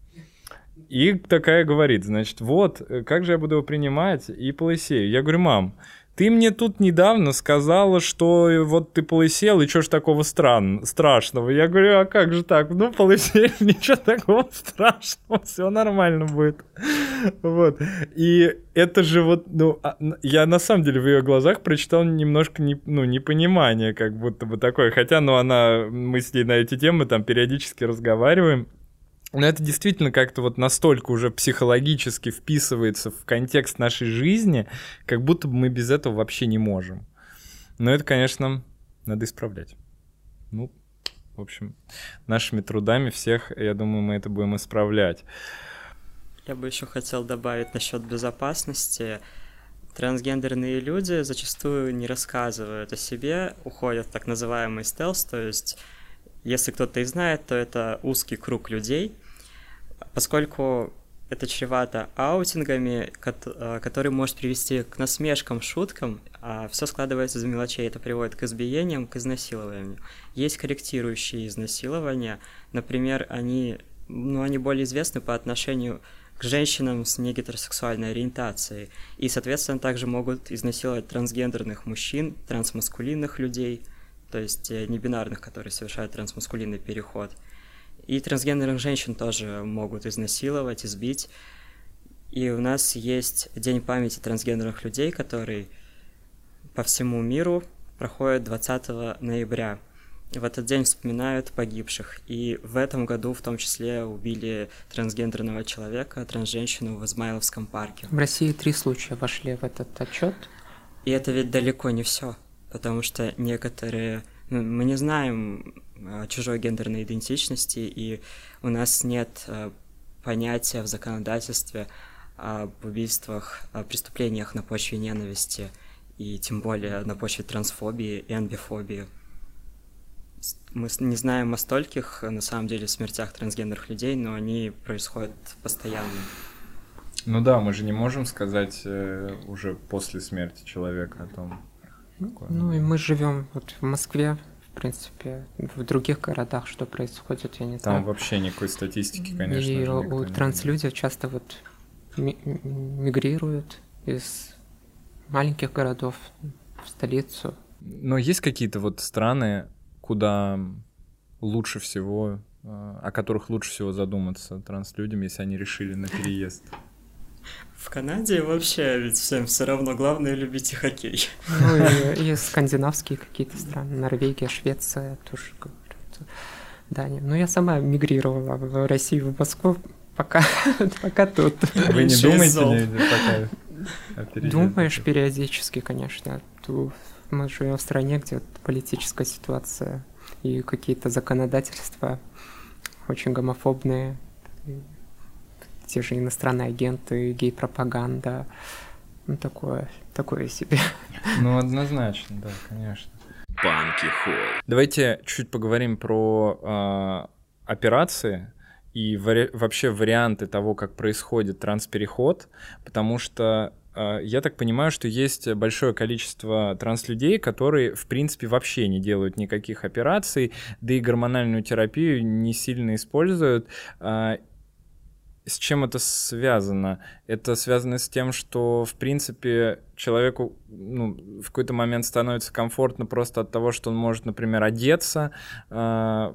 И такая говорит, значит, вот, как же я буду его принимать и полысею. Я говорю, мам, ты мне тут недавно сказала, что вот ты полысел, и что ж такого стран, страшного? Я говорю, а как же так? Ну, полысел, ничего такого страшного, все нормально будет. Вот. И это же вот, ну, а, я на самом деле в ее глазах прочитал немножко, не, ну, непонимание, как будто бы такое. Хотя, ну, она, мы с ней на эти темы там периодически разговариваем. Но это действительно как-то вот настолько уже психологически вписывается в контекст нашей жизни, как будто бы мы без этого вообще не можем. Но это, конечно, надо исправлять. Ну, в общем, нашими трудами всех, я думаю, мы это будем исправлять. Я бы еще хотел добавить насчет безопасности. Трансгендерные люди зачастую не рассказывают о себе, уходят в так называемый стелс, то есть если кто-то и знает, то это узкий круг людей, поскольку это чревато аутингами, э, который может привести к насмешкам, шуткам, а все складывается из мелочей. Это приводит к избиениям, к изнасилованию. Есть корректирующие изнасилования. Например, они, ну, они более известны по отношению к женщинам с негетеросексуальной ориентацией. И, соответственно, также могут изнасиловать трансгендерных мужчин, трансмаскулинных людей – то есть э, небинарных, которые совершают трансмаскулинный переход. И трансгендерных женщин тоже могут изнасиловать, избить. И у нас есть День памяти трансгендерных людей, который по всему миру проходит 20 ноября. В этот день вспоминают погибших. И в этом году в том числе убили трансгендерного человека, трансженщину в Измайловском парке. В России три случая вошли в этот отчет. И это ведь далеко не все потому что некоторые... Ну, мы не знаем э, чужой гендерной идентичности, и у нас нет э, понятия в законодательстве об убийствах, о преступлениях на почве ненависти, и тем более на почве трансфобии и амбифобии. Мы не знаем о стольких, на самом деле, смертях трансгендерных людей, но они происходят постоянно. Ну да, мы же не можем сказать э, уже после смерти человека о том, Ну и мы живем вот в Москве, в принципе, в других городах, что происходит, я не Там знаю. Там вообще никакой статистики, конечно. И у транслюдей часто вот мигрируют из маленьких городов в столицу. Но есть какие-то вот страны, куда лучше всего, э, о которых лучше всего задуматься транслюдям, если они решили на переезд? В Канаде вообще ведь всем все равно, главное любите хоккей. Ну и, и скандинавские какие-то страны, Норвегия, Швеция тоже говорят. Дания. Ну я сама мигрировала в Россию, в Москву, пока, пока тут. Вы не думаете пока? Думаешь периодически, конечно. Мы живем в стране, где политическая ситуация и какие-то законодательства очень гомофобные те же иностранные агенты, гей-пропаганда. Ну, такое, такое себе. Ну, однозначно, да, конечно. Панки Холл. Давайте чуть поговорим про э, операции и вари- вообще варианты того, как происходит транспереход, потому что э, я так понимаю, что есть большое количество транслюдей, которые, в принципе, вообще не делают никаких операций, да и гормональную терапию не сильно используют. С чем это связано? Это связано с тем, что, в принципе, человеку ну, в какой-то момент становится комфортно просто от того, что он может, например, одеться э,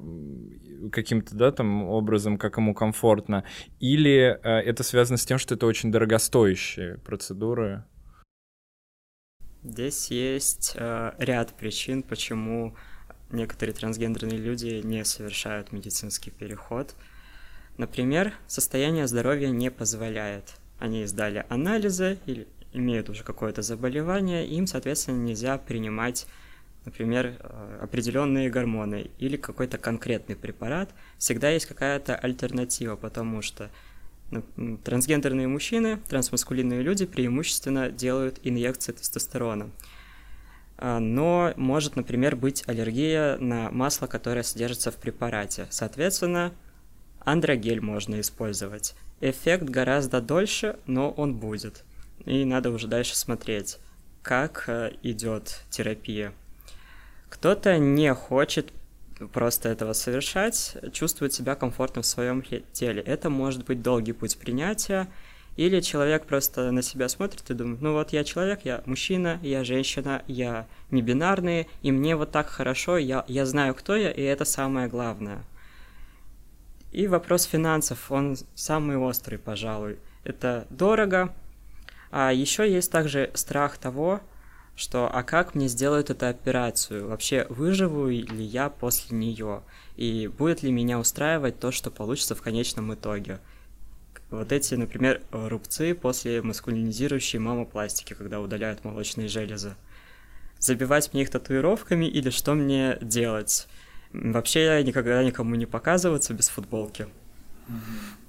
каким-то, да, там, образом, как ему комфортно, или э, это связано с тем, что это очень дорогостоящие процедуры? Здесь есть э, ряд причин, почему некоторые трансгендерные люди не совершают медицинский переход. Например, состояние здоровья не позволяет. Они сдали анализы или имеют уже какое-то заболевание, им, соответственно, нельзя принимать, например, э, определенные гормоны или какой-то конкретный препарат. Всегда есть какая-то альтернатива, потому что ну, трансгендерные мужчины, трансмаскулинные люди преимущественно делают инъекции тестостерона. А, но может, например, быть аллергия на масло, которое содержится в препарате. Соответственно, андрогель можно использовать. Эффект гораздо дольше, но он будет. И надо уже дальше смотреть, как э, идет терапия. Кто-то не хочет просто этого совершать, чувствует себя комфортно в своем теле. Это может быть долгий путь принятия, или человек просто на себя смотрит и думает, ну вот я человек, я мужчина, я женщина, я не бинарный, и мне вот так хорошо, я, я знаю, кто я, и это самое главное. И вопрос финансов, он самый острый, пожалуй. Это дорого. А еще есть также страх того, что а как мне сделают эту операцию? Вообще выживу ли я после нее? И будет ли меня устраивать то, что получится в конечном итоге? Вот эти, например, рубцы после маскулинизирующей мамопластики, когда удаляют молочные железы. Забивать мне их татуировками или что мне делать? Вообще никогда никому не показываться без футболки.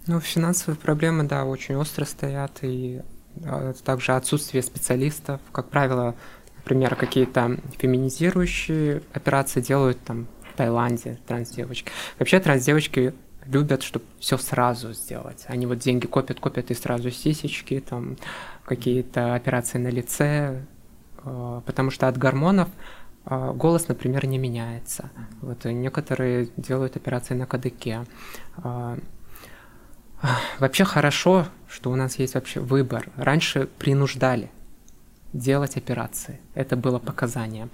Ну, финансовые проблемы, да, очень остро стоят, и а, также отсутствие специалистов. Как правило, например, какие-то феминизирующие операции делают там в Таиланде трансдевочки. Вообще трансдевочки любят, чтобы все сразу сделать. Они вот деньги копят, копят и сразу сисечки, там какие-то операции на лице, а, потому что от гормонов голос, например, не меняется. Вот некоторые делают операции на кадыке. А, вообще хорошо, что у нас есть вообще выбор. Раньше принуждали делать операции. Это было показанием.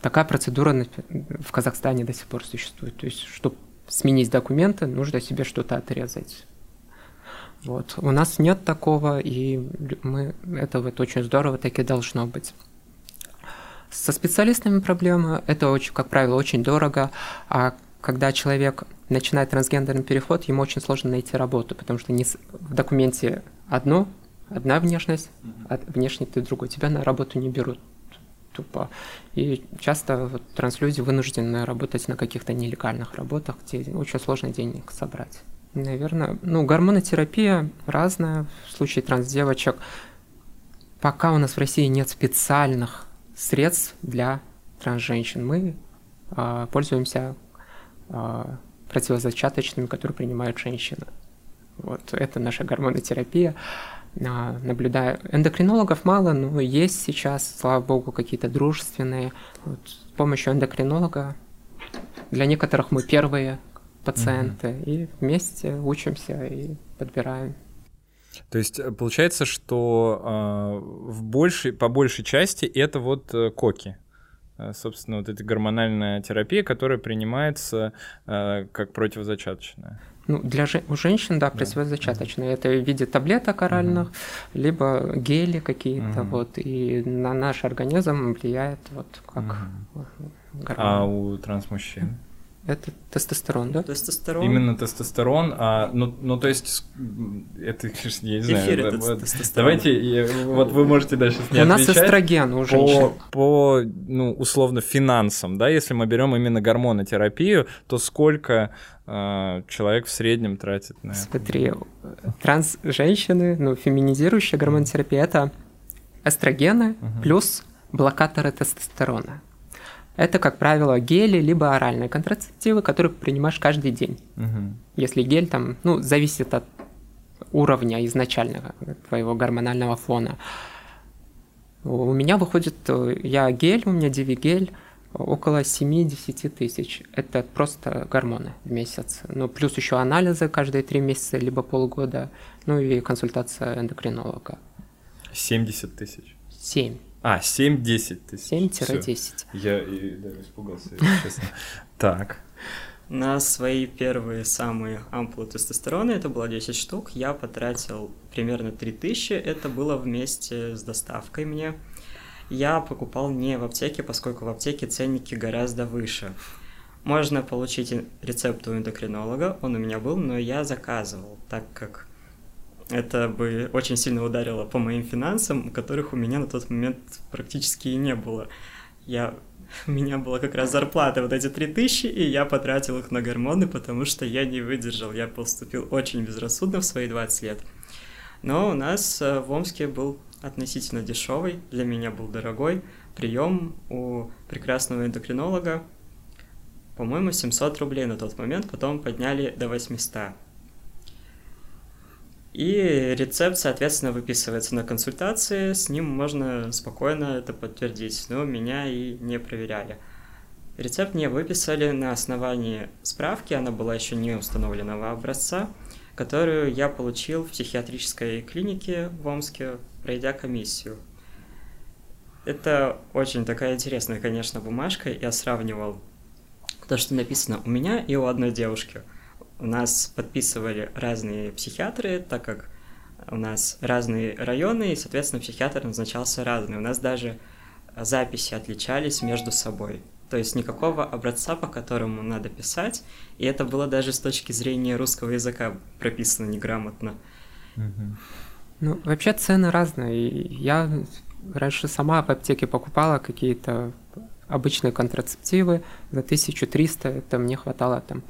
Такая процедура в Казахстане до сих пор существует. То есть, чтобы сменить документы, нужно себе что-то отрезать. Вот. У нас нет такого, и мы, это вот очень здорово, так и должно быть. Со специалистами проблемы, это, очень, как правило, очень дорого, а когда человек начинает трансгендерный переход, ему очень сложно найти работу, потому что не, в документе одно, одна внешность, а внешне ты другой. Тебя на работу не берут тупо. И часто вот, транслюди вынуждены работать на каких-то нелегальных работах, где очень сложно денег собрать. Наверное, ну, гормонотерапия разная в случае трансдевочек. Пока у нас в России нет специальных средств для трансженщин, мы э, пользуемся э, противозачаточными, которые принимают женщины. Вот это наша гормонотерапия. А, наблюдаю. Эндокринологов мало, но есть сейчас, слава богу, какие-то дружественные. Вот, с помощью эндокринолога для некоторых мы первые пациенты, mm-hmm. и вместе учимся и подбираем. То есть э, получается, что э, в большей, по большей части это вот э, коки. Э, собственно, вот эта гормональная терапия, которая принимается э, как противозачаточная. Ну, для же, у женщин, да, противозачаточные. Да. Это в виде таблеток оральных, угу. либо гели какие-то, угу. вот, и на наш организм влияет вот как угу. гормон. А у трансмужчин? Это тестостерон, да? Тестостерон. Именно тестостерон, а, ну, ну то есть, это, я не знаю. Эфир это вот, давайте, я, вот вы можете дальше не У нас эстроген у женщин. По, по, ну, условно, финансам, да, если мы берем именно гормонотерапию, то сколько э, человек в среднем тратит на Смотри, транс-женщины, ну, феминизирующая гормонотерапия, это эстрогены угу. плюс блокаторы тестостерона. Это, как правило, гели, либо оральные контрацептивы, которые принимаешь каждый день. Угу. Если гель там, ну, зависит от уровня изначального твоего гормонального фона. У меня выходит, я гель, у меня дивигель, около 7-10 тысяч. Это просто гормоны в месяц. Ну, плюс еще анализы каждые три месяца, либо полгода, ну и консультация эндокринолога. 70 тысяч? 7. А, 7-10 тысяч. 7-10. Я и, да, испугался, честно. Так. На свои первые самые ампулы тестостерона, это было 10 штук, я потратил примерно 3000, это было вместе с доставкой мне. Я покупал не в аптеке, поскольку в аптеке ценники гораздо выше. Можно получить рецепт у эндокринолога, он у меня был, но я заказывал, так как это бы очень сильно ударило по моим финансам, которых у меня на тот момент практически и не было. Я у меня была как раз зарплата вот эти 3000, и я потратил их на гормоны, потому что я не выдержал. Я поступил очень безрассудно в свои 20 лет. Но у нас э, в Омске был относительно дешевый, для меня был дорогой прием у прекрасного эндокринолога. По-моему, 700 рублей на тот момент, потом подняли до 800. И рецепт, соответственно, выписывается на консультации, с ним можно спокойно это подтвердить, но меня и не проверяли. Рецепт мне выписали на основании справки, она была еще не установленного образца, которую я получил в психиатрической клинике в Омске, пройдя комиссию. Это очень такая интересная, конечно, бумажка. Я сравнивал то, что написано у меня и у одной девушки – у нас подписывали разные психиатры, так как у нас разные районы, и, соответственно, психиатр назначался разный. У нас даже записи отличались между собой. То есть никакого образца, по которому надо писать, и это было даже с точки зрения русского языка прописано неграмотно. Ну, вообще цены разные. Я раньше сама в аптеке покупала какие-то обычные контрацептивы за 1300, это мне хватало там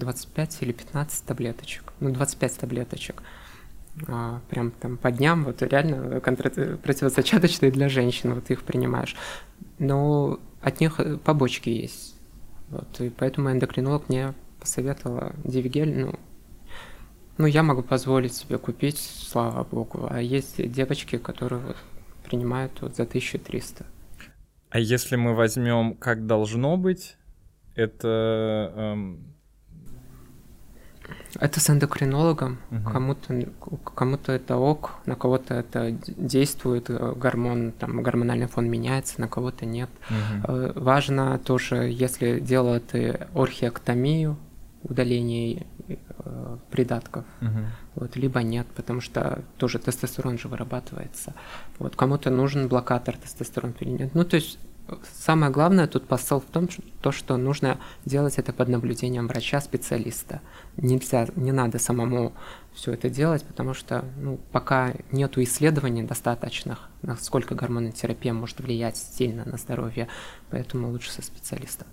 25 или 15 таблеточек. Ну, 25 таблеточек. А, прям там по дням, вот реально противозачаточные для женщин, вот их принимаешь. Но от них э, побочки есть. Вот, и поэтому эндокринолог мне посоветовала Дивигель, ну, ну, я могу позволить себе купить, слава богу. А есть девочки, которые вот принимают вот за 1300. А если мы возьмем, как должно быть, это эм, это с эндокринологом. Угу. Кому-то кому-то это ок, на кого-то это действует, э, гормон, там, гормональный фон меняется, на кого-то нет. Угу. Важно тоже, если делают орхиэктомию, удаление э, придатков, угу. вот, либо нет, потому что тоже тестостерон же вырабатывается. Вот кому-то нужен блокатор тестостерона или нет. Ну, то есть самое главное тут посыл в том, то, что нужно делать это под наблюдением врача-специалиста. Нельзя, не надо самому все это делать, потому что ну, пока нет исследований достаточных, насколько гормонотерапия может влиять сильно на здоровье, поэтому лучше со специалистом.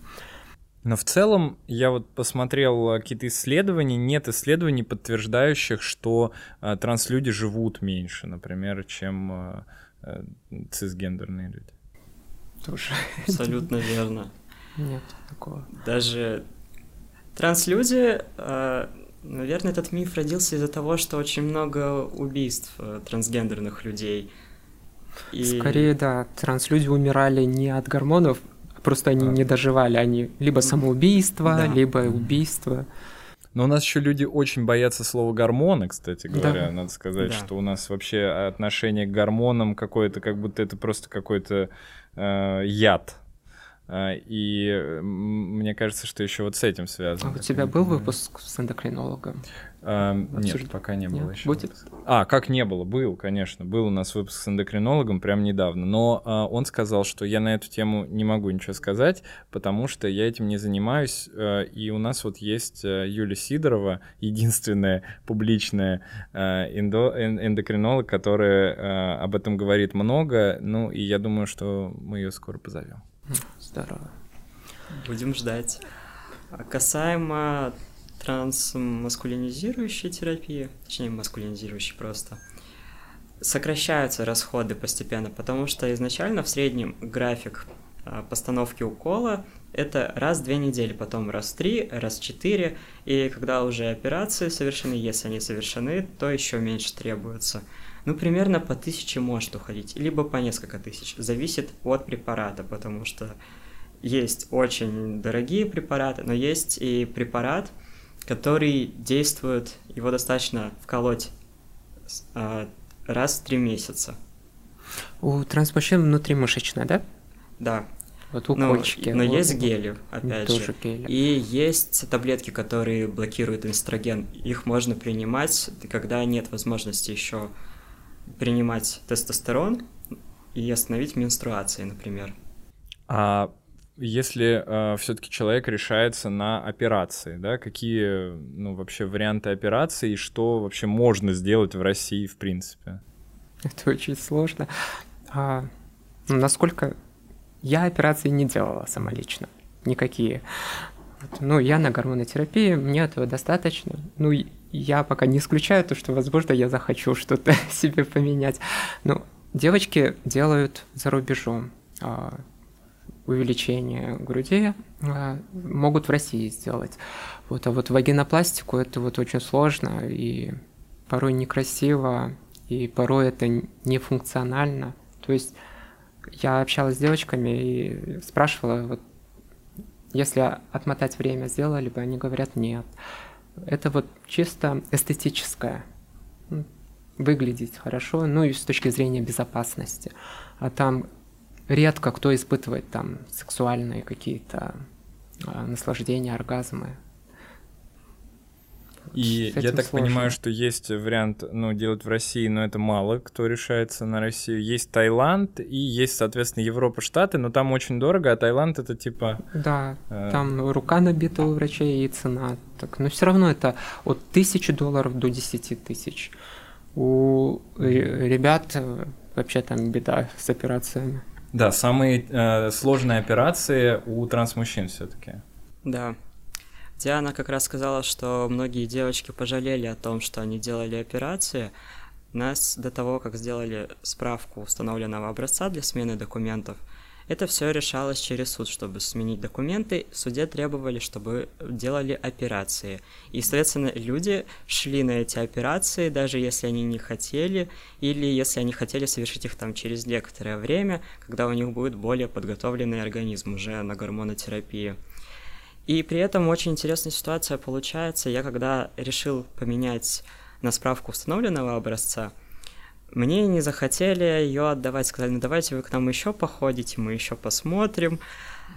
Но в целом я вот посмотрел э, какие-то исследования, нет исследований, подтверждающих, что э, транслюди живут меньше, например, чем э, э, цисгендерные люди тоже. Абсолютно верно. Нет такого. Даже транслюди, а, наверное, этот миф родился из-за того, что очень много убийств э, трансгендерных людей. И... Скорее, да, транслюди умирали не от гормонов, просто они а... не доживали, они либо самоубийство, да. либо убийство. Но у нас еще люди очень боятся слова гормоны, кстати говоря. Да. Надо сказать, да. что у нас вообще отношение к гормонам какое-то, как будто это просто какой-то э, яд. Э, и мне кажется, что еще вот с этим связано. А у тебя был выпуск с эндокринологом? А, нет, пока не было нет? еще. Будет? А, как не было? Был, конечно. Был у нас выпуск с эндокринологом прям недавно. Но а, он сказал, что я на эту тему не могу ничего сказать, потому что я этим не занимаюсь. А, и у нас вот есть а, Юлия Сидорова, единственная публичная а, эндо, эндокринолог, которая а, об этом говорит много. Ну, и я думаю, что мы ее скоро позовем. Здорово. Будем ждать. А касаемо трансмаскулинизирующей терапии, точнее маскулинизирующей просто, сокращаются расходы постепенно, потому что изначально в среднем график а, постановки укола это раз в две недели, потом раз в три, раз в четыре, и когда уже операции совершены, если они совершены, то еще меньше требуется. Ну, примерно по тысяче может уходить, либо по несколько тысяч, зависит от препарата, потому что есть очень дорогие препараты, но есть и препарат, который действует, его достаточно вколоть а, раз в три месяца. У трансмужчин внутримышечная, да? Да. Вот укольчики. Но, но есть гели, опять Тоже же. Гели. И есть таблетки, которые блокируют эстроген. Их можно принимать, когда нет возможности еще принимать тестостерон и остановить менструации, например. А если э, все-таки человек решается на операции, да, какие, ну, вообще варианты операции и что вообще можно сделать в России, в принципе? Это очень сложно. А, ну, насколько я операции не делала сама лично, никакие. Ну, я на гормонотерапии, мне этого достаточно. Ну, я пока не исключаю то, что, возможно, я захочу что-то себе поменять. Ну, девочки делают за рубежом а, увеличение груди, а, могут в России сделать. Вот, а вот вагинопластику это вот очень сложно и порой некрасиво, и порой это нефункционально. То есть я общалась с девочками и спрашивала, вот, если отмотать время, сделали бы, они говорят нет. Это вот чисто эстетическое. Выглядеть хорошо, ну и с точки зрения безопасности. А там редко кто испытывает там сексуальные какие-то а, наслаждения, оргазмы. И я так сложно. понимаю, что есть вариант, ну, делать в России, но это мало кто решается на Россию. Есть Таиланд и есть, соответственно, Европа, Штаты, но там очень дорого, а Таиланд это типа... Да, э... там рука набита у врачей и цена. Так, но все равно это от тысячи долларов до десяти тысяч. У ребят э, вообще там беда с операциями. Да, самые э, сложные операции у трансмужчин все-таки. Да, Диана как раз сказала, что многие девочки пожалели о том, что они делали операции. Нас до того, как сделали справку установленного образца для смены документов, это все решалось через суд, чтобы сменить документы. В суде требовали, чтобы делали операции. И, соответственно, люди шли на эти операции, даже если они не хотели, или если они хотели совершить их там через некоторое время, когда у них будет более подготовленный организм уже на гормонотерапии. И при этом очень интересная ситуация получается. Я когда решил поменять на справку установленного образца, мне не захотели ее отдавать, сказали, ну давайте вы к нам еще походите, мы еще посмотрим,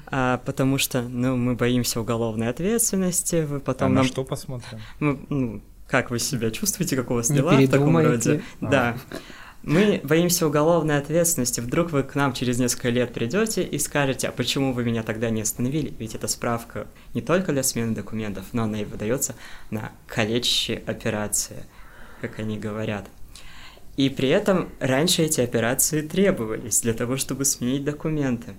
а, потому что, ну, мы боимся уголовной ответственности, вы потом... А нам... на что посмотрим? Мы, ну, как вы себя чувствуете, как у вас дела в таком роде? А. Да. Мы боимся уголовной ответственности. Вдруг вы к нам через несколько лет придете и скажете, а почему вы меня тогда не остановили? Ведь эта справка не только для смены документов, но она и выдается на калечащие операции, как они говорят. И при этом раньше эти операции требовались для того, чтобы сменить документы.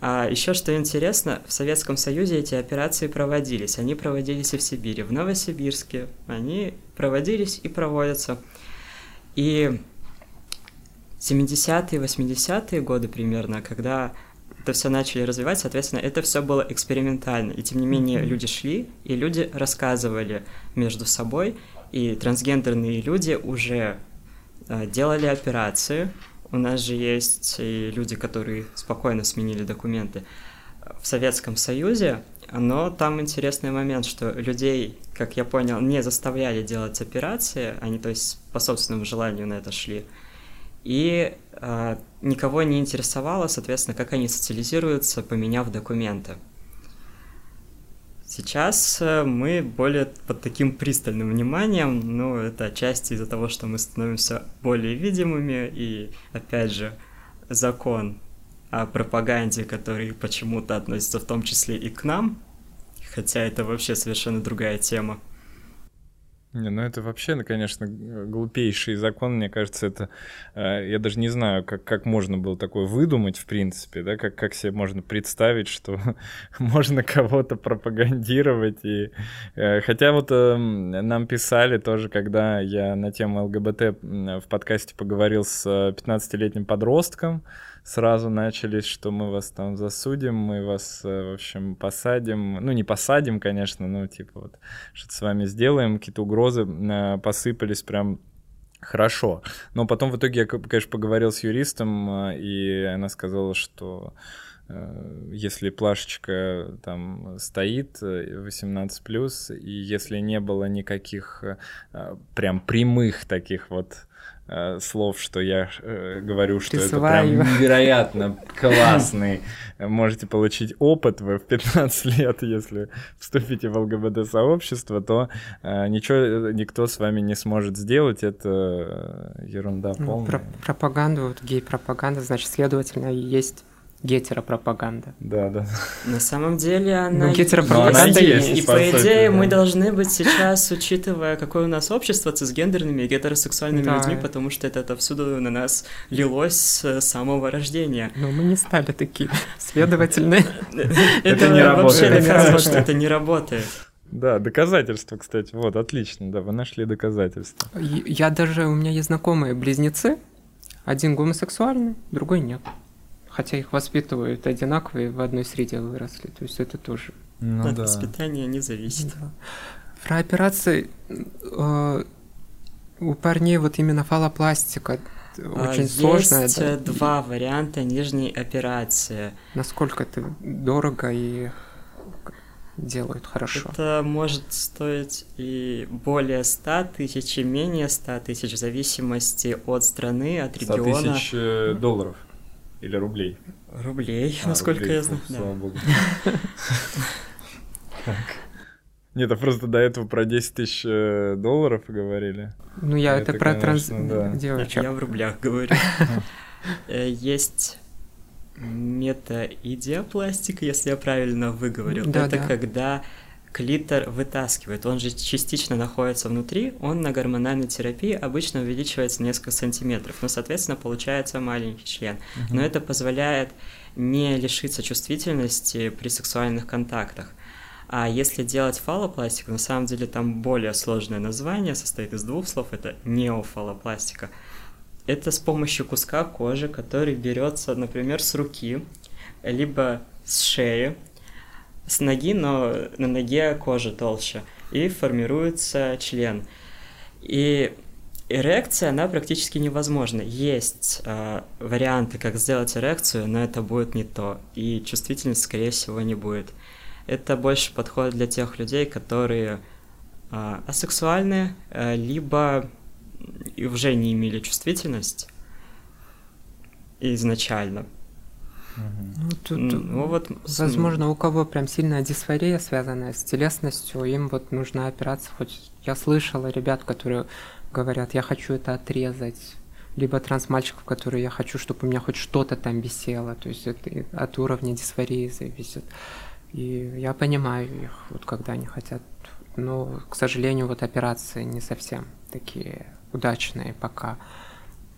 А еще что интересно, в Советском Союзе эти операции проводились. Они проводились и в Сибири, в Новосибирске. Они проводились и проводятся. И 70-е, 80-е годы примерно, когда это все начали развивать, соответственно, это все было экспериментально. И тем не менее люди шли, и люди рассказывали между собой, и трансгендерные люди уже делали операции. У нас же есть и люди, которые спокойно сменили документы в Советском Союзе, но там интересный момент, что людей, как я понял, не заставляли делать операции, они, то есть, по собственному желанию на это шли и э, никого не интересовало, соответственно, как они социализируются, поменяв документы. Сейчас э, мы более под таким пристальным вниманием, ну, это отчасти из-за того, что мы становимся более видимыми, и, опять же, закон о пропаганде, который почему-то относится в том числе и к нам, хотя это вообще совершенно другая тема. Не, ну это вообще, ну, конечно, глупейший закон, мне кажется, это... Э, я даже не знаю, как, как можно было такое выдумать, в принципе, да, как, как себе можно представить, что можно кого-то пропагандировать. И, э, хотя вот э, нам писали тоже, когда я на тему ЛГБТ в подкасте поговорил с 15-летним подростком, сразу начались, что мы вас там засудим, мы вас, э, в общем, посадим. Ну, не посадим, конечно, но типа вот что-то с вами сделаем. Какие-то угрозы э, посыпались прям хорошо. Но потом в итоге я, конечно, поговорил с юристом, э, и она сказала, что если плашечка там стоит 18 плюс, и если не было никаких прям прямых таких вот слов, что я э, говорю, что Присылаю. это прям невероятно классный. Можете получить опыт вы в 15 лет, если вступите в ЛГБТ-сообщество, то э, ничего никто с вами не сможет сделать. Это ерунда ну, полная. Про пропаганду, вот гей-пропаганда, значит, следовательно, есть гетеропропаганда. Да, да. На самом деле она Ну, гетеропропаганда есть. есть, И по идее да. мы должны быть сейчас, учитывая, какое у нас общество цисгендерными и гетеросексуальными Да. людьми, потому что это отовсюду на нас лилось с самого рождения. Но мы не стали такие. Следовательно, Это не работает. вообще Это не доказано, работает. что это не работает. Да, доказательства, кстати. Вот, отлично, да, вы нашли доказательства. я даже, у меня есть знакомые близнецы, один гомосексуальный, другой нет. Хотя их воспитывают одинаковые, в одной среде выросли. То есть это тоже Ну От воспитания не зависит. Да. Про операции э, у парней вот именно фалопластика А, очень сложная. Есть да. э, два варианта нижней операции. Насколько это дорого и делают хорошо. Это может стоить и более 100 тысяч, и менее 100 тысяч, в зависимости от страны, от 100 региона. тысяч э, долларов или рублей. Рублей, А, насколько рублей, я знаю. да. Слава богу. Нет, а просто до этого про 10 тысяч э, долларов говорили. Ну, я Это, это, про транс да. девочек. Я в рублях говорю. Э, Есть метаидиопластика, если я правильно выговорил. Да, Это да. когда клитор вытаскивает. Он же частично находится внутри, он на гормональной терапии обычно увеличивается несколько сантиметров. Ну, соответственно, получается маленький член. Но это позволяет не лишиться чувствительности при сексуальных контактах. А если делать фалопластику, на самом деле там более сложное название, состоит из двух слов, это неофалопластика. Это с помощью куска кожи, который берется, например, с руки, либо с шеи, с ноги, но на ноге кожа толще, и формируется член. И эрекция, она практически невозможна. Есть э, варианты, как сделать эрекцию, но это будет не то, и чувствительность, скорее всего, не будет. Это больше подходит для тех людей, которые э, асексуальны, э, либо уже не имели чувствительность изначально. Ну, тут, Ну вот, возможно, у кого прям сильная дисфория, связанная с телесностью, им вот нужна операция. Хоть я слышала ребят, которые говорят, я хочу это отрезать. Либо трансмальчиков, которые я хочу, чтобы у меня хоть что-то там висело. То есть это от уровня дисфории зависит. И я понимаю их, вот когда они хотят. Но, к сожалению, вот операции не совсем такие удачные пока.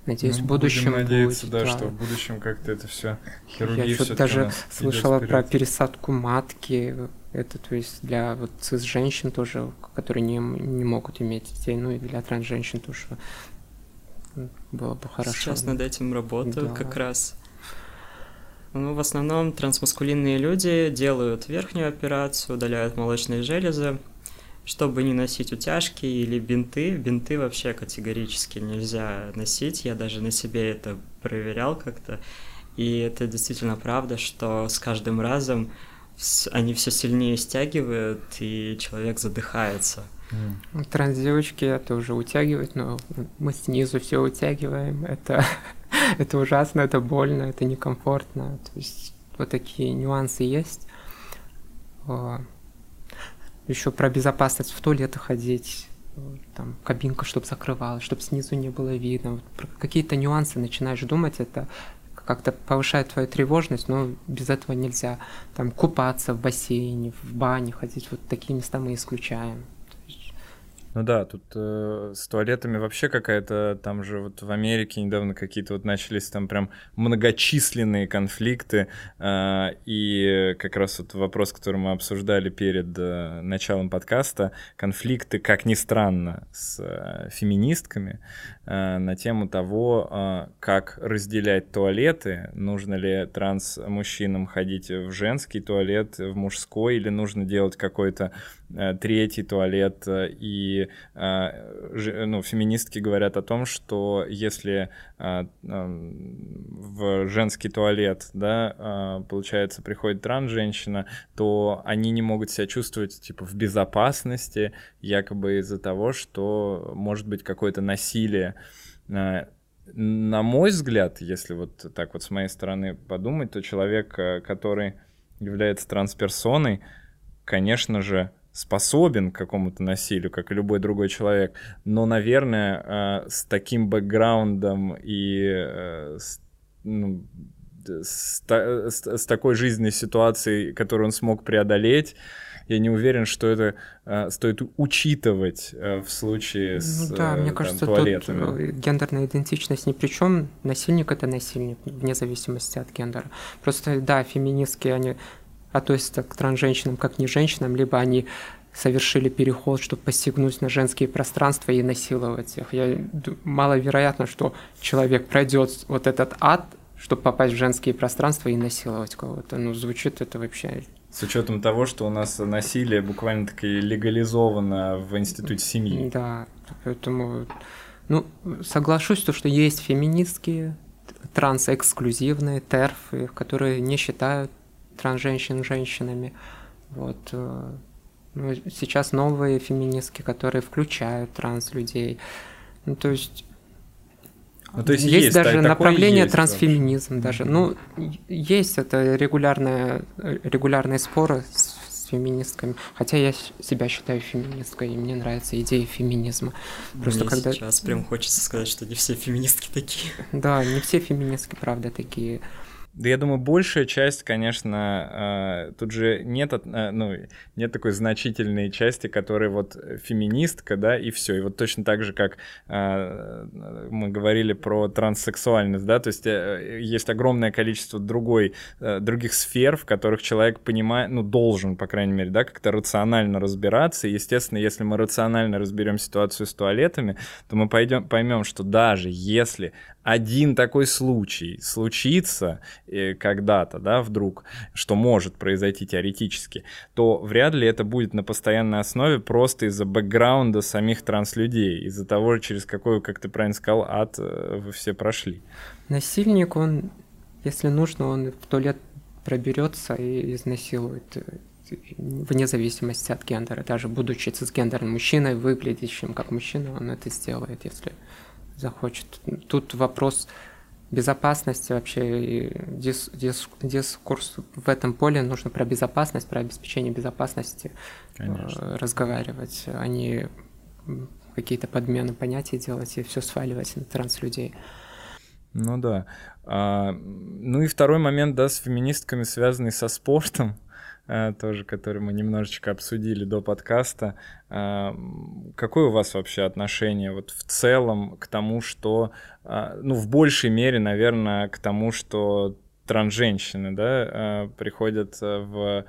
Надеюсь, Ну, в будущем Будем надеяться, будет, да, да. что в будущем как-то это все хирургия Я что-то даже слышала про пересадку матки. Это, то есть, для вот цис-женщин тоже, которые не, не могут иметь детей, ну и для транс-женщин тоже м, было бы хорошо. Сейчас над этим работаю Да. как раз. Ну, в основном трансмаскулинные люди делают верхнюю операцию, удаляют молочные железы, чтобы не носить утяжки или бинты. Бинты вообще категорически нельзя носить. Я даже на себе это проверял как-то. И это действительно правда, что с каждым разом они все сильнее стягивают, и человек задыхается. М. Ну, Транс-девочки это уже утягивают, но мы снизу все утягиваем. Это, это ужасно, это больно, это некомфортно. То есть вот такие нюансы есть. Еще про безопасность в туалеты ходить. Там кабинка, чтобы закрывалась, чтобы снизу не было видно. Вот какие-то нюансы начинаешь думать, это как-то повышает твою тревожность, но без этого нельзя. Там купаться в бассейне, в бане ходить, вот такие места мы исключаем. Ну да, тут э, с туалетами вообще какая-то, там же вот в Америке недавно какие-то вот начались там прям многочисленные конфликты, э, и как раз вот вопрос, который мы обсуждали перед э, началом подкаста, конфликты, как ни странно, с э, феминистками на тему того, э, как разделять туалеты, нужно ли транс-мужчинам ходить в женский туалет, в мужской, или нужно делать какой-то э, третий туалет, э, и э, ну, феминистки говорят о том, что если э, эм, в женский туалет, да, э, получается, приходит транс-женщина, то они не могут себя чувствовать, типа, в безопасности, якобы из-за того, что может быть какое-то насилие. Э, На мой взгляд, если вот так вот с моей стороны подумать, то человек, э, который является трансперсоной, конечно же, способен к какому-то насилию, как и любой другой человек, но, наверное, э, с таким бэкграундом и с, ну, с, с, с такой жизненной ситуацией, которую он смог преодолеть, я не уверен, что это э, стоит учитывать э, в случае с ну, да, мне э, кажется, там, туалетами. Тут э, гендерная идентичность ни при чем. Насильник это насильник, вне зависимости от гендера. Просто, да, феминистки, они относятся к трансженщинам как не женщинам, либо они совершили переход, чтобы посягнуть на женские пространства и насиловать их. Я, маловероятно, что человек пройдет вот этот ад, чтобы попасть в женские пространства и насиловать кого-то. Ну, звучит это вообще с учетом того, что у нас насилие буквально таки легализовано в институте семьи. Да, поэтому, ну, соглашусь, то, что есть феминистские, трансэксклюзивные терфы, которые не считают трансженщин женщинами. Вот. Э, ну, сейчас новые феминистки, которые включают транс-людей. Ну, то есть ну, то есть, есть, есть даже направление есть, трансфеминизм да. даже. Ну, есть это регулярные, регулярные споры с, с феминистками. Хотя я себя считаю феминисткой, и мне нравится идея феминизма. Просто мне когда... сейчас прям хочется сказать, что не все феминистки такие. Да, не все феминистки, правда, такие. Да я думаю, большая часть, конечно, э, тут же нет, э, ну, нет такой значительной части, которая вот феминистка, да, и все. И вот точно так же, как э, мы говорили про транссексуальность, да, то есть есть огромное количество другой, других сфер, в которых человек понимает, ну, должен, по крайней мере, да, как-то рационально разбираться. И, естественно, если мы рационально разберем ситуацию с туалетами, то мы пойдем, поймем, что даже если один такой случай случится э, когда-то, да, вдруг, что может произойти теоретически, то вряд ли это будет на постоянной основе просто из-за бэкграунда самих транслюдей, из-за того, через какой, как ты правильно сказал, ад э, вы все прошли. Насильник, он, если нужно, он в туалет проберется и изнасилует э, вне зависимости от гендера. Даже будучи цисгендерным мужчиной, выглядящим как мужчина, он это сделает, если захочет. Тут вопрос безопасности вообще и дис, дис, дискурс в этом поле нужно про безопасность, про обеспечение безопасности Конечно. Э, разговаривать, а не какие-то подмены понятий делать и все сваливать на транслюдей. Ну да. А, ну и второй момент, да, с феминистками, связанный со спортом. Э, тоже, который мы немножечко обсудили до подкаста. Э, какое у вас вообще отношение вот в целом к тому, что, э, ну, в большей мере, наверное, к тому, что трансженщины, да, приходят в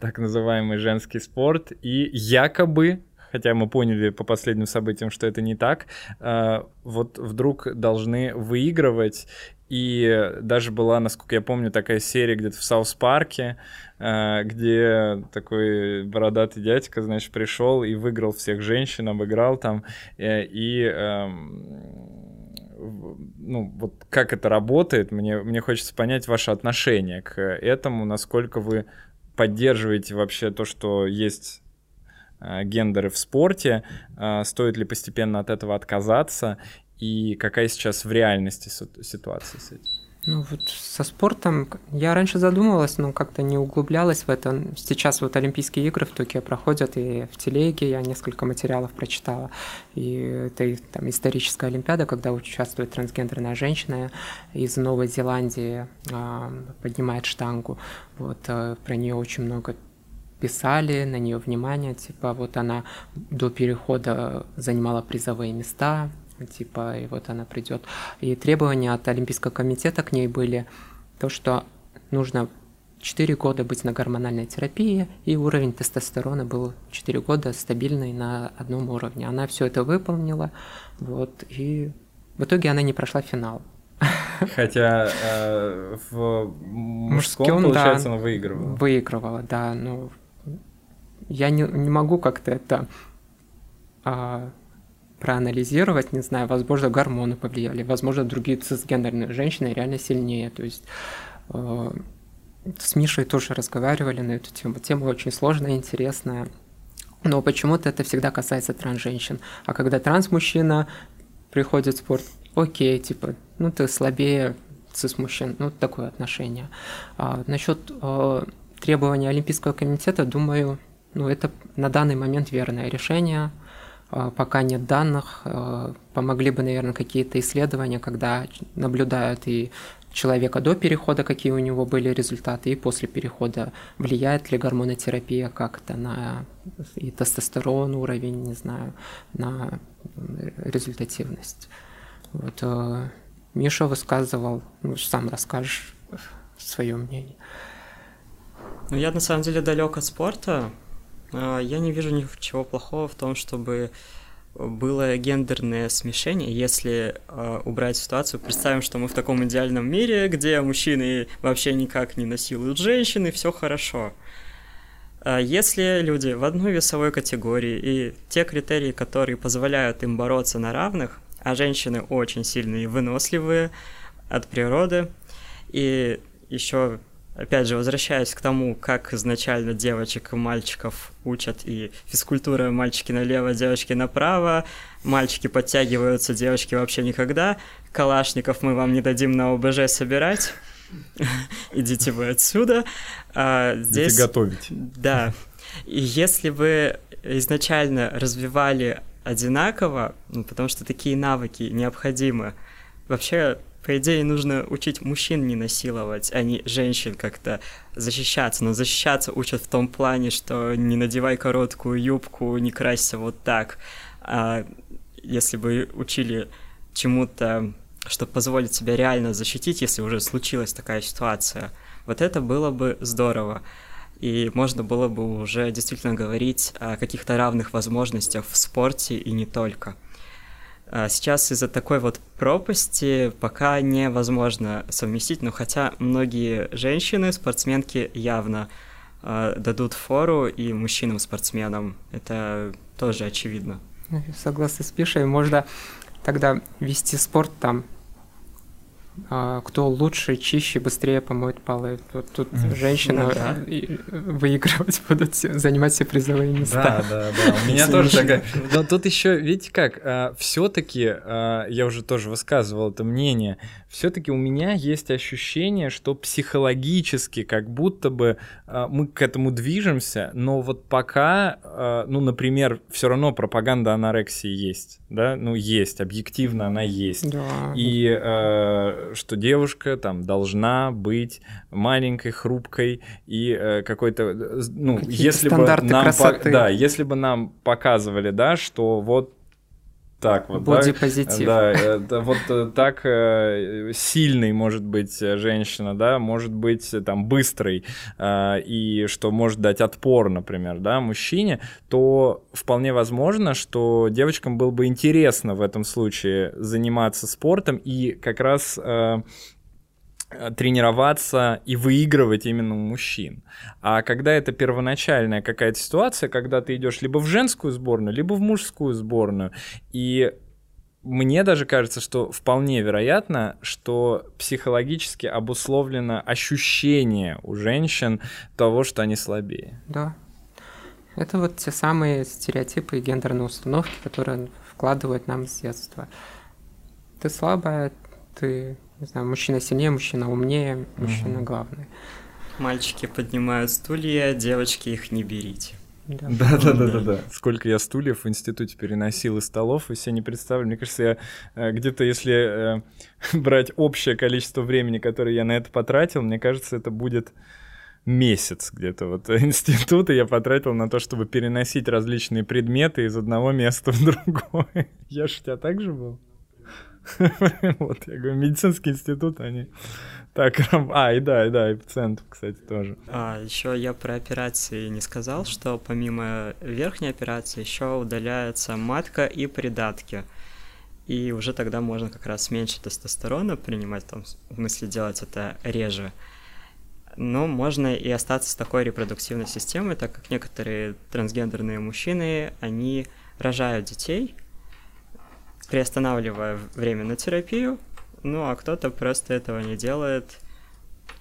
так называемый женский спорт и якобы хотя мы поняли по последним событиям, что это не так, вот вдруг должны выигрывать и даже была, насколько я помню, такая серия где-то в Саус-парке, э, где такой бородатый дядька, значит, пришел и выиграл всех женщин, обыграл там. Э, и эм, ну, вот как это работает, мне, мне хочется понять ваше отношение к этому, насколько вы поддерживаете вообще то, что есть э, гендеры в спорте, стоит ли постепенно от этого отказаться, и какая сейчас в реальности ситуация с этим? Ну вот со спортом я раньше задумывалась, но как-то не углублялась в это. Сейчас вот Олимпийские игры в Токио проходят, и в телеге я несколько материалов прочитала. И это там историческая Олимпиада, когда участвует трансгендерная женщина из Новой Зеландии, э, поднимает штангу. Вот э, про нее очень много писали, на нее внимание, типа вот она до перехода занимала призовые места, типа, и вот она придет. И требования от Олимпийского комитета к ней были то, что нужно 4 года быть на гормональной терапии, и уровень тестостерона был 4 года стабильный на одном уровне. Она все это выполнила, вот, и в итоге она не прошла финал. Хотя э, в мужском, мужском получается, да, она выигрывала. Выигрывала, да, но я не, не могу как-то это а, проанализировать, не знаю, возможно, гормоны повлияли, возможно, другие цисгендерные женщины реально сильнее. То есть э, с Мишей тоже разговаривали на эту тему. Тема очень сложная, интересная. Но почему-то это всегда касается транс-женщин. А когда транс-мужчина приходит в спорт, окей, типа, ну ты слабее цис-мужчин, ну такое отношение. А, насчет э, требования Олимпийского комитета, думаю, ну это на данный момент верное решение – пока нет данных. А, помогли бы, наверное, какие-то исследования, когда наблюдают и человека до перехода, какие у него были результаты, и после перехода влияет ли гормонотерапия как-то на и тестостерон уровень, не знаю, на результативность. Вот э, Миша высказывал, ну, сам расскажешь свое мнение. Ну, я на самом деле далек от спорта. А, я не вижу ничего плохого в том, чтобы было гендерное смешение, если э, убрать ситуацию, представим, что мы в таком идеальном мире, где мужчины вообще никак не насилуют женщин, и все хорошо. А если люди в одной весовой категории и те критерии, которые позволяют им бороться на равных, а женщины очень сильные и выносливые от природы, и еще опять же, возвращаясь к тому, как изначально девочек и мальчиков учат, и физкультура мальчики налево, девочки направо, мальчики подтягиваются, девочки вообще никогда, калашников мы вам не дадим на ОБЖ собирать, идите вы отсюда. А, здесь... Готовить. Да. И если бы изначально развивали одинаково, ну, потому что такие навыки необходимы, вообще по идее, нужно учить мужчин не насиловать, а не женщин как-то защищаться. Но защищаться учат в том плане, что не надевай короткую юбку, не красься вот так. А если бы учили чему-то, что позволит себя реально защитить, если уже случилась такая ситуация, вот это было бы здорово. И можно было бы уже действительно говорить о каких-то равных возможностях в спорте и не только. А сейчас из-за такой вот пропасти пока невозможно совместить, но хотя многие женщины, спортсменки явно э, дадут фору и мужчинам-спортсменам, это тоже очевидно. Ну, согласна с Пишей, можно тогда вести спорт там а, кто лучше, чище, быстрее помоет полы. Тут, тут mm. женщина ну, да. выигрывать будут, занимать все призовые места. Да, да, да. У меня тоже такая. Но тут еще, видите как, а, все-таки, а, я уже тоже высказывал это мнение, все-таки у меня есть ощущение, что психологически как будто бы мы к этому движемся, но вот пока, ну, например, все равно пропаганда анорексии есть, да, ну, есть, объективно она есть. Да. И что девушка там должна быть маленькой, хрупкой и э, какой-то, э, ну, если бы нам, по, да, если бы нам показывали, да, что вот так вот, Бодипозитив. да, это вот э, так э, сильной может быть женщина, да, может быть там быстрой э, и что может дать отпор, например, да, мужчине, то вполне возможно, что девочкам было бы интересно в этом случае заниматься спортом и как раз Э, тренироваться и выигрывать именно у мужчин. А когда это первоначальная какая-то ситуация, когда ты идешь либо в женскую сборную, либо в мужскую сборную, и мне даже кажется, что вполне вероятно, что психологически обусловлено ощущение у женщин того, что они слабее. Да. Это вот те самые стереотипы и гендерные установки, которые вкладывают нам с детства. Ты слабая, ты не знаю, мужчина сильнее, мужчина умнее, мужчина угу. главный. Мальчики поднимают стулья, девочки их не берите. Да. да, да, да, да, да. Сколько я стульев в институте переносил из столов, вы себе не представили. Мне кажется, я э, где-то, если э, брать общее количество времени, которое я на это потратил, мне кажется, это будет месяц где-то вот института я потратил на то, чтобы переносить различные предметы из одного места в другое. Я же у тебя так же был? Вот, я говорю, медицинский институт, они так... А, и да, и да, и пациентов, кстати, тоже. А, еще я про операции не сказал, что помимо верхней операции еще удаляется матка и придатки. И уже тогда можно как раз меньше тестостерона принимать, там, в смысле делать это реже. Но можно и остаться с такой репродуктивной системой, так как некоторые трансгендерные мужчины, они рожают детей, приостанавливая время на терапию, ну а кто-то просто этого не делает,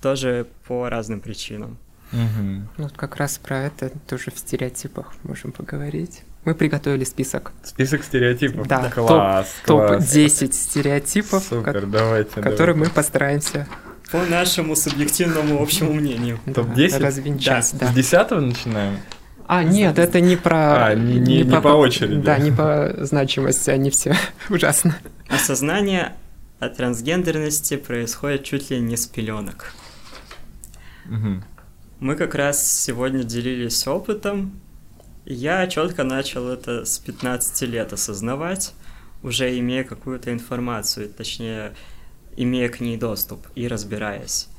тоже по разным причинам. Угу. Вот как раз про это тоже в стереотипах можем поговорить. Мы приготовили список. Список стереотипов. Да, класс, топ, класс. топ-10 стереотипов, Супер, как, давайте, которые давайте. мы постараемся по нашему субъективному общему мнению. Топ-10? Развенчать, да. С десятого начинаем? А, нет, это не про... А, не, не, не, по, по очереди. Да, не по значимости, они все ужасно. Осознание о трансгендерности происходит чуть ли не с пеленок. Угу. Мы как раз сегодня делились опытом. Я четко начал это с 15 лет осознавать, уже имея какую-то информацию, точнее, имея к ней доступ и разбираясь.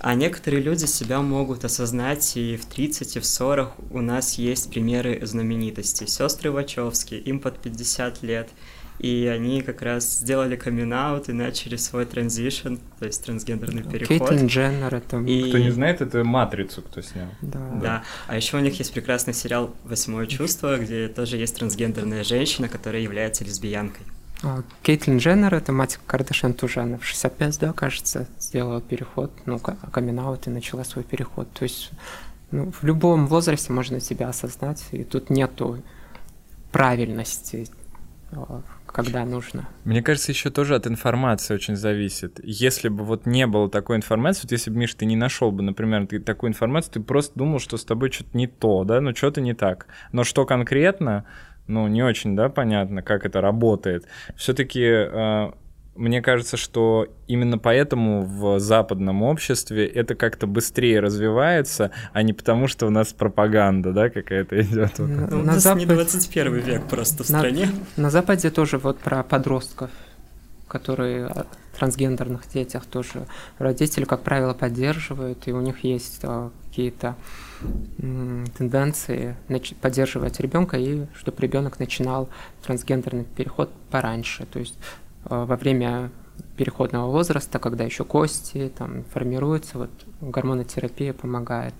А некоторые люди себя могут осознать и в 30, и в 40 у нас есть примеры знаменитостей. Сестры Вачовски, им под 50 лет, и они как раз сделали камин и начали свой транзишн, то есть трансгендерный переход. Кейтлин Дженнер это... И... Кто не знает, это «Матрицу» кто снял. Да. да. А еще у них есть прекрасный сериал «Восьмое чувство», где тоже есть трансгендерная женщина, которая является лесбиянкой. А, Кейтлин Дженнер, это мать Кардашьян тоже, она в 65, да, кажется, сделала переход, ну, камин и начала свой переход. То есть ну, в любом возрасте можно себя осознать, и тут нету правильности, а, когда нужно. Мне кажется, еще тоже от информации очень зависит. Если бы вот не было такой информации, вот если бы, Миш, ты не нашел бы, например, ты такую информацию, ты просто думал, что с тобой что-то не то, да, ну что-то не так. Но что конкретно, ну, не очень, да, понятно, как это работает. Все-таки э, мне кажется, что именно поэтому в западном обществе это как-то быстрее развивается, а не потому, что у нас пропаганда, да, какая-то идет. Вот. Ну, у нас Запад... не 21 век просто в на, стране. На Западе тоже вот про подростков, которые трансгендерных детях тоже родители, как правило, поддерживают, и у них есть а, какие-то тенденции поддерживать ребенка и чтобы ребенок начинал трансгендерный переход пораньше, то есть а, во время переходного возраста, когда еще кости там формируются, вот гормонотерапия помогает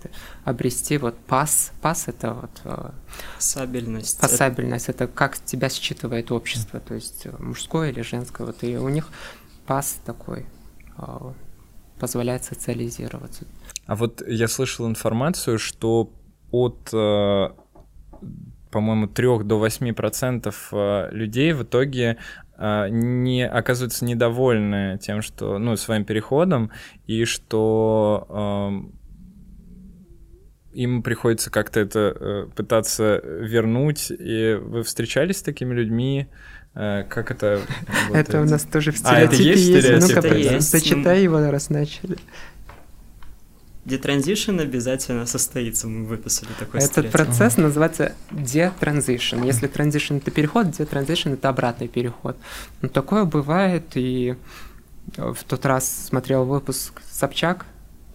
обрести вот пас. Пас это вот а, пассабельность. Пассабельность это как тебя считывает общество, то есть мужское или женское. Вот и у них пас такой позволяет социализироваться. А вот я слышал информацию, что от, э, по-моему, 3 до 8 процентов э, людей в итоге э, не оказываются недовольны тем, что, ну, своим переходом, и что эм, им приходится как-то это пытаться вернуть. И вы встречались с такими людьми? Как это работает? Это у нас тоже в стереотипе а, это есть. есть? Ну-ка, зачитай его, раз начали. Детранзишн обязательно состоится, мы выписали такой Этот стрелец. процесс ага. называется детранзишн. Если транзишн это переход, детранзишн это обратный переход. Но такое бывает, и в тот раз смотрел выпуск Собчак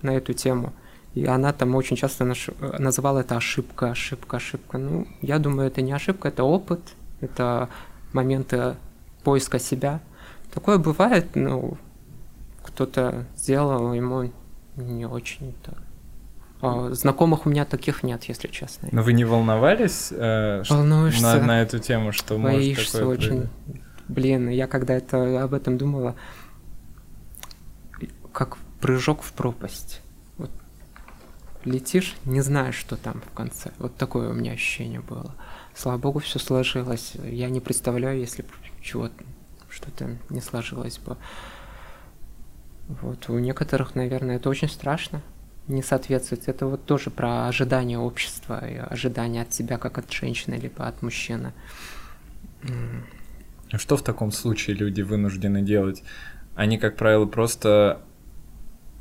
на эту тему, и она там очень часто наш... называла это ошибка, ошибка, ошибка. Ну, я думаю, это не ошибка, это опыт, это моменты поиска себя. Такое бывает, ну, кто-то сделал, ему не очень-то. А, знакомых у меня таких нет, если честно. Но вы не волновались э, на, на эту тему, что Боишься может такое очень. Блин, я когда это об этом думала, как прыжок в пропасть. Вот летишь, не знаешь, что там в конце. Вот такое у меня ощущение было. Слава богу, все сложилось. Я не представляю, если чего-то что-то не сложилось бы. Вот у некоторых, наверное, это очень страшно не соответствовать. Это вот тоже про ожидания общества, и ожидания от себя, как от женщины, либо от мужчины. А что в таком случае люди вынуждены делать? Они, как правило, просто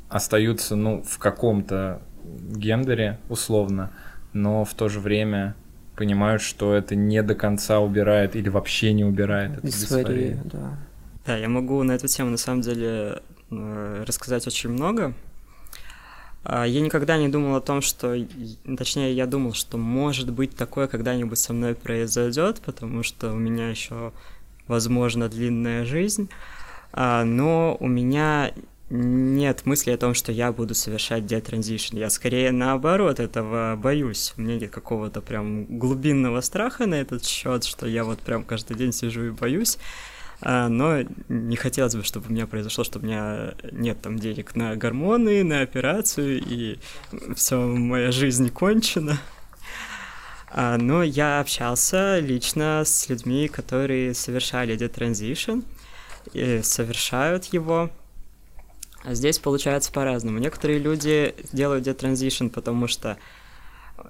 остаются, ну, в каком-то гендере, условно, но в то же время понимают, что это не до конца убирает или вообще не убирает эту дисфорию. Да. да, я могу на эту тему на самом деле рассказать очень много. А, я никогда не думал о том, что, точнее, я думал, что может быть такое когда-нибудь со мной произойдет, потому что у меня еще, возможно, длинная жизнь, а, но у меня нет мысли о том, что я буду совершать детранзишн. Я скорее наоборот этого боюсь. У меня нет какого-то прям глубинного страха на этот счет, что я вот прям каждый день сижу и боюсь. А, но не хотелось бы, чтобы у меня произошло, что у меня нет там денег на гормоны, на операцию, и все, моя жизнь кончена. А, но я общался лично с людьми, которые совершали детранзишн, и совершают его. А здесь получается по-разному. Некоторые люди делают детранзишн, потому что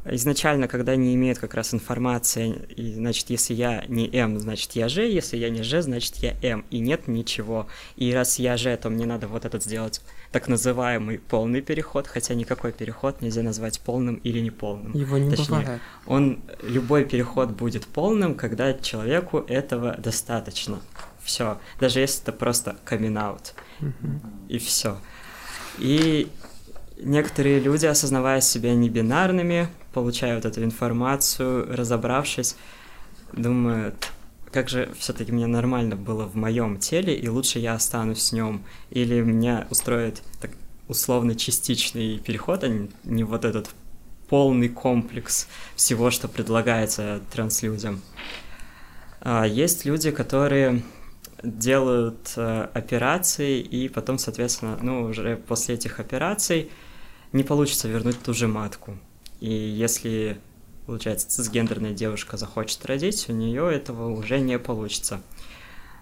изначально, когда не имеют как раз информации, и, значит, если я не М, значит, я Ж, если я не Ж, значит, я М, и нет ничего. И раз я Ж, то мне надо вот этот сделать так называемый полный переход, хотя никакой переход нельзя назвать полным или неполным. Его не Точнее, бывает. Он, любой переход будет полным, когда человеку этого достаточно. Все. Даже если это просто камин -аут. И все. И некоторые люди, осознавая себя небинарными, получают эту информацию, разобравшись, думают, как же все-таки мне нормально было в моем теле, и лучше я останусь с нем, или меня устроит так условно частичный переход, а не вот этот полный комплекс всего, что предлагается транслюдям. А есть люди, которые делают э, операции, и потом, соответственно, ну, уже после этих операций не получится вернуть ту же матку. И если, получается, цисгендерная девушка захочет родить, у нее этого уже не получится.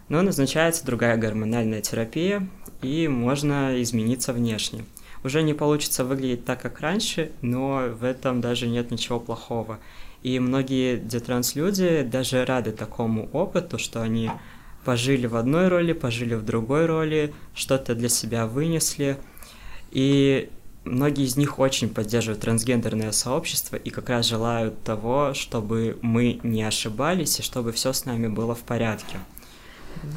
Но назначается другая гормональная терапия, и можно измениться внешне. Уже не получится выглядеть так, как раньше, но в этом даже нет ничего плохого. И многие детранс-люди даже рады такому опыту, что они пожили в одной роли, пожили в другой роли, что-то для себя вынесли. И многие из них очень поддерживают трансгендерное сообщество и как раз желают того, чтобы мы не ошибались и чтобы все с нами было в порядке.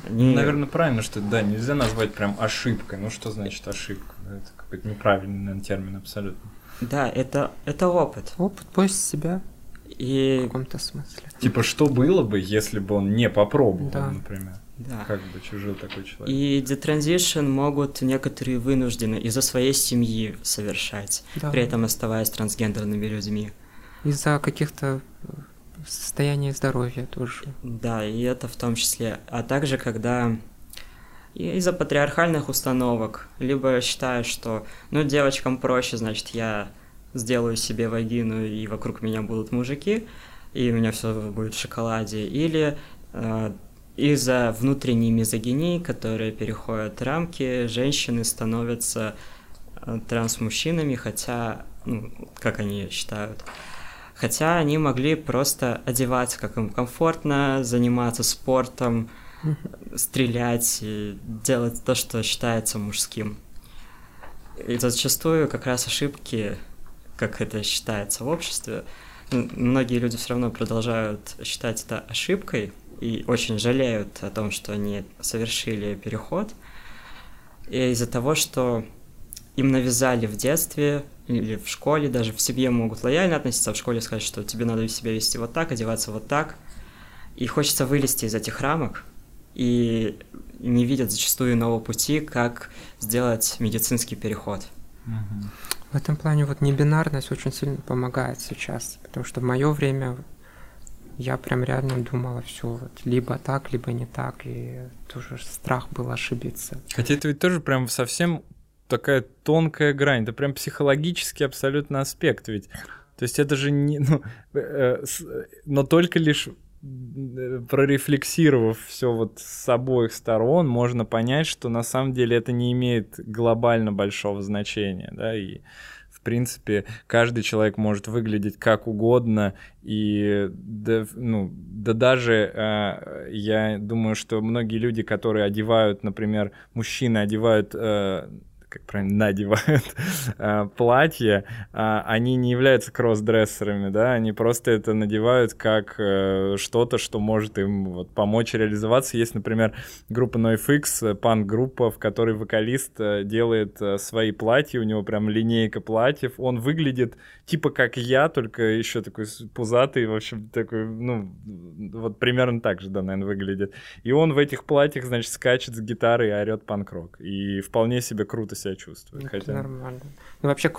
Они... Наверное, правильно, что да, нельзя назвать прям ошибкой. Ну что значит ошибка? Это какой-то неправильный наверное, термин абсолютно. Да, это, это опыт. Опыт после себя. И... В каком-то смысле. Типа, что было бы, если бы он не попробовал, да. например? Да. Как бы чужой такой человек. И детранзишн могут некоторые вынуждены из-за своей семьи совершать, да. при этом оставаясь трансгендерными людьми. Из-за каких-то э, состояния здоровья тоже. Да, и это в том числе. А также, когда из-за патриархальных установок, либо считаю, что, ну, девочкам проще, значит, я сделаю себе вагину, и вокруг меня будут мужики, и у меня все будет в шоколаде, или э, из-за внутренней мизогинии, которая переходит рамки, женщины становятся э, трансмужчинами, хотя, ну, как они считают, хотя они могли просто одеваться, как им комфортно, заниматься спортом, стрелять и делать то, что считается мужским. И зачастую как раз ошибки, как это считается в обществе, многие люди все равно продолжают считать это ошибкой и очень жалеют о том, что они совершили переход. Из-за того, что им навязали в детстве или в школе, даже в семье могут лояльно относиться, а в школе сказать, что тебе надо себя вести вот так, одеваться вот так. И хочется вылезти из этих рамок, и не видят зачастую нового пути, как сделать медицинский переход. В этом плане вот небинарность очень сильно помогает сейчас, потому что в мое время я прям реально думала, все, вот, либо так, либо не так, и тоже страх был ошибиться. Хотя это ведь тоже прям совсем такая тонкая грань, это прям психологический абсолютно аспект ведь. То есть это же не, ну, э, э, но только лишь прорефлексировав все вот с обоих сторон, можно понять, что на самом деле это не имеет глобально большого значения, да, и принципе каждый человек может выглядеть как угодно, и да, ну, да даже э, я думаю, что многие люди, которые одевают, например, мужчины одевают э, как правильно, надевают а, платья, а, они не являются кросс-дрессерами, да, они просто это надевают как э, что-то, что может им вот, помочь реализоваться. Есть, например, группа NoFX, панк-группа, в которой вокалист э, делает э, свои платья, у него прям линейка платьев, он выглядит типа как я, только еще такой пузатый, в общем, такой, ну, вот примерно так же, да, наверное, выглядит. И он в этих платьях, значит, скачет с гитарой и орет панк-рок. И вполне себе круто себя чувствует. Это хотя... нормально. Ну, вообще,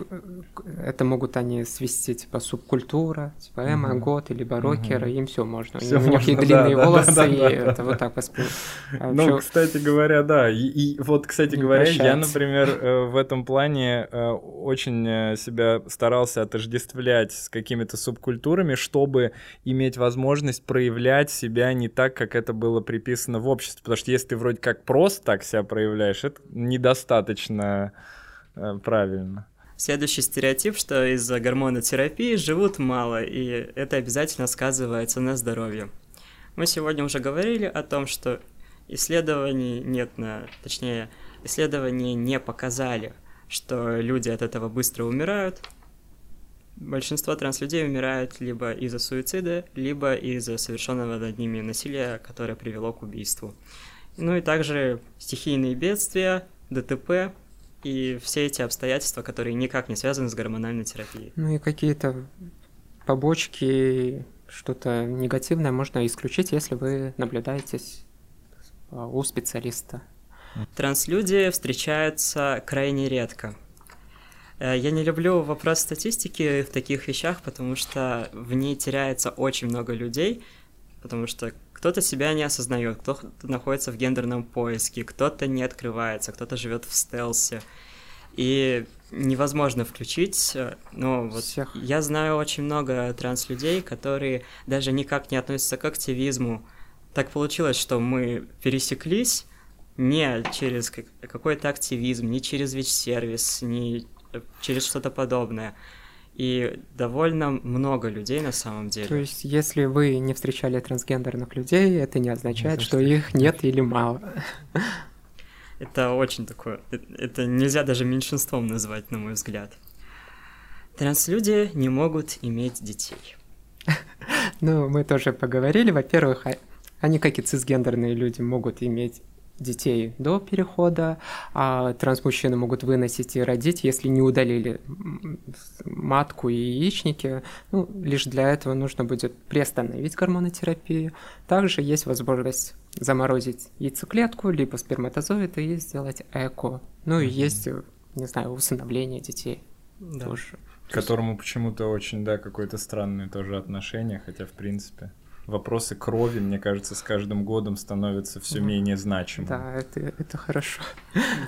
это могут они свести, типа, субкультура, типа, эмо, угу. год, либо рокеры, угу. им все можно. Всё у них и длинные да, волосы, да, да, и да, это да. вот так воспринимают. А ну, вообще... кстати говоря, да. И, и вот, кстати не говоря, прощается. я, например, э, в этом плане э, очень э, себя старался отождествлять с какими-то субкультурами, чтобы иметь возможность проявлять себя не так, как это было приписано в обществе. Потому что если ты вроде как просто так себя проявляешь, это недостаточно Э, правильно. Следующий стереотип, что из-за гормонотерапии живут мало, и это обязательно сказывается на здоровье. Мы сегодня уже говорили о том, что исследований нет на... Точнее, исследования не показали, что люди от этого быстро умирают. Большинство транслюдей умирают либо из-за суицида, либо из-за совершенного над ними насилия, которое привело к убийству. Ну и также стихийные бедствия, ДТП и все эти обстоятельства, которые никак не связаны с гормональной терапией. Ну и какие-то побочки, что-то негативное можно исключить, если вы наблюдаетесь а, у специалиста. Транслюди встречаются крайне редко. Э, я не люблю вопрос статистики в таких вещах, потому что в ней теряется очень много людей, потому что кто-то себя не осознает, кто-то находится в гендерном поиске, кто-то не открывается, кто-то живет в стелсе. И невозможно включить, э, но вот Всех. я знаю очень много транс-людей, которые даже никак не относятся к активизму. Так получилось, что мы пересеклись не через какой-то активизм, не через ВИЧ-сервис, не через что-то подобное. И довольно много людей на самом деле. То есть, если вы не встречали трансгендерных людей, это не означает, что их нет или мало. Это очень такое... Это нельзя даже меньшинством назвать, на мой взгляд. Транслюди не могут иметь детей. Ну, мы тоже поговорили. Во-первых, а- они, как и цисгендерные люди, могут иметь детей до перехода, а трансмужчины могут выносить и родить, если не удалили матку и яичники. Ну, лишь для этого нужно будет приостановить гормонотерапию. Также есть возможность заморозить яйцеклетку, либо сперматозоид и сделать эко. Ну и есть, э, не знаю, усыновление детей Да. тоже. К которому почему-то очень, да, какое-то странное тоже отношение, хотя, в принципе, вопросы крови, мне кажется, с каждым годом становятся все менее значимыми. Да, это, это хорошо.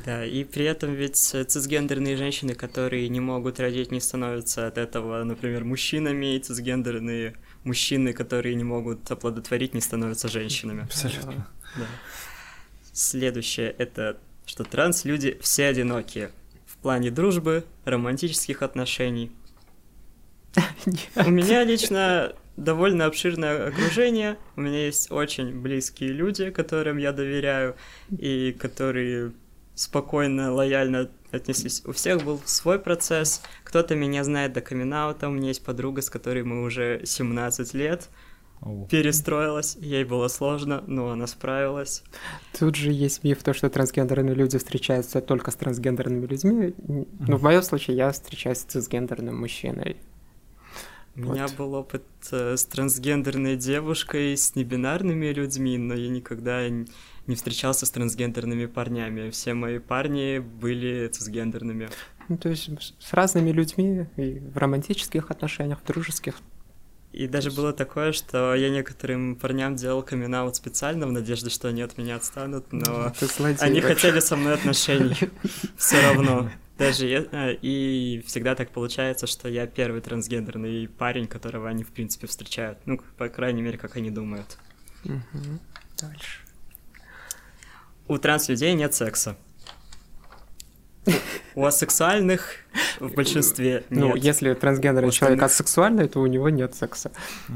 Да, и при этом ведь цисгендерные женщины, которые не могут родить, не становятся от этого, например, мужчинами, и цисгендерные мужчины, которые не могут оплодотворить, не становятся женщинами. Абсолютно. Да. Следующее это, что транс-люди все одинокие. В плане дружбы, романтических отношений. У меня лично довольно обширное окружение. У меня есть очень близкие люди, которым я доверяю, и которые спокойно, лояльно отнеслись. У всех был свой процесс. Кто-то меня знает до камин У меня есть подруга, с которой мы уже 17 лет. Перестроилась, ей было сложно, но она справилась. Тут же есть миф, то, что трансгендерные люди встречаются только с трансгендерными людьми. Ну, в моем случае я встречаюсь с цисгендерным мужчиной. У меня Вот. был опыт э, с трансгендерной девушкой, с небинарными людьми, но я никогда не встречался с трансгендерными парнями. Все мои парни были цисгендерными. Ну, то есть с- разными людьми и в романтических отношениях, в дружеских. И даже было такое, что я некоторым парням делал камин специально в надежде, что они от меня отстанут, но они вообще. хотели со мной отношений все равно. Даже я- э, и всегда так получается, что я первый трансгендерный парень, которого они в принципе встречают. Ну, по крайней мере, как они думают. Мгм. Дальше. У транс-людей нет секса. У асексуальных в большинстве Ну, нет. если трансгендерный У человек остальных- асексуальный, то у него нет секса.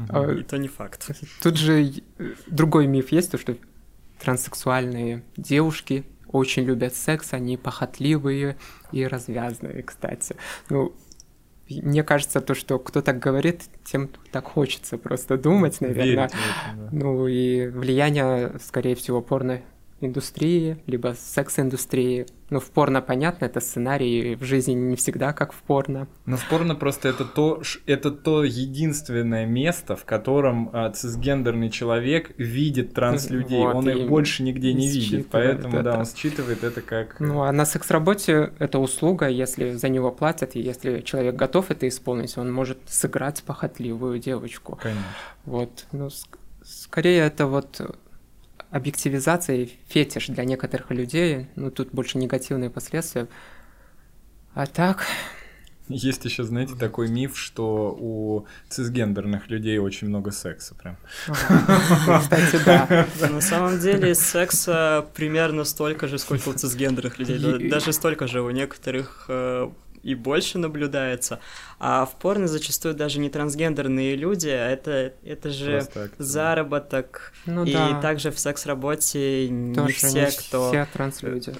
А, И то не факт. Тут же э, другой миф есть, то, что транссексуальные девушки очень любят секс, они похотливые и развязные, кстати. Ну, мне кажется, то, что кто так говорит, тем так хочется просто думать, наверное. Верить это, да. Ну и влияние, скорее всего, порно-индустрии, либо секс-индустрии. Ну, в порно понятно, это сценарий в жизни не всегда как в порно. Но в порно просто это то, это то единственное место, в котором а, цисгендерный человек видит транслюдей. Вот, он их больше нигде не видит. Поэтому, да, это. он считывает это как... э, Ну, а на секс-работе это услуга, если за него платят, и если человек готов это исполнить, он может сыграть похотливую девочку. Конечно. Вот, ну, ск- скорее это вот объективизация и фетиш для некоторых людей, ну, тут больше негативные последствия. А так, Есть еще, знаете, такой миф, что у цисгендерных людей очень много секса прям. кстати, да. На самом деле секса примерно столько же, сколько у цисгендерных людей. Даже столько же у некоторых э, и больше наблюдается. А в порно зачастую даже не трансгендерные люди, а это, это же актер. заработок. Ну и да. также в секс-работе не все, не кто все транслюди.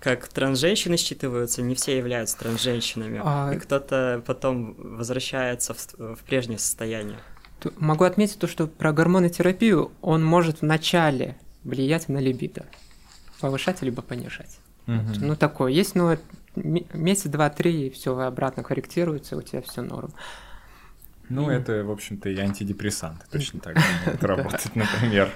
как трансженщины считываются, не все являются трансженщинами. А- И кто-то потом возвращается в, в прежнее состояние. Могу отметить то, что про гормонотерапию он может вначале влиять на либидо. Повышать либо понижать. Мгм. Ну, такое есть, но месяц, два, три, и все обратно корректируется, у тебя все норм. Ну, это, в общем-то, и антидепрессанты точно так же могут работать, например.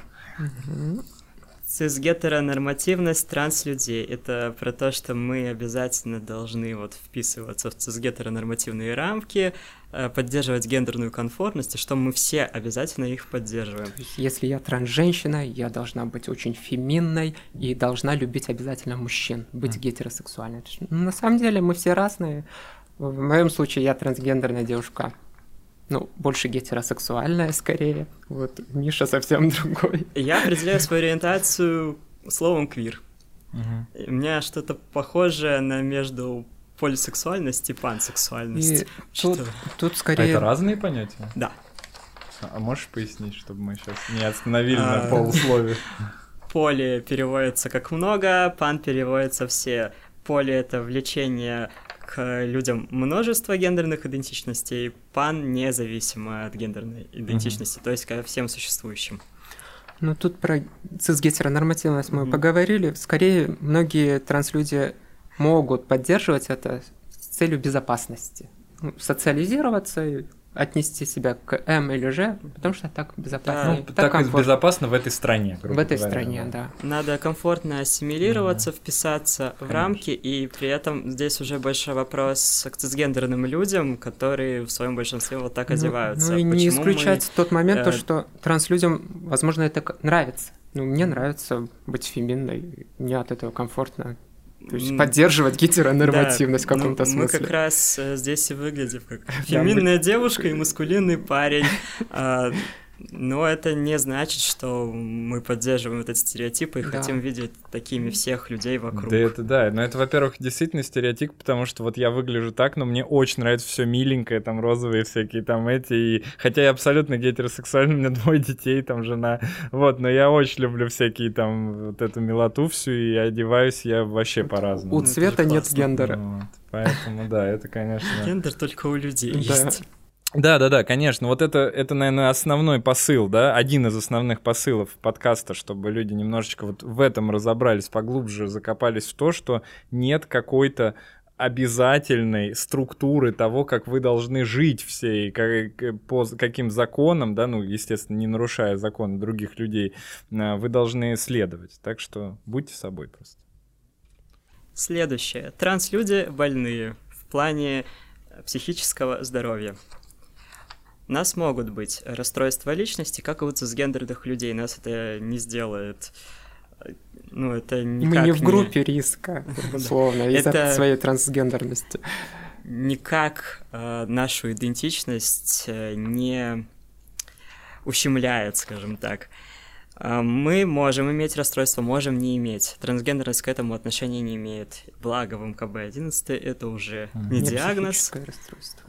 Цисгетеронормативность транслюдей — это про то, что мы обязательно должны вот вписываться в цисгетеронормативные рамки, э, поддерживать гендерную конформность, и что мы все обязательно их поддерживаем. То есть, если я трансженщина, я должна быть очень феминной и должна любить обязательно мужчин, быть гетеросексуальной. То есть, ну, на самом деле мы все разные. В моем случае я трансгендерная девушка. Ну, больше гетеросексуальная скорее. Вот Миша совсем другой. Я определяю свою ориентацию словом «квир». Мгм. У меня что-то похожее на между полисексуальность и пансексуальность. И тут, Что? тут А скорее... это разные понятия? Да. А а можешь пояснить, чтобы мы сейчас не остановили на А. полуслове? Поле переводится как много, пан переводится все. Поле — это влечение к людям множества гендерных идентичностей, пан независимо от гендерной идентичности, то есть ко всем существующим. Ну, тут про цисгетеронормативность мы Мгм. поговорили. Скорее, многие транслюди могут поддерживать это с целью безопасности. Ну, социализироваться, отнести себя к М или Ж, потому что так безопаснее. Ну, так комфортно. безопасно в этой стране, грубо В этой говоря, стране, да. да. Надо комфортно ассимилироваться, вписаться в Конечно. рамки, и при этом здесь уже больше вопрос к цисгендерным людям, которые в своем большинстве вот так Ну, одеваются. Ну, и не Почему мы- исключать тот момент, то, э, что транслюдям, возможно, это нравится. Ну, мне нравится быть феминной, мне от этого комфортно. То есть поддерживать гетеронормативность Да, в каком-то ну, смысле. Мы как раз э, здесь и выглядим как феминная девушка и маскулинный парень. А, Но это не значит, что мы поддерживаем этот стереотип и Да. хотим видеть такими всех людей вокруг. Да, это да. Но это, во-первых, действительно стереотип, потому что вот я выгляжу так, но мне очень нравится все миленькое, там розовые всякие там эти. И... Хотя я абсолютно гетеросексуальный, у меня двое детей, там жена. Вот, но я очень люблю всякие там вот эту милоту всю, и одеваюсь я вообще по-разному. У цвета нет гендера. Вот, Поэтому, да, это, конечно... Гендер только у людей есть. Да, да, да, конечно. Вот это, это, наверное, основной посыл, да, один из основных посылов подкаста, чтобы люди немножечко вот в этом разобрались, поглубже закопались в то, что нет какой-то обязательной структуры того, как вы должны жить все и как- по каким законам, да, ну, естественно, не нарушая законы других людей, а, вы должны следовать. Так что будьте собой просто. Следующее. Транслюди больные в плане психического здоровья. Нас могут быть расстройства личности, как и у цисгендерных людей. Нас это не сделает. Ну, это Мы никак не в группе риска, условно, из-за своей трансгендерности. никак э, нашу идентичность э, не ущемляет, скажем так. Э, Мы можем иметь расстройство, можем не иметь. Трансгендерность к этому отношения не имеет. Благо в МКБ-11 это уже Мгм. не диагноз.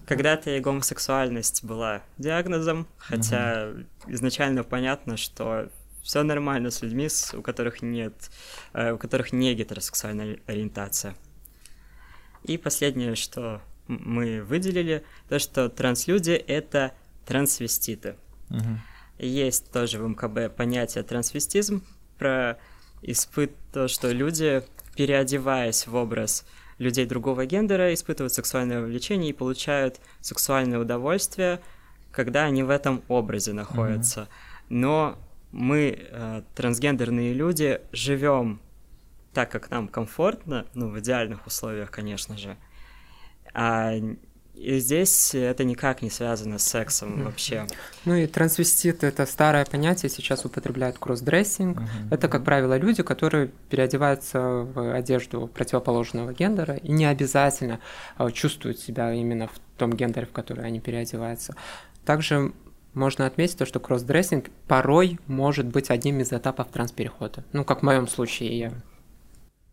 Когда-то и гомосексуальность была диагнозом, хотя изначально понятно, что все нормально с людьми, у которых нет, э, у которых не гетеросексуальная ориентация. И последнее, что мы выделили, то, что транслюди — это трансвеститы. Мгм. Есть тоже в МКБ понятие трансвестизм, про испыт то, что люди, переодеваясь в образ людей другого гендера, испытывают сексуальное влечение и получают сексуальное удовольствие, когда они в этом образе находятся. Но мы, э, трансгендерные люди, живем так, как нам комфортно, ну, в идеальных условиях, конечно же. А и здесь это никак не связано с сексом вообще. Ну и трансвестит — это старое понятие, сейчас употребляют кроссдрессинг. Мгм. Это, как правило, люди, которые переодеваются в одежду противоположного гендера и не обязательно э, чувствуют себя именно в том гендере, в который они переодеваются. Также можно отметить то, что кроссдрессинг порой может быть одним из этапов трансперехода. Ну, как в моем случае. Я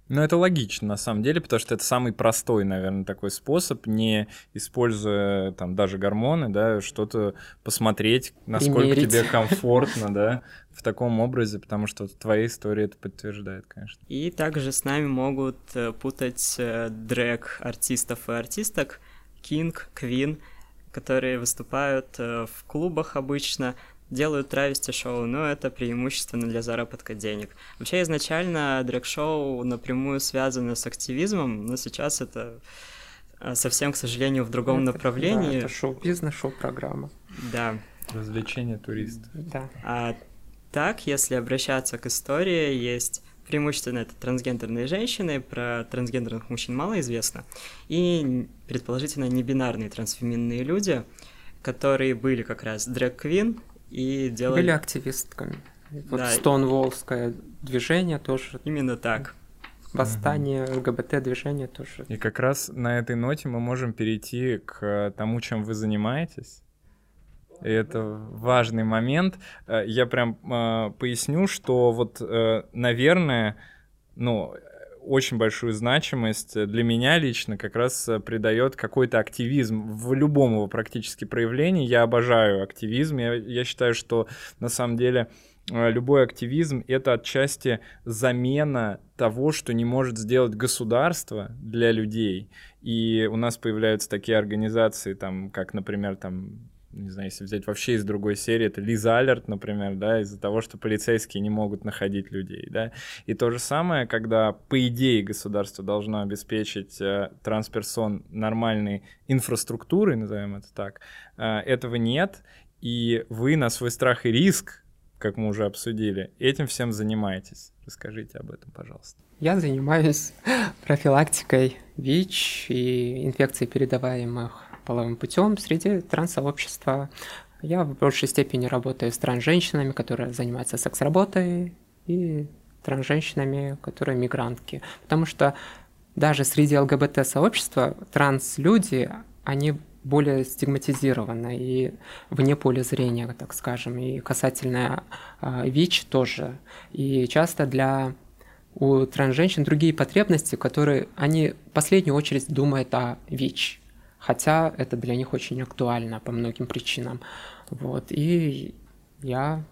Ну, это логично, на самом деле, потому что это самый простой, наверное, такой способ, не используя там даже гормоны, да, что-то посмотреть, насколько Примерить. тебе комфортно, да, в таком образе, потому что твоя история это подтверждает, конечно. И также с нами могут э, путать э, дрэк артистов и артисток, Кинг, Квин, которые выступают э, в клубах обычно, делают травести-шоу, но это преимущественно для заработка денег. Вообще изначально дрэк-шоу напрямую связано с активизмом, но сейчас это а, совсем, к сожалению, в другом это, направлении. Да, это шоу-бизнес, шоу-программа. Да. Развлечение туристов. Да. А так, если обращаться к истории, есть преимущественно это трансгендерные женщины, про трансгендерных мужчин мало известно, и предположительно небинарные трансфеминные люди, которые были как раз дрэк-квин, и делали... Были активистками. Вот да. Стоунволлское движение тоже. Именно так. Восстание ЛГБТ-движение тоже. И как раз на этой ноте мы можем перейти к тому, чем вы занимаетесь. И это важный момент. Э, я прям э, поясню, что вот, э, наверное, ну, очень большую значимость для меня лично как раз э, придает какой-то активизм в любом его практически проявлении. Я обожаю активизм. Я, я считаю, что на самом деле э, любой активизм — это отчасти замена того, что не может сделать государство для людей. И у нас появляются такие организации, там, как, например, там, не знаю, если взять вообще из другой серии, это Лиза Алерт, например, да, из-за того, что полицейские не могут находить людей, да. И то же самое, когда, по идее, государство должно обеспечить э, трансперсон нормальной инфраструктурой, назовем это так, э, этого нет, и вы на свой страх и риск, как мы уже обсудили, этим всем занимаетесь. Расскажите об этом, пожалуйста. Я занимаюсь профилактикой ВИЧ и инфекций, передаваемых половым путем среди транс-сообщества. Я в большей степени работаю с транс-женщинами, которые занимаются секс-работой, и транс-женщинами, которые мигрантки. Потому что даже среди ЛГБТ-сообщества транс-люди, они более стигматизированы и вне поля зрения, так скажем, и касательно э, ВИЧ тоже. И часто для у транс-женщин другие потребности, которые они в последнюю очередь думают о ВИЧ хотя это для них очень актуально по многим причинам. Вот, и я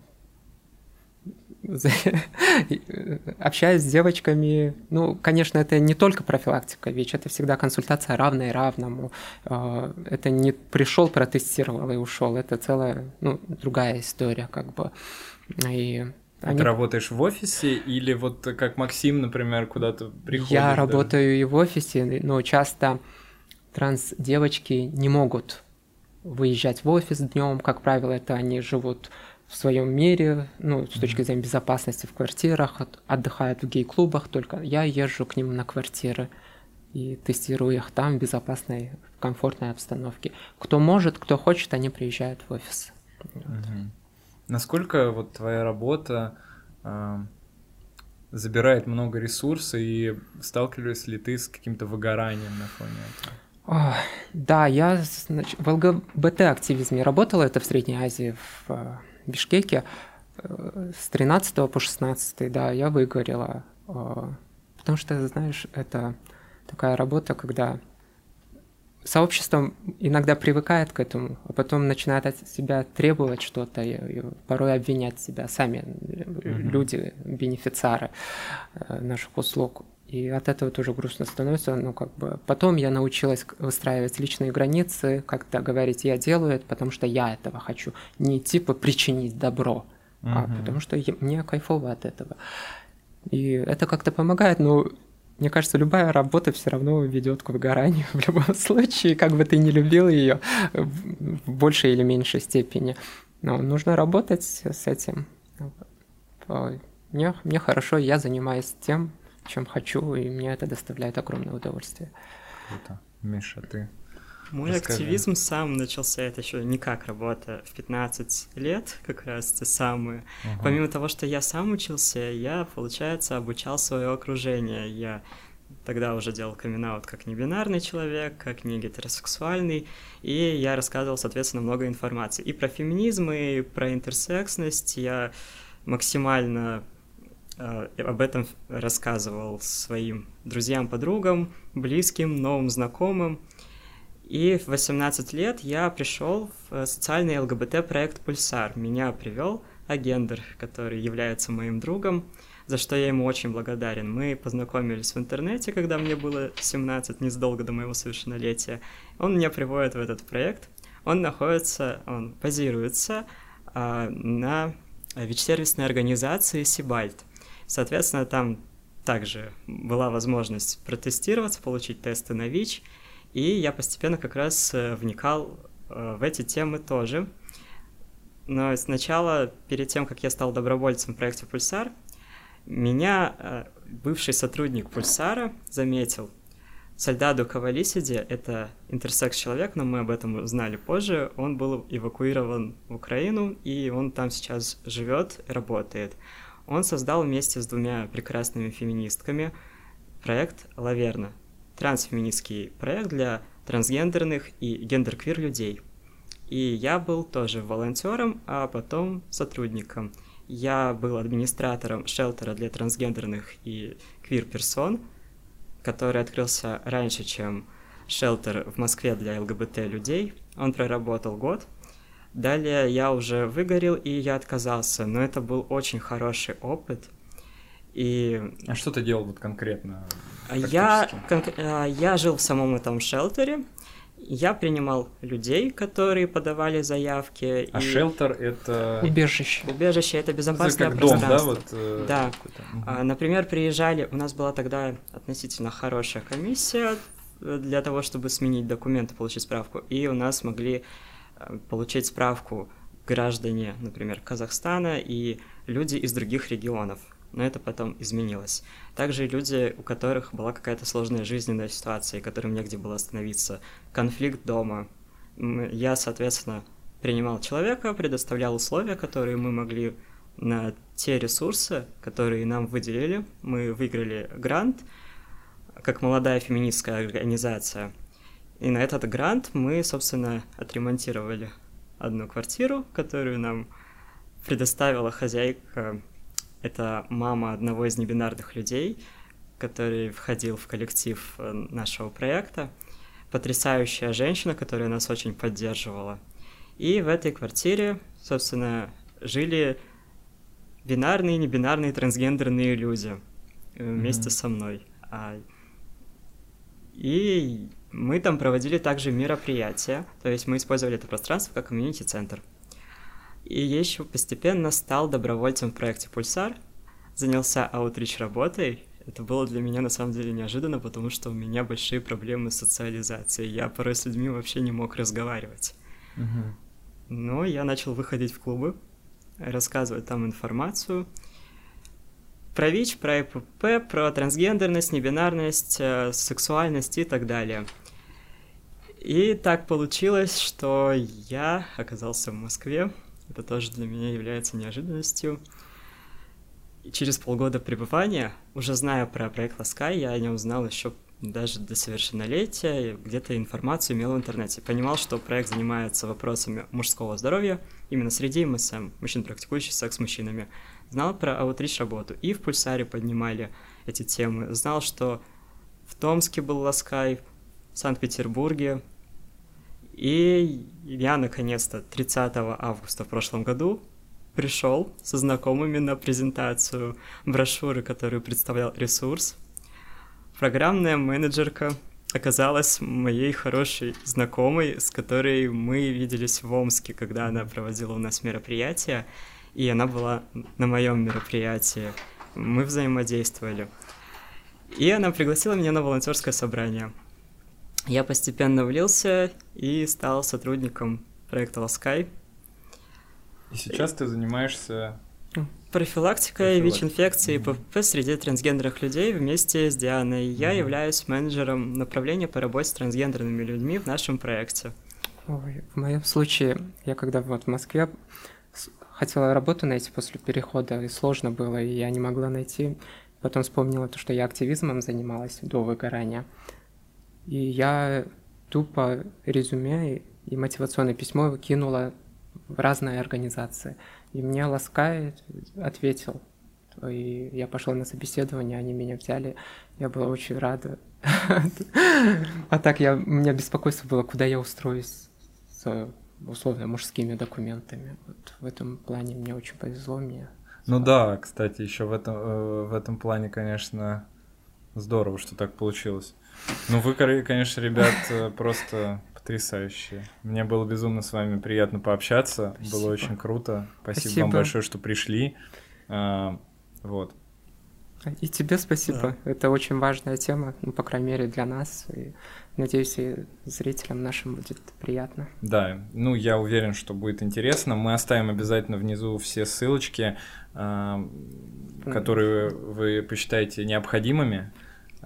общаюсь с девочками. Ну, конечно, это не только профилактика ВИЧ, это всегда консультация равной равному. А, это не пришел, протестировал и ушел. Это целая, ну, другая история, как бы. И а они... ты работаешь в офисе или вот как Максим, например, куда-то приходишь? Я да? работаю и в офисе, но часто транс-девочки не могут выезжать в офис днем, как правило, это они живут в своем мире, ну, с точки зрения безопасности в квартирах, отдыхают в гей-клубах, только я езжу к ним на квартиры и тестирую их там в безопасной, комфортной обстановке. Кто может, кто хочет, они приезжают в офис. Вот. Насколько вот твоя работа э, забирает много ресурсов и сталкиваешься ли ты с каким-то выгоранием на фоне этого? Да, я значит, в ЛГБТ-активизме работала, это в Средней Азии, в э, Бишкеке, э, с 13 по 16, да, я выгорела. Э, потому что, знаешь, это такая работа, когда сообщество иногда привыкает к этому, а потом начинает от себя требовать что-то и, и порой обвинять себя сами mm-hmm. люди, бенефициары наших услуг. И от этого тоже грустно становится. Ну, как бы потом я научилась выстраивать личные границы, как-то говорить, я делаю это, потому что я этого хочу. Не типа причинить добро, угу. а потому что я, мне кайфово от этого. И это как-то помогает, но мне кажется, любая работа все равно ведет к выгоранию в любом случае, как бы ты не любил ее в большей или меньшей степени. Но нужно работать с этим. Мне, мне хорошо, я занимаюсь тем, чем хочу, и мне это доставляет огромное удовольствие. Круто. Миша, ты мой Расскажи. активизм сам начался, это еще не как работа, в 15 лет как раз те самые. Угу. Помимо того, что я сам учился, я, получается, обучал свое окружение. Я тогда уже делал камин как небинарный человек, как не гетеросексуальный, и я рассказывал, соответственно, много информации и про феминизм, и про интерсексность. Я максимально об этом рассказывал своим друзьям, подругам, близким, новым знакомым. И в 18 лет я пришел в социальный ЛГБТ-проект «Пульсар». Меня привел Агендер, который является моим другом, за что я ему очень благодарен. Мы познакомились в интернете, когда мне было 17, незадолго до моего совершеннолетия. Он меня приводит в этот проект. Он находится, он базируется а, на ВИЧ-сервисной организации Сибальт. Соответственно, там также была возможность протестироваться, получить тесты на ВИЧ, и я постепенно как раз э, вникал э, в эти темы тоже. Но сначала, перед тем, как я стал добровольцем в проекте «Пульсар», меня э, бывший сотрудник «Пульсара» заметил. Сальдаду Кавалисиди — это интерсекс-человек, но мы об этом узнали позже. Он был эвакуирован в Украину, и он там сейчас живет, работает. Он создал вместе с двумя прекрасными феминистками проект «Лаверна», трансфеминистский проект для трансгендерных и гендерквир людей. И я был тоже волонтером, а потом сотрудником. Я был администратором шелтера для трансгендерных и квир-персон, который открылся раньше, чем шелтер в Москве для ЛГБТ людей. Он проработал год. Далее я уже выгорел, и я отказался, но это был очень хороший опыт. И... А что ты делал вот конкретно? Я, кон- я жил в самом этом шелтере, я принимал людей, которые подавали заявки. А и... шелтер это... Убежище. Убежище — это безопасное это как пространство. Дом, да? Вот, э, да. А, например, приезжали... У нас была тогда относительно хорошая комиссия для того, чтобы сменить документы, получить справку. И у нас могли э, получить справку граждане, например, Казахстана и люди из других регионов но это потом изменилось. Также люди, у которых была какая-то сложная жизненная ситуация, и которым негде было остановиться, конфликт дома. Я, соответственно, принимал человека, предоставлял условия, которые мы могли на те ресурсы, которые нам выделили. Мы выиграли грант как молодая феминистская организация. И на этот грант мы, собственно, отремонтировали одну квартиру, которую нам предоставила хозяйка это мама одного из небинарных людей, который входил в коллектив э, нашего проекта. Потрясающая женщина, которая нас очень поддерживала. И в этой квартире, собственно, жили бинарные, небинарные, трансгендерные люди э, вместе mm-hmm. со мной. А, и мы там проводили также мероприятия, то есть мы использовали это пространство как комьюнити-центр. И я еще постепенно стал добровольцем в проекте «Пульсар», занялся аутрич работой. Это было для меня на самом деле неожиданно, потому что у меня большие проблемы с социализацией. Я порой с людьми вообще не мог разговаривать. Угу. Но я начал выходить в клубы, рассказывать там информацию про ВИЧ, про ИПП, про трансгендерность, небинарность, э, сексуальность и так далее. И так получилось, что я оказался в Москве это тоже для меня является неожиданностью. И через полгода пребывания, уже зная про проект Ласкай, я о нем узнал еще даже до совершеннолетия, где-то информацию имел в интернете. Понимал, что проект занимается вопросами мужского здоровья именно среди МСМ, мужчин, практикующих секс с мужчинами. Знал про аутрич работу и в Пульсаре поднимали эти темы. Знал, что в Томске был Ласкай, в Санкт-Петербурге, и я наконец-то 30 августа в прошлом году пришел со знакомыми на презентацию брошюры, которую представлял ресурс. Программная менеджерка оказалась моей хорошей знакомой, с которой мы виделись в Омске, когда она проводила у нас мероприятие, и она была на моем мероприятии. Мы взаимодействовали. И она пригласила меня на волонтерское собрание – я постепенно влился и стал сотрудником проекта Ласкай. И сейчас ты занимаешься профилактикой ВИЧ-инфекции и ПП среди трансгендерных людей вместе с Дианой. Я mm-hmm. являюсь менеджером направления по работе с трансгендерными людьми в нашем проекте. Ой, в моем случае, я когда вот в Москве хотела работу найти после перехода, и сложно было, и я не могла найти. Потом вспомнила то, что я активизмом занималась до выгорания. И я тупо резюме и мотивационное письмо кинула в разные организации. И мне Ласкай ответил, и я пошла на собеседование, они меня взяли, я была очень рада. А так я, у меня беспокойство было, куда я устроюсь с условно мужскими документами. Вот в этом плане мне очень повезло мне. Ну да, кстати, еще в этом, э, в этом плане, конечно, здорово, что так получилось. Ну вы, конечно, ребят, э, просто потрясающие. Мне было безумно с вами приятно пообщаться. Спасибо. Было очень круто. Спасибо, спасибо. вам большое, что пришли. А, вот. И тебе спасибо. Да. Это очень важная тема, ну, по крайней мере, для нас. И надеюсь, и зрителям нашим будет приятно. Да, ну, я уверен, что будет интересно. Мы оставим обязательно внизу все ссылочки, э, которые вы посчитаете необходимыми.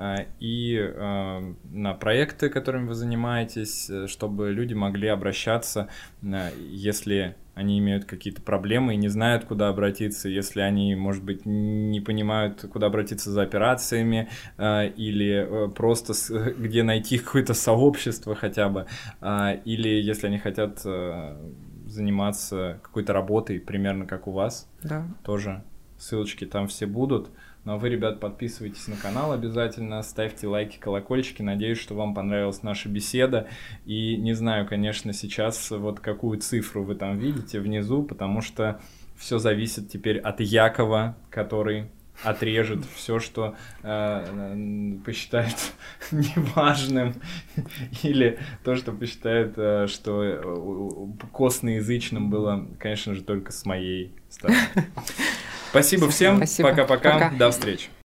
А, и а, на проекты, которыми вы занимаетесь, э, чтобы люди могли обращаться, если они имеют какие-то проблемы и не знают, куда обратиться, если они, может быть, не понимают, куда обратиться за операциями, а, или э, просто где найти какое-то сообщество хотя бы, или если они хотят э, заниматься какой-то работой, примерно как у вас, да. тоже ссылочки там все будут. Ну а вы, ребят, подписывайтесь на канал обязательно, ставьте лайки, колокольчики. Надеюсь, что вам понравилась наша беседа. И не знаю, конечно, сейчас вот какую цифру вы там видите внизу, потому что все зависит теперь от Якова, который отрежет все, что э, посчитает неважным, или то, что посчитает, э, что э, косноязычным было, конечно же, только с моей стороны. Спасибо всем. Пока-пока. До встречи.